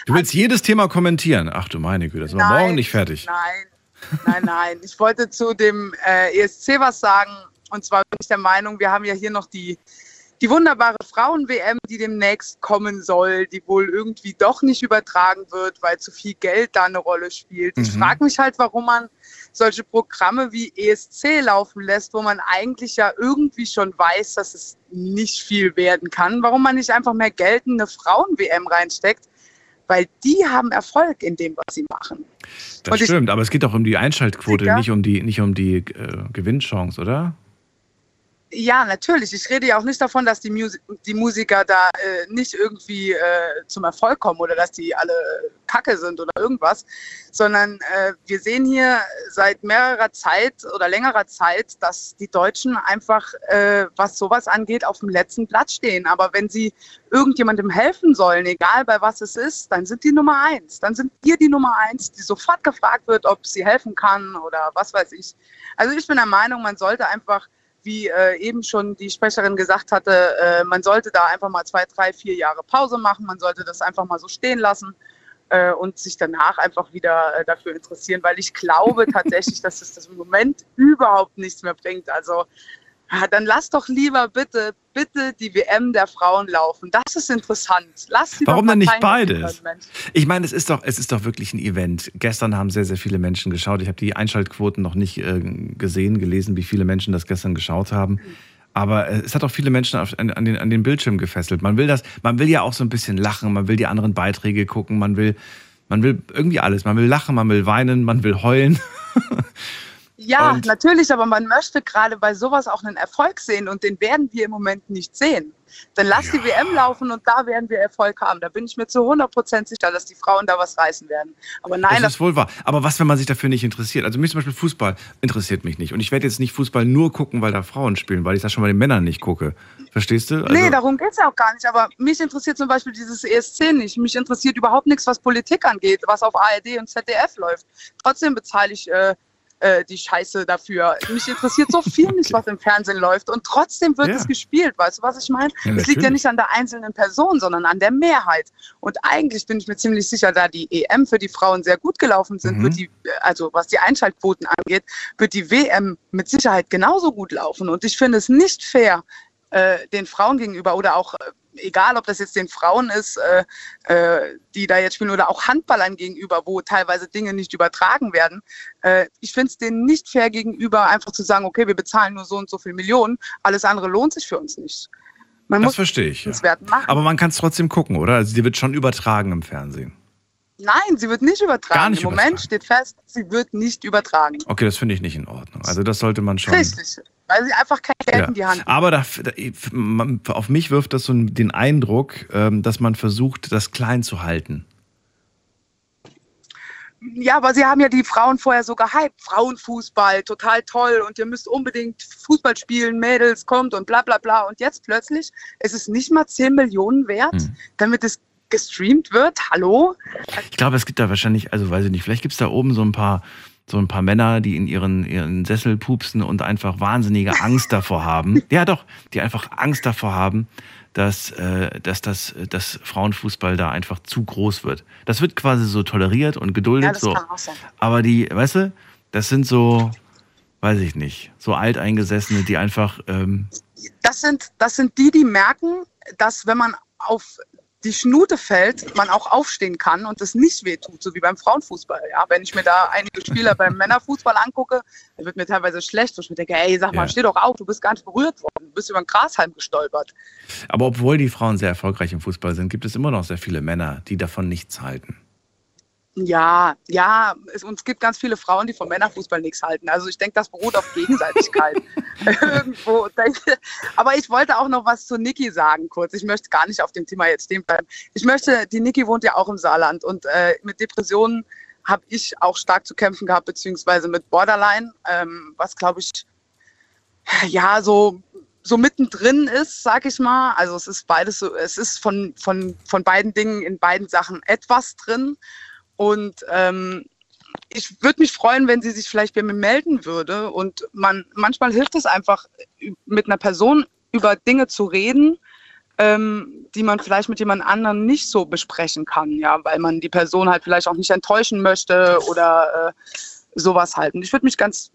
Du willst jedes Thema kommentieren. Ach du meine Güte, das wir Nein, morgen nicht fertig. Nein, nein, nein. Ich wollte zu dem äh, ESC was sagen. Und zwar bin ich der Meinung, wir haben ja hier noch die, die wunderbare Frauen-WM, die demnächst kommen soll, die wohl irgendwie doch nicht übertragen wird, weil zu viel Geld da eine Rolle spielt. Ich Mhm. frage mich halt, warum man solche Programme wie ESC laufen lässt, wo man eigentlich ja irgendwie schon weiß, dass es nicht viel werden kann. Warum man nicht einfach mehr Geld in eine Frauen-WM reinsteckt, weil die haben Erfolg in dem, was sie machen. Das Und ich- stimmt, aber es geht doch um die Einschaltquote, Sicher? nicht um die, nicht um die äh, Gewinnchance, oder? Ja, natürlich. Ich rede ja auch nicht davon, dass die, Musi die Musiker da äh, nicht irgendwie äh, zum Erfolg kommen oder dass die alle kacke sind oder irgendwas, sondern äh, wir sehen hier seit mehrerer Zeit oder längerer Zeit, dass die Deutschen einfach, äh, was sowas angeht, auf dem letzten Platz stehen. Aber wenn sie irgendjemandem helfen sollen, egal bei was es ist, dann sind die Nummer eins. Dann sind wir die Nummer eins, die sofort gefragt wird, ob sie helfen kann oder was weiß ich. Also ich bin der Meinung, man sollte einfach wie äh, eben schon die Sprecherin gesagt hatte, äh, man sollte da einfach mal zwei, drei, vier Jahre Pause machen. Man sollte das einfach mal so stehen lassen äh, und sich danach einfach wieder äh, dafür interessieren, weil ich glaube tatsächlich, dass es das im Moment überhaupt nichts mehr bringt. Also ja, dann lass doch lieber bitte, bitte die WM der Frauen laufen. Das ist interessant. Lass sie Warum denn nicht beides? können. Ich meine, es ist doch, es ist doch wirklich ein Event. Gestern haben sehr, sehr viele Menschen geschaut. Ich habe die Einschaltquoten noch nicht äh, gesehen, gelesen, wie viele Menschen das gestern geschaut haben. Aber äh, es hat auch viele Menschen auf, an, an, den, an den Bildschirm gefesselt. Man will das, man will ja auch so ein bisschen lachen, man will die anderen Beiträge gucken, man will, man will irgendwie alles. Man will lachen, man will weinen, man will heulen. Ja, Und- natürlich, aber man möchte gerade bei sowas auch einen Erfolg sehen und den werden wir im Moment nicht sehen. Dann lass die WM laufen und da werden wir Erfolg haben. Da bin ich mir zu 100% sicher, dass die Frauen da was reißen werden. Aber nein, das ist wohl wahr. Aber was, wenn man sich dafür nicht interessiert? Also mich zum Beispiel Fußball interessiert mich nicht. Und ich werde jetzt nicht Fußball nur gucken, weil da Frauen spielen, weil ich das schon bei den Männern nicht gucke. Verstehst du? Also, nee, darum geht's ja auch gar nicht. Aber mich interessiert zum Beispiel dieses ESC nicht. Mich interessiert überhaupt nichts, was Politik angeht, was auf ARD und ZDF läuft. Trotzdem bezahle ich äh, äh, die Scheiße dafür. Mich interessiert so viel nicht, was im Fernsehen läuft. Und trotzdem wird Ja. es gespielt. Weißt du, was ich meine? Ja, es liegt ja nicht an der einzelnen Person, sondern an der Mehrheit. Und eigentlich bin ich mir ziemlich sicher, da die EM für die Frauen sehr gut gelaufen sind, Mhm. wird die, also was die Einschaltquoten angeht, wird die WM mit Sicherheit genauso gut laufen. Und ich finde es nicht fair, äh, den Frauen gegenüber oder auch, äh, egal ob das jetzt den Frauen ist, äh, äh, die da jetzt spielen, oder auch Handballern gegenüber, wo teilweise Dinge nicht übertragen werden. Äh, ich finde es denen nicht fair gegenüber, einfach zu sagen, okay, wir bezahlen nur so und so viel Millionen, alles andere lohnt sich für uns nicht. Man das muss verstehe ich. Ja. es wert machen. Aber man kann es trotzdem gucken, oder? Also die wird schon übertragen im Fernsehen. Nein, sie wird nicht übertragen. Gar nicht Im Moment steht fest, sie wird nicht übertragen. Okay, das finde ich nicht in Ordnung. Also das sollte man schon. Richtig. Weil sie einfach kein Geld Ja. in die Hand nimmt. Aber da, da, auf mich wirft das so den Eindruck, ähm, dass man versucht, das klein zu halten. Ja, aber sie haben ja die Frauen vorher so gehypt. Frauenfußball, total toll und ihr müsst unbedingt Fußball spielen, Mädels, kommt und bla bla bla. Und jetzt plötzlich ist es nicht mal 10 Millionen wert, Hm. damit es gestreamt wird. Hallo? Ich glaube, es gibt da wahrscheinlich, also weiß ich nicht, vielleicht gibt es da oben so ein paar, so ein paar Männer, die in ihren, ihren Sessel pupsen und einfach wahnsinnige Angst davor haben. Ja, doch, die einfach Angst davor haben, dass, äh, dass das dass Frauenfußball da einfach zu groß wird. Das wird quasi so toleriert und geduldet. Ja, das so. kann auch sein. Aber die, weißt du, das sind so, weiß ich nicht, so alteingesessene, die einfach, ähm, Das sind, das sind die, die merken, dass wenn man auf die Schnute fällt, man auch aufstehen kann und es nicht wehtut, so wie beim Frauenfußball. Ja, wenn ich mir da einige Spieler beim Männerfußball angucke, dann wird mir teilweise schlecht, wo ich mir denke, ey, sag mal, Ja. steh doch auf, du bist gar nicht berührt worden, du bist über den Grashalm gestolpert. aber obwohl die Frauen sehr erfolgreich im Fußball sind, gibt es immer noch sehr viele Männer, die davon nichts halten. Ja, ja, es, und es gibt ganz viele Frauen, die vom Männerfußball nichts halten. Also ich denke, das beruht auf Gegenseitigkeit. Irgendwo. Aber ich wollte auch noch was zu Niki sagen, kurz. Ich möchte gar nicht auf dem Thema jetzt stehen bleiben. Ich möchte, die Niki wohnt ja auch im Saarland und äh, mit Depressionen habe ich auch stark zu kämpfen gehabt, beziehungsweise mit Borderline, ähm, was glaube ich, ja, so so mittendrin ist, sag ich mal. Also es ist beides so, es ist von, von, von beiden Dingen in beiden Sachen etwas drin. Und ähm, ich würde mich freuen, wenn sie sich vielleicht bei mir melden würde. Und man manchmal hilft es einfach, mit einer Person über Dinge zu reden, ähm, die man vielleicht mit jemand anderem nicht so besprechen kann, ja, weil man die Person halt vielleicht auch nicht enttäuschen möchte oder äh, sowas halt. Und ich würde mich ganz,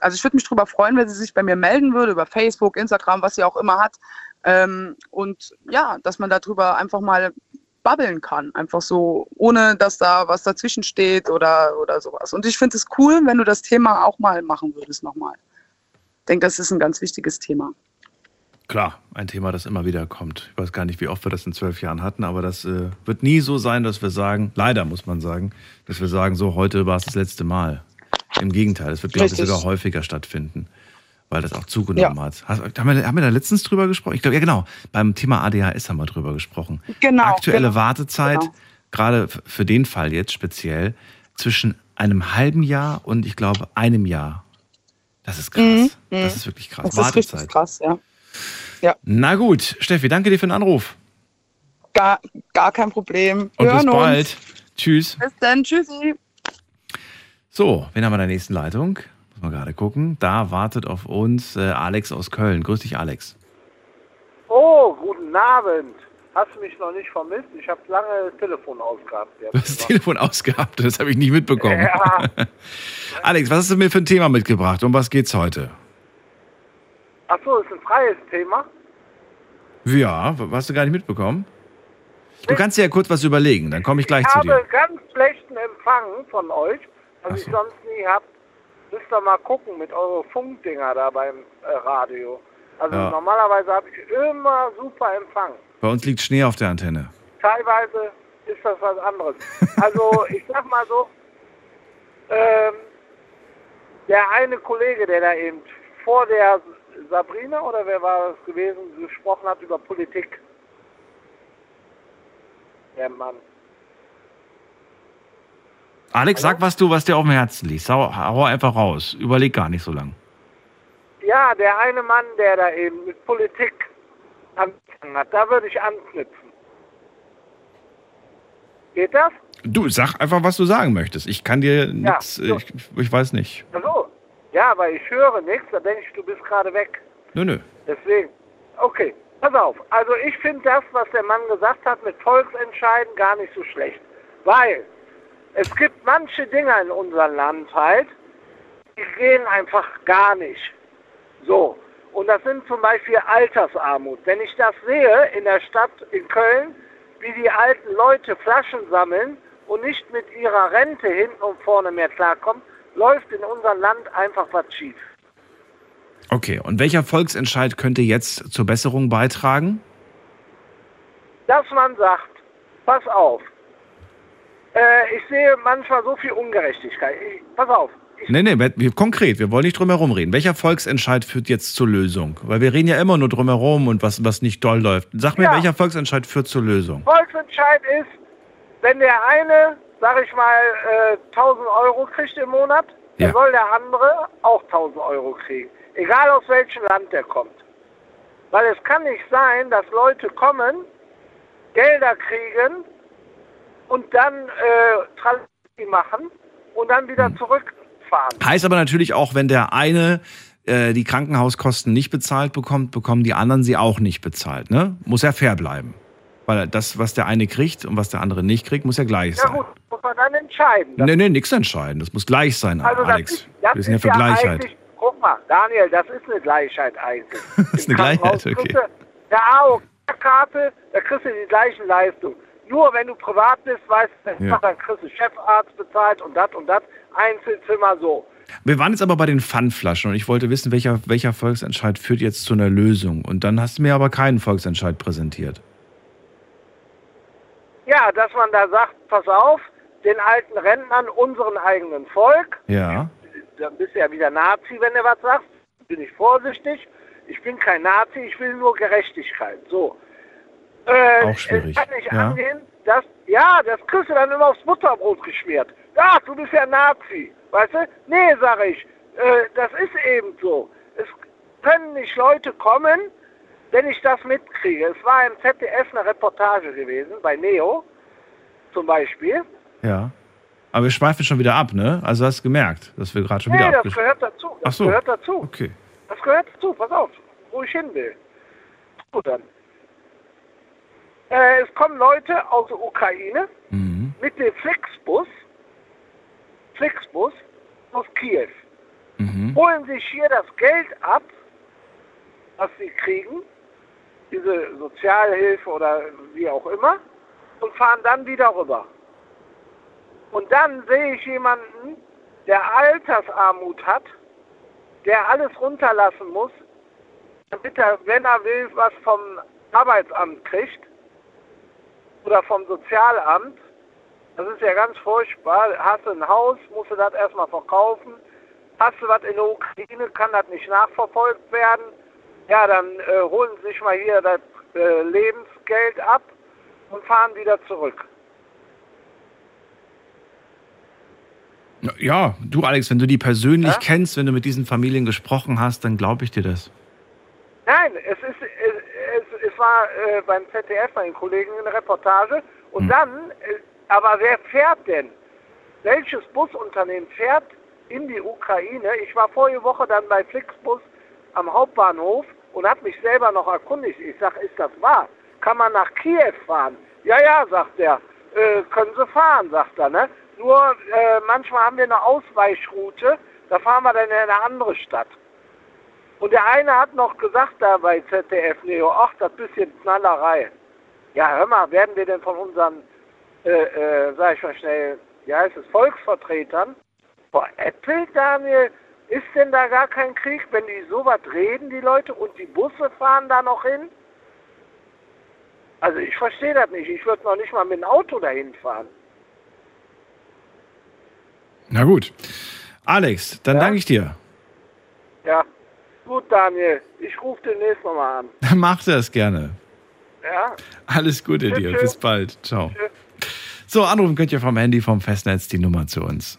also ich würde mich darüber freuen, wenn sie sich bei mir melden würde, über Facebook, Instagram, was sie auch immer hat. Ähm, und ja, dass man darüber einfach mal babbeln kann. Einfach so, ohne dass da was dazwischen steht oder, oder sowas. Und ich finde es cool, wenn du das Thema auch mal machen würdest nochmal. Ich denke, das ist ein ganz wichtiges Thema. Klar, ein Thema, das immer wieder kommt. Ich weiß gar nicht, wie oft wir das in zwölf Jahren hatten, aber das äh, wird nie so sein, dass wir sagen, leider muss man sagen, dass wir sagen, so heute war es das letzte Mal. Im Gegenteil, es wird, glaube ich, sogar häufiger stattfinden, weil das auch zugenommen hat. Hast, haben, wir, haben wir da letztens drüber gesprochen? Ich glaube, ja genau, beim Thema ADHS haben wir drüber gesprochen. Genau. Aktuelle genau. Wartezeit, Genau. gerade für den Fall jetzt speziell, zwischen einem halben Jahr und ich glaube einem Jahr. Das ist krass. Mhm, Das mhm. ist wirklich krass. Das ist richtig Wartezeit. krass, ja. Ja, Na gut, Steffi, danke dir für den Anruf. gar, gar kein Problem. Und Wir bis hören bald. Uns. Tschüss. Bis dann. Tschüssi. So, wen haben wir in der nächsten Leitung? Mal gerade gucken. Da wartet auf uns äh, Alex aus Köln. Grüß dich, Alex. Oh, guten Abend. Hast du mich noch nicht vermisst? Ich habe lange das Telefon ausgehabt. Du hast das Telefon ausgehabt, das habe ich nicht mitbekommen. Ja. Alex, was hast du mir für ein Thema mitgebracht? Um was geht's heute? Ach so, ist ein freies Thema. Ja, hast du gar nicht mitbekommen? Du kannst dir ja kurz was überlegen, dann komme ich gleich ich zu habe dir. ganz schlechten Empfang von euch, was Ach ich so. sonst nie hab. Müsst ihr mal gucken mit euren Funkdinger da beim äh, Radio. Also Ja. normalerweise habe ich immer super Empfang. Bei uns liegt Schnee auf der Antenne. Teilweise ist das was anderes. Also ich sag mal so, ähm, der eine Kollege, der da eben vor der Sabrina oder wer war das gewesen, gesprochen hat über Politik. Der Mann. Alex, sag, was du, was dir auf dem Herzen liegt. Hau, hau einfach raus. Überleg gar nicht so lang. Ja, der eine Mann, der da eben mit Politik angefangen hat, da würde ich anknüpfen. Geht das? Du, sag einfach, was du sagen möchtest. Ich kann dir nichts, so. ich, ich weiß nicht. Achso. Ja, aber ich höre nichts, da denke ich, du bist gerade weg. Nö, nö. Deswegen. Okay, pass auf. Also ich finde das, was der Mann gesagt hat mit Volksentscheiden, gar nicht so schlecht. Weil es gibt manche Dinge in unserem Land halt, die gehen einfach gar nicht. So. Und das sind zum Beispiel Altersarmut. Wenn ich das sehe in der Stadt in Köln, wie die alten Leute Flaschen sammeln und nicht mit ihrer Rente hinten und vorne mehr klarkommen, läuft in unserem Land einfach was schief. Okay, und welcher Volksentscheid könnte jetzt zur Besserung beitragen? dass man sagt, pass auf, äh, ich sehe manchmal so viel Ungerechtigkeit. Ich, pass auf, Nee, nee, wir, konkret, wir wollen nicht drum herum reden. Welcher Volksentscheid führt jetzt zur Lösung? Weil wir reden ja immer nur drum herum und was, was nicht doll läuft. Sag mir, Ja. welcher Volksentscheid führt zur Lösung? Volksentscheid ist, wenn der eine, sag ich mal, äh, 1000 Euro kriegt im Monat, dann Ja. soll der andere auch 1000 Euro kriegen. Egal aus welchem Land der kommt. Weil es kann nicht sein, dass Leute kommen, Gelder kriegen und dann äh, Transfer machen und dann Hm. wieder zurückfahren. Heißt aber natürlich auch, wenn der eine äh, die Krankenhauskosten nicht bezahlt bekommt, bekommen die anderen sie auch nicht bezahlt. Ne? Muss ja fair bleiben. Weil das, was der eine kriegt und was der andere nicht kriegt, muss ja gleich Ja sein. gut, muss man dann entscheiden. Nee, nee, nichts entscheiden. Das muss gleich sein, Also Alex. ist, wir sind ja für Gleichheit. eigentlich, guck mal, Daniel, das ist eine Gleichheit eigentlich. Das ist eine Gleichheit, okay. Der AOK-Karte, da kriegst du die gleichen Leistungen. Nur wenn du privat bist, weißt du, Ja. dann kriegst du Chefarzt bezahlt und das und das, Einzelzimmer so. Wir waren jetzt aber bei den Pfandflaschen und ich wollte wissen, welcher, welcher Volksentscheid führt jetzt zu einer Lösung. Und dann hast du mir aber keinen Volksentscheid präsentiert. Ja, dass man da sagt, pass auf, den alten Rentnern, unseren eigenen Volk, Ja. dann bist du ja wieder Nazi, wenn du was sagst, bin ich vorsichtig. Ich bin kein Nazi, ich will nur Gerechtigkeit. So. Äh, Auch schwierig, Es kann nicht ja. angehen, dass, ja, das kriegst du dann immer aufs Butterbrot geschmiert. Ja, du bist ja Nazi. Weißt du? Nee, sag ich. Äh, das ist eben so. Es können nicht Leute kommen, wenn ich das mitkriege. Es war im ZDF eine Reportage gewesen, bei Neo zum Beispiel. Ja. Aber wir schweifen schon wieder ab, ne? Also hast du gemerkt, dass wir gerade schon Nee, wieder das abgesch- gehört dazu. Das Ach so. gehört dazu. Okay. Das gehört dazu, pass auf, wo ich hin will. Gut dann. Äh, es kommen Leute aus der Ukraine Mhm. mit dem Flixbus, Flixbus aus Kiew, Mhm. holen sich hier das Geld ab, was sie kriegen, diese Sozialhilfe oder wie auch immer, und fahren dann wieder rüber. Und dann sehe ich jemanden, der Altersarmut hat, der alles runterlassen muss, damit er, wenn er will, was vom Arbeitsamt kriegt oder vom Sozialamt. Das ist ja ganz furchtbar. Hast du ein Haus, musst du das erstmal verkaufen. Hast du was in der Ukraine, kann das nicht nachverfolgt werden. Ja, dann äh, holen sie sich mal hier das äh, Lebensgeld ab und fahren wieder zurück. Ja, du Alex, wenn du die persönlich kennst, wenn du mit diesen Familien gesprochen hast, dann glaube ich dir das. Nein, es ist, es, es war äh, beim ZDF bei den Kollegen eine Reportage und dann, äh, aber wer fährt denn? Welches Busunternehmen fährt in die Ukraine? Ich war vorige Woche dann bei Flixbus am Hauptbahnhof und habe mich selber noch erkundigt. Ich sage, ist das wahr? Kann man nach Kiew fahren? Ja, ja, sagt er. Äh, können Sie fahren, sagt er. Ne? Nur äh, manchmal haben wir eine Ausweichroute, da fahren wir dann in eine andere Stadt. Und der eine hat noch gesagt da bei ZDF Neo, ach, das bisschen Knallerei. Ja, hör mal, werden wir denn von unseren, äh, äh, sag ich mal schnell, wie heißt es, Volksvertretern veräppelt, Daniel? Ist denn da gar kein Krieg, wenn die so was reden, die Leute, und die Busse fahren da noch hin? Also ich verstehe das nicht. Ich würde noch nicht mal mit dem Auto dahin fahren. Na gut. Alex, dann danke ich dir. Ja, gut, Daniel. Ich rufe demnächst nochmal an. Mach das gerne. Ja? Alles Gute Tschüss, dir. tschüss. Bis bald. Ciao. So, anrufen könnt ihr vom Handy, vom Festnetz die Nummer zu uns.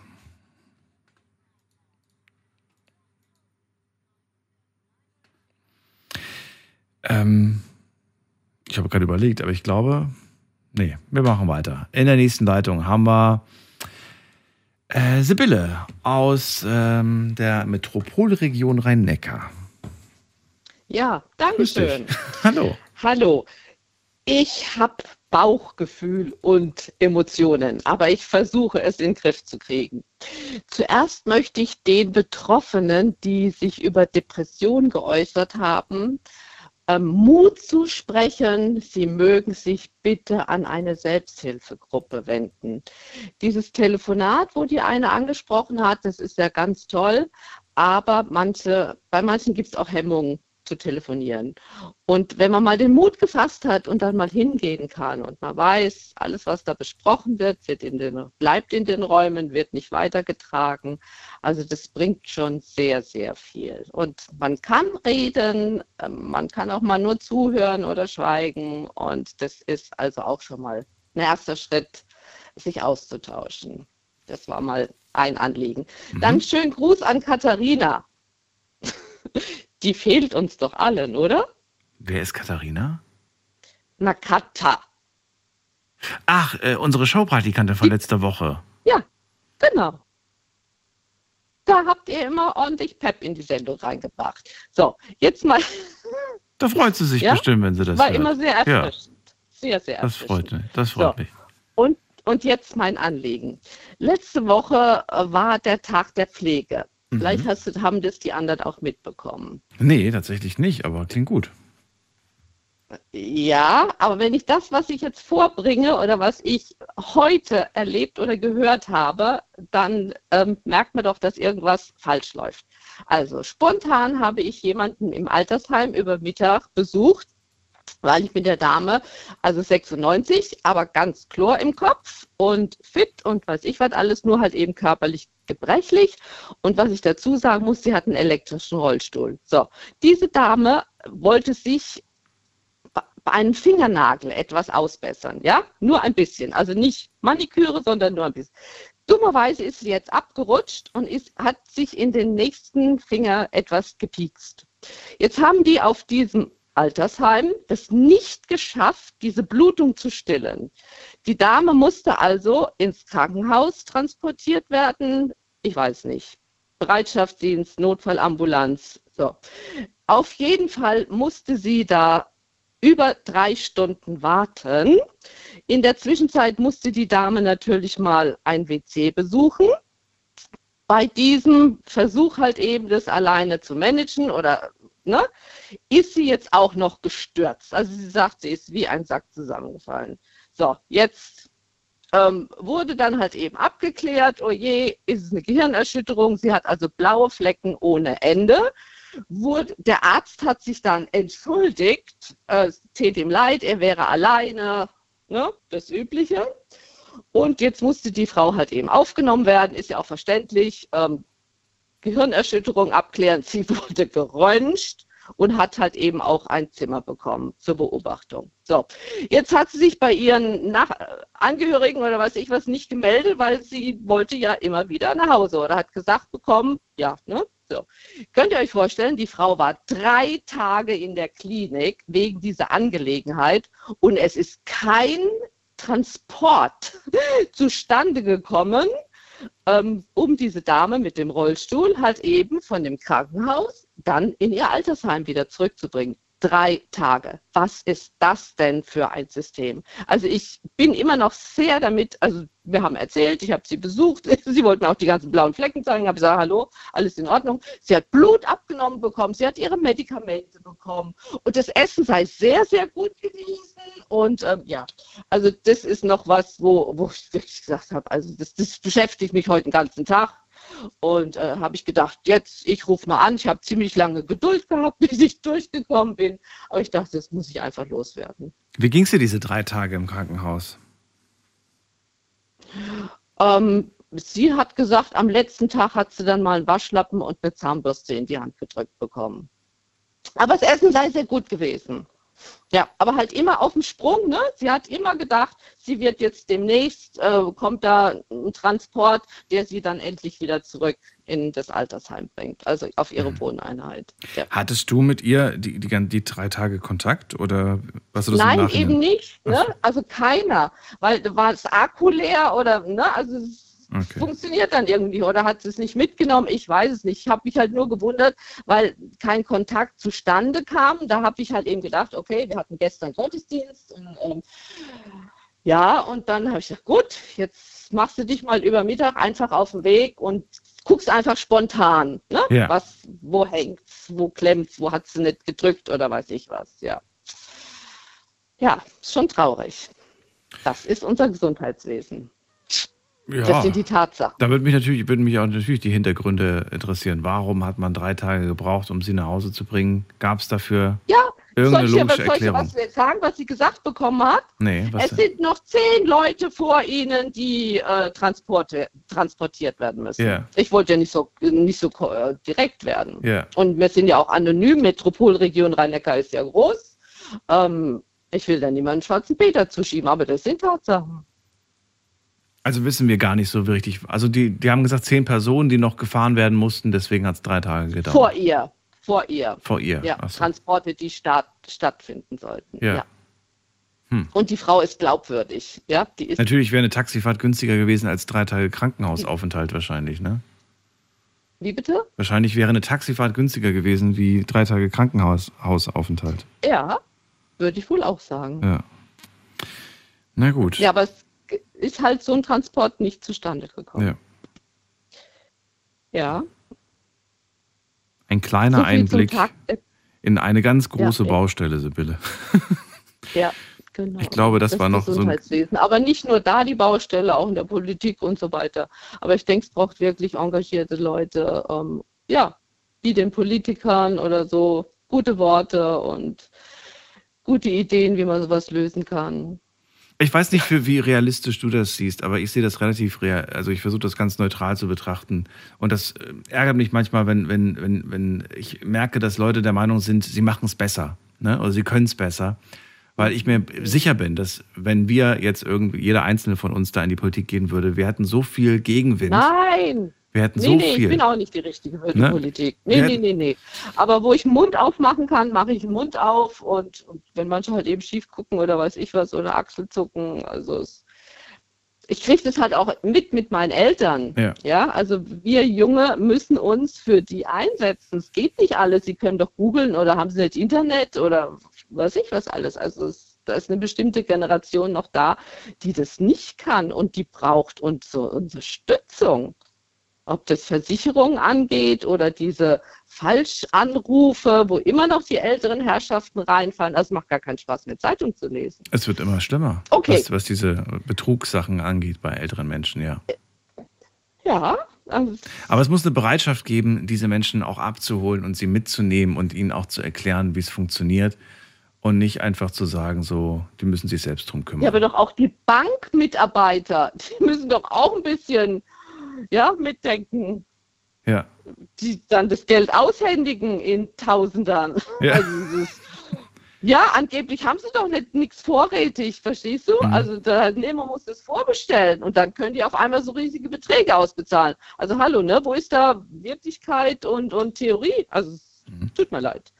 Ähm, ich habe gerade überlegt, aber ich glaube, nee, wir machen weiter. In der nächsten Leitung haben wir äh, Sibylle aus ähm, der Metropolregion Rhein-Neckar. Ja, danke schön. Hallo. Hallo. Ich habe Bauchgefühl und Emotionen, aber ich versuche es in den Griff zu kriegen. Zuerst möchte ich den Betroffenen, die sich über Depression geäußert haben, ähm, Mut zusprechen, sie mögen sich bitte an eine Selbsthilfegruppe wenden. Dieses Telefonat, wo die eine angesprochen hat, das ist ja ganz toll, aber manche, bei manchen gibt es auch Hemmungen, zu telefonieren. Und wenn man mal den Mut gefasst hat und dann mal hingehen kann und man weiß, alles, was da besprochen wird, wird in den, bleibt in den Räumen, wird nicht weitergetragen. Also das bringt schon sehr, sehr viel. Und man kann reden, ähm, man kann auch mal nur zuhören oder schweigen. Und das ist also auch schon mal ein erster Schritt, sich auszutauschen. Das war mal ein Anliegen. Mhm. Dann schönen Gruß an Katharina. Die fehlt uns doch allen, oder? Wer ist Katharina? Na, Katha. Ach, äh, unsere Showpraktikantin von letzter Woche. Ja, genau. Da habt ihr immer ordentlich Pep in die Sendung reingebracht. So, jetzt mal. Da freut sie sich Ja? bestimmt, wenn sie das War hört. immer sehr Ja, erfrischend. Sehr, sehr das erfrischend. freut mich. Das freut So. mich. Und, und jetzt mein Anliegen. Letzte Woche war der Tag der Pflege. Mhm. Vielleicht hast du, haben das die anderen auch mitbekommen. Nee, tatsächlich nicht, aber klingt gut. Ja, aber wenn ich das, was ich jetzt vorbringe oder was ich heute erlebt oder gehört habe, dann ähm, merkt man doch, dass irgendwas falsch läuft. Also spontan habe ich jemanden im Altersheim über Mittag besucht, weil ich mit der Dame, also 96, aber ganz Chlor im Kopf und fit und weiß ich was alles, nur halt eben körperlich gebrechlich. Und was ich dazu sagen muss, sie hat einen elektrischen Rollstuhl. So, diese Dame wollte sich bei einem Fingernagel etwas ausbessern, ja? Nur ein bisschen. Also nicht Maniküre, sondern nur ein bisschen. Dummerweise ist sie jetzt abgerutscht und ist, hat sich in den nächsten Finger etwas gepiekst. Jetzt haben die auf diesem Altersheim es nicht geschafft, diese Blutung zu stillen. Die Dame musste also ins Krankenhaus transportiert werden. Ich weiß nicht. Bereitschaftsdienst, Notfallambulanz. So. Auf jeden Fall musste sie da über drei Stunden warten. In der Zwischenzeit musste die Dame natürlich mal ein WC besuchen. Bei diesem Versuch halt eben das alleine zu managen oder ne, ist sie jetzt auch noch gestürzt. Also sie sagt, sie ist wie ein Sack zusammengefallen. So, jetzt ähm, wurde dann halt eben abgeklärt, oh je, ist es eine Gehirnerschütterung. Sie hat also blaue Flecken ohne Ende wurde, der Arzt hat sich dann entschuldigt, äh, tät ihm leid, er wäre alleine, ne, das Übliche. Und jetzt musste die Frau halt eben aufgenommen werden, ist ja auch verständlich. Ähm, Gehirnerschütterung abklären, sie wurde geröntgt und hat halt eben auch ein Zimmer bekommen zur Beobachtung. So, jetzt hat sie sich bei ihren Nach Angehörigen oder weiß ich was nicht gemeldet, weil sie wollte ja immer wieder nach Hause oder hat gesagt bekommen, ja, ne, so. Könnt ihr euch vorstellen, die Frau war drei Tage in der Klinik wegen dieser Angelegenheit und es ist kein Transport zustande gekommen, ähm, um diese Dame mit dem Rollstuhl halt eben von dem Krankenhaus dann in ihr Altersheim wieder zurückzubringen. Drei Tage. Was ist das denn für ein System? Also ich bin immer noch sehr damit, also wir haben erzählt, ich habe sie besucht, sie wollten auch die ganzen blauen Flecken zeigen, habe gesagt, hallo, alles in Ordnung. Sie hat Blut abgenommen bekommen, sie hat ihre Medikamente bekommen und das Essen sei sehr, sehr gut gewesen und ähm, ja, also das ist noch was, wo, wo ich wirklich gesagt habe, also das, das beschäftigt mich heute den ganzen Tag. Und äh, habe ich gedacht, jetzt, ich rufe mal an. Ich habe ziemlich lange Geduld gehabt, bis ich durchgekommen bin. Aber ich dachte, das muss ich einfach loswerden. Wie ging es dir diese drei Tage im Krankenhaus? Ähm, sie hat gesagt, am letzten Tag hat sie dann mal einen Waschlappen und eine Zahnbürste in die Hand gedrückt bekommen. Aber das Essen sei sehr gut gewesen. Ja, aber halt immer auf dem Sprung, ne? Sie hat immer gedacht, sie wird jetzt demnächst, äh, kommt da ein Transport, der sie dann endlich wieder zurück in das Altersheim bringt, also auf ihre Wohneinheit. Ja. Hattest du mit ihr die, die, die drei Tage Kontakt oder was du das Nein, eben nicht, ne? Also keiner, weil war das Akku leer oder, ne? Also es Okay. funktioniert dann irgendwie oder hat es nicht mitgenommen, ich weiß es nicht. Ich habe mich halt nur gewundert, weil kein Kontakt zustande kam. Da habe ich halt eben gedacht, okay, wir hatten gestern Gottesdienst und ähm, ja, und dann habe ich gesagt, gut, jetzt machst du dich mal über Mittag einfach auf den Weg und guckst einfach spontan, ne? Ja. Was, wo hängt's, wo klemmt's, wo hat's nicht gedrückt oder weiß ich was, ja. Ja, ist schon traurig. Das ist unser Gesundheitswesen. Ja. Das sind die Tatsachen. Da würde mich natürlich, würden mich auch natürlich die Hintergründe interessieren. Warum hat man drei Tage gebraucht, um sie nach Hause zu bringen? Gab es dafür Ja, irgendeine soll ich, logische aber, soll ich was sagen, was sie gesagt bekommen hat? Nee, was Es sind noch zehn Leute vor ihnen, die äh, transportiert werden müssen. Ja. Ich wollte ja nicht so, nicht so äh, direkt werden. Ja. Und wir sind ja auch anonym. Metropolregion Rhein-Neckar ist ja groß. Ähm, ich will da niemanden schwarzen Peter zuschieben, aber das sind Tatsachen. Also wissen wir gar nicht so richtig. Also die, die haben gesagt, zehn Personen, die noch gefahren werden mussten, deswegen hat es drei Tage gedauert. Vor ihr. Vor ihr. Vor ihr, Ja, so. Transporte, die statt, stattfinden sollten. Ja. Ja. Hm. Und die Frau ist glaubwürdig. Ja, die ist Natürlich wäre eine Taxifahrt günstiger gewesen als drei Tage Krankenhausaufenthalt wahrscheinlich, ne? Wie bitte? Wahrscheinlich wäre eine Taxifahrt günstiger gewesen wie drei Tage Krankenhausaufenthalt. Ja, würde ich wohl auch sagen. Ja. Na gut. Ja, aber es ist halt so ein Transport nicht zustande gekommen. Ja. Ja. Ein kleiner So Einblick Tag in eine ganz große Ja. Baustelle, Sibylle. Ja, genau. Ich glaube, das war noch so ein-. Aber nicht nur da die Baustelle, auch in der Politik und so weiter. Aber ich denke, es braucht wirklich engagierte Leute, ähm, ja, die den Politikern oder so gute Worte und gute Ideen, wie man sowas lösen kann. Ich weiß nicht, für wie realistisch du das siehst, aber ich sehe das relativ real. Also ich versuche das ganz neutral zu betrachten. Und das äh, ärgert mich manchmal, wenn, wenn, wenn, wenn ich merke, dass Leute der Meinung sind, sie machen es besser. Ne? Oder sie können es besser. Weil ich mir sicher bin, dass wenn wir jetzt irgendwie, jeder einzelne von uns da in die Politik gehen würde, wir hätten so viel Gegenwind. Nein! Wir hätten nee, so nee, viel. ich bin auch nicht die Richtige für die Ne? Politik. Wir Nee, nee, nee, nee. Aber wo ich den Mund aufmachen kann, mache ich den Mund auf. Und, und wenn manche halt eben schief gucken oder weiß ich was oder Achselzucken, also es, ich kriege das halt auch mit mit meinen Eltern. Ja. also wir Junge müssen uns für die einsetzen. Es geht nicht alles. Sie können doch googeln oder haben sie nicht Internet oder weiß ich was alles. Also es, da ist eine bestimmte Generation noch da, die das nicht kann und die braucht unsere Unterstützung ob das Versicherungen angeht oder diese Falschanrufe, wo immer noch die älteren Herrschaften reinfallen. Also es macht gar keinen Spaß mehr, Zeitung zu lesen. Es wird immer schlimmer, Okay. was, was diese Betrugssachen angeht bei älteren Menschen, ja. Ja, also Aber es muss eine Bereitschaft geben, diese Menschen auch abzuholen und sie mitzunehmen und ihnen auch zu erklären, wie es funktioniert. Und nicht einfach zu sagen, so, die müssen sich selbst drum kümmern. ja, aber doch auch die Bankmitarbeiter, die müssen doch auch ein bisschen ja, mitdenken, Ja. die dann das Geld aushändigen in Tausendern. Ja. Also ist, ja, angeblich haben sie doch nicht nichts vorrätig, verstehst du? Mhm. Also der Teilnehmer muss das vorbestellen und dann können die auf einmal so riesige Beträge ausbezahlen. Also hallo, ne? Wo ist da Wirklichkeit und, und Theorie? Also es Mhm. tut mir leid.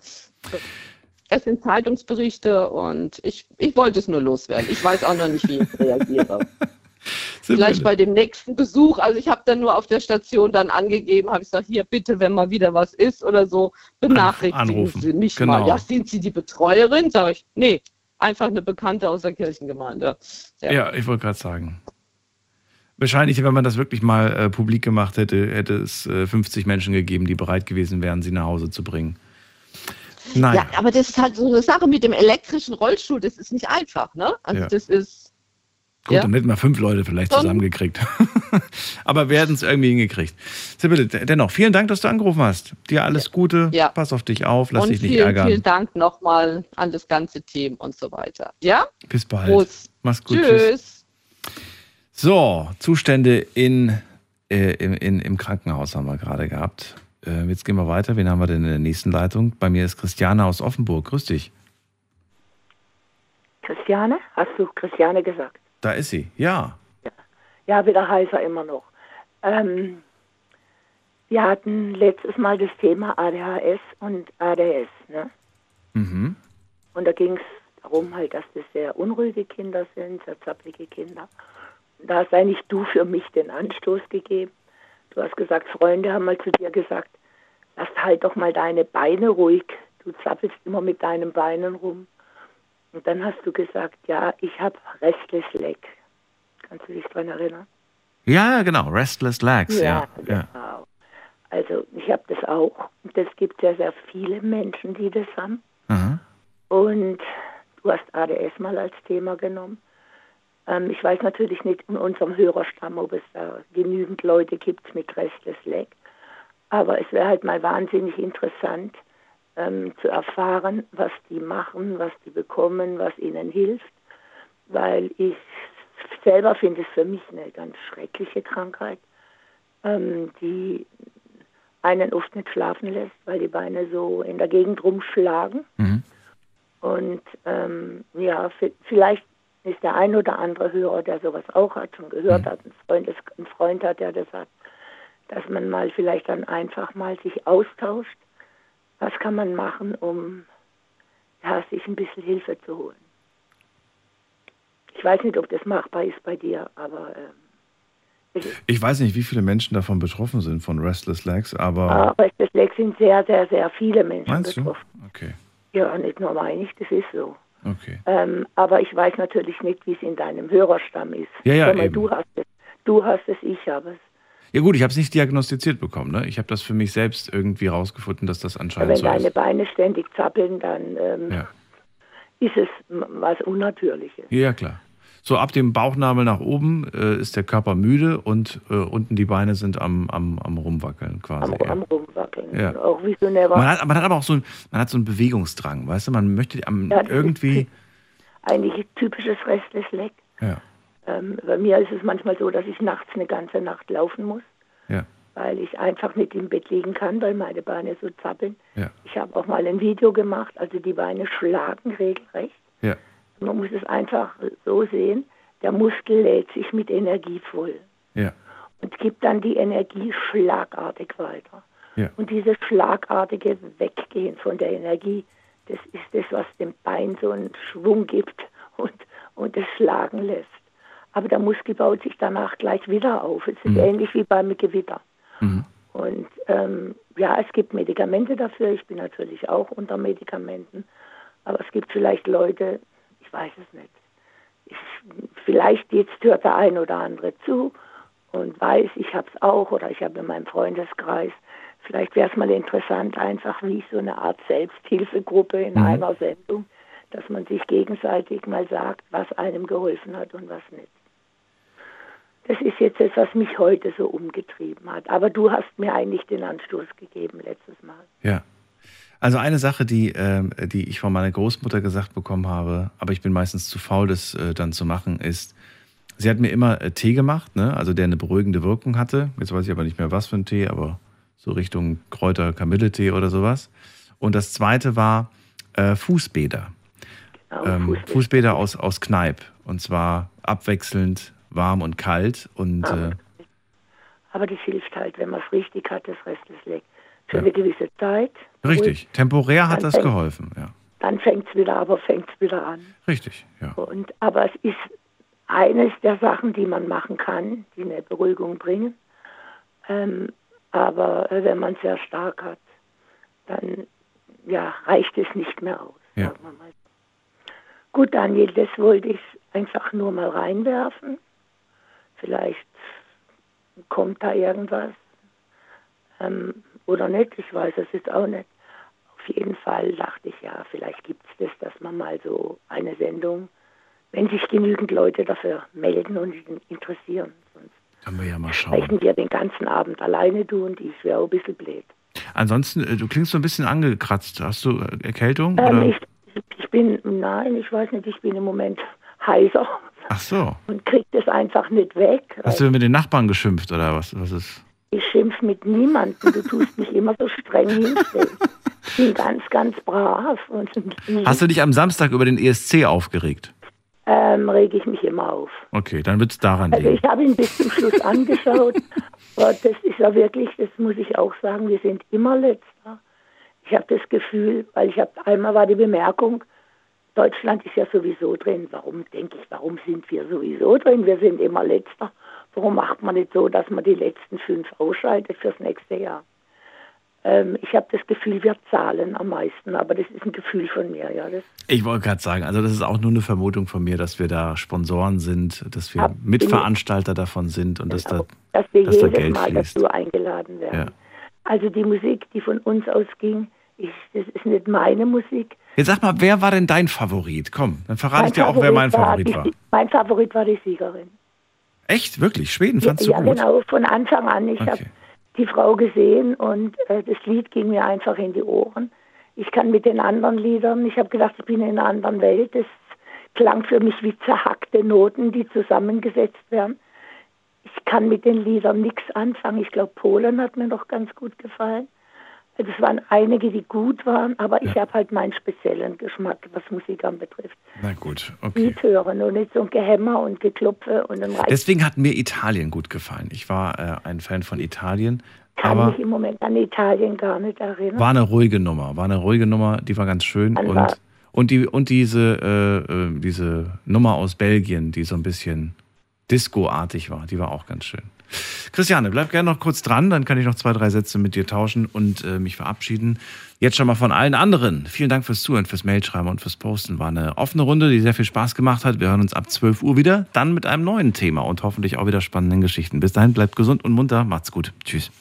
Es sind Zeitungsberichte und ich, ich wollte es nur loswerden. Ich weiß auch noch nicht, wie ich reagiere. Vielleicht bei dem nächsten Besuch, also ich habe dann nur auf der Station dann angegeben, habe ich gesagt, hier bitte, wenn mal wieder was ist oder so, benachrichtigen Anrufen. Sie mich Genau. mal. Ja, sind Sie die Betreuerin? Sage ich, nee, einfach eine Bekannte aus der Kirchengemeinde. Ja, ich wollte gerade sagen. Wahrscheinlich, wenn man das wirklich mal äh, publik gemacht hätte, hätte es äh, 50 Menschen gegeben, die bereit gewesen wären, sie nach Hause zu bringen. Nein. Ja, aber das ist halt so eine Sache mit dem elektrischen Rollstuhl, das ist nicht einfach, ne? Also Ja. das ist, Gut, ja. dann hätten wir fünf Leute vielleicht Schon. zusammengekriegt. Aber wir hätten es irgendwie hingekriegt. Sibylle, dennoch, vielen Dank, dass du angerufen hast. Dir alles Gute. Ja. Pass auf dich auf, lass und dich nicht vielen, ärgern. vielen Dank nochmal an das ganze Team und so weiter. Ja? Bis bald. Prost. Mach's gut. Tschüss. So, Zustände in, äh, im, in, im Krankenhaus haben wir gerade gehabt. Äh, jetzt gehen wir weiter. Wen haben wir denn in der nächsten Leitung? Bei mir ist Christiane aus Offenburg. Grüß dich. Christiane? Hast du Christiane gesagt? Da ist sie. Ja. Ja, wieder heißer immer noch. Ähm, wir hatten letztes Mal das Thema ADHS und ADS. Ne? Mhm. Und da ging es darum, halt, dass das sehr unruhige Kinder sind, sehr zappelige Kinder. Da hast eigentlich du für mich den Anstoß gegeben. Du hast gesagt, Freunde haben mal zu dir gesagt, lass halt doch mal deine Beine ruhig. Du zappelst immer mit deinen Beinen rum. Und dann hast du gesagt, ja, ich habe Restless Leg. Kannst du dich daran erinnern? Ja, genau. Restless Legs. Ja. ja. Genau. Also ich habe das auch. Es gibt sehr, sehr viele Menschen, die das haben. Aha. Und du hast ADS mal als Thema genommen. Ähm, ich weiß natürlich nicht in unserem Hörerstamm, ob es da genügend Leute gibt mit Restless Leg. Aber es wäre halt mal wahnsinnig interessant ähm, zu erfahren, was die machen, was die bekommen, was ihnen hilft. Weil ich selber finde es für mich eine ganz schreckliche Krankheit, ähm, die einen oft nicht schlafen lässt, weil die Beine so in der Gegend rumschlagen. Mhm. Und ähm, ja, vielleicht ist der ein oder andere Hörer, der sowas auch hat, schon gehört hat, ein Freund, ein Freund hat, der das hat, dass man mal vielleicht dann einfach mal sich austauscht. Was kann man machen, um ja, sich ein bisschen Hilfe zu holen? Ich weiß nicht, ob das machbar ist bei dir, aber ist- Ich weiß nicht, wie viele Menschen davon betroffen sind von Restless Legs, aber aber es Leck sind sehr, sehr, sehr viele Menschen meinst du? betroffen. Okay, Ja, nicht nur meine ich, das ist so. okay. Ähm, aber ich weiß natürlich nicht, wie es in deinem Hörerstamm ist. Ja, ja, mal, eben. du hast es. Du hast es, ich habe es. Ja gut, ich habe es nicht diagnostiziert bekommen. Ne? Ich habe das für mich selbst irgendwie rausgefunden, dass das Wenn anscheinend so deine ist. Beine ständig zappeln, dann ähm, Ja. ist es was Unnatürliches. Ja, klar. So ab dem Bauchnabel nach oben äh, ist der Körper müde und äh, unten die Beine sind am, am, am Rumwackeln quasi. Am, ja. am Rumwackeln. Ja. Auch wie so eine Man hat, man hat aber auch so, ein, man hat so einen Bewegungsdrang, weißt du? Man möchte am, Ja, das ist irgendwie. eigentlich typisches Restless Leg. Ja, Ähm, bei mir ist es manchmal so, dass ich nachts eine ganze Nacht laufen muss, ja, weil ich einfach nicht im Bett liegen kann, weil meine Beine so zappeln. ja, Ich habe auch mal ein Video gemacht, also die Beine schlagen regelrecht. ja. Man muss es einfach so sehen, der Muskel lädt sich mit Energie voll und gibt dann die Energie schlagartig weiter. Und dieses schlagartige Weggehen von der Energie, das ist das, was dem Bein so einen Schwung gibt und, und es schlagen lässt. Aber der Muskel baut sich danach gleich wieder auf. Es ist ähnlich wie beim Gewitter. Mhm. Und ähm, ja, es gibt Medikamente dafür. Ich bin natürlich auch unter Medikamenten. Aber es gibt vielleicht Leute, ich weiß es nicht. Ich, vielleicht jetzt hört der ein oder andere zu und weiß, ich habe es auch oder ich habe in meinem Freundeskreis. Vielleicht wäre es mal interessant, einfach wie so eine Art Selbsthilfegruppe in Mhm. einer Sendung, dass man sich gegenseitig mal sagt, was einem geholfen hat und was nicht. Das ist jetzt das, was mich heute so umgetrieben hat. Aber du hast mir eigentlich den Anstoß gegeben letztes Mal. Ja. Also eine Sache, die, ähm, die ich von meiner Großmutter gesagt bekommen habe, aber ich bin meistens zu faul, das äh, dann zu machen, ist, sie hat mir immer äh, Tee gemacht, ne? also der eine beruhigende Wirkung hatte. Jetzt weiß ich aber nicht mehr, was für ein Tee, aber so Richtung Kräuter-Kamilletee oder sowas. Und das zweite war äh, Fußbäder. Genau, ähm, Fußbäder. Fußbäder aus, aus Kneipp. Und zwar abwechselnd warm und kalt. Und äh, Aber das hilft halt, wenn man es richtig hat, das Rest ist weg. Für eine gewisse Zeit. richtig, temporär hat Dann das fängt- geholfen. Ja. Dann fängt es wieder, aber fängt es wieder an. Richtig, ja. Und, aber es ist eines der Sachen, die man machen kann, die eine Beruhigung bringen. Ähm, aber äh, wenn man es sehr stark hat, dann ja, reicht es nicht mehr aus. Ja. Gut, Daniel, das wollte ich einfach nur mal reinwerfen. Vielleicht kommt da irgendwas. Ähm, oder nicht, ich weiß es jetzt auch nicht. Auf jeden Fall dachte ich, ja, vielleicht gibt es das, dass man mal so eine Sendung, wenn sich genügend Leute dafür melden und interessieren. Sonst Können wir ja mal schauen. sprechen wir den ganzen Abend alleine, du und ich, wäre auch ein bisschen blöd. Ansonsten, äh, du klingst so ein bisschen angekratzt. Hast du äh, Erkältung? Ähm, oder? ich, ich bin, nein, ich weiß nicht, ich bin im Moment heiser Ach so. und kriege das einfach nicht weg. Hast du mit den Nachbarn geschimpft oder was? Was ist? Ich schimpf mit niemandem, du tust mich immer so streng hinstellen. Ich bin ganz, ganz brav Hast du dich am Samstag über den ESC aufgeregt? ähm, rege ich mich immer auf. Okay, dann wird es daran Also liegen. ich habe ihn bis zum Schluss angeschaut, aber das ist ja wirklich, das muss ich auch sagen, wir sind immer letzter. Ich habe das Gefühl, weil ich habe einmal war die Bemerkung, Deutschland ist ja sowieso drin. Warum denke ich, warum sind wir sowieso drin? Wir sind immer letzter. Warum macht man nicht so, dass man die letzten fünf ausschaltet fürs nächste Jahr? Ähm, ich habe das Gefühl, wir zahlen am meisten, aber das ist ein Gefühl von mir. Ja, das Ich wollte gerade sagen, also das ist auch nur eine Vermutung von mir, dass wir da Sponsoren sind, dass wir Mitveranstalter davon sind und dass da, dass wir dass da jedes Geld Mal fließt. dazu eingeladen werden. Ja. Also die Musik, die von uns ausging, ich, das ist nicht meine Musik, Jetzt sag mal, wer war denn dein Favorit? Komm, dann verrate ich dir auch, wer Favorit mein Favorit die, war. Mein Favorit war die Siegerin. Echt? Wirklich? Schweden fandst ja, du gut? genau, von Anfang an. Ich habe die Frau gesehen und äh, das Lied ging mir einfach in die Ohren. Ich kann mit den anderen Liedern, ich habe gedacht, ich bin in einer anderen Welt. Das klang für mich wie zerhackte Noten, die zusammengesetzt werden. Ich kann mit den Liedern nichts anfangen. Ich glaube, Polen hat mir noch ganz gut gefallen. Es waren einige, die gut waren, aber ich habe halt meinen speziellen Geschmack, was Musik anbetrifft. Na gut, okay. Lied hören und nicht so ein Gehämmer und Geklopfe und ein Reiz. Deswegen hat mir Italien gut gefallen. Ich war äh, ein Fan von Italien, kann aber mich im Moment an Italien gar nicht erinnern. war eine ruhige Nummer. War eine ruhige Nummer, die war ganz schön. Dann Und, und, die, und diese, äh, äh, diese Nummer aus Belgien, die so ein bisschen Disco-artig war, die war auch ganz schön. Christiane, bleib gerne noch kurz dran, dann kann ich noch zwei, drei Sätze mit dir tauschen und äh, mich verabschieden. Jetzt schon mal von allen anderen. Vielen Dank fürs Zuhören, fürs Mailschreiben und fürs Posten. War eine offene Runde, die sehr viel Spaß gemacht hat. Wir hören uns ab 12 Uhr wieder, dann mit einem neuen Thema und hoffentlich auch wieder spannenden Geschichten. Bis dahin, bleibt gesund und munter. Macht's gut. Tschüss.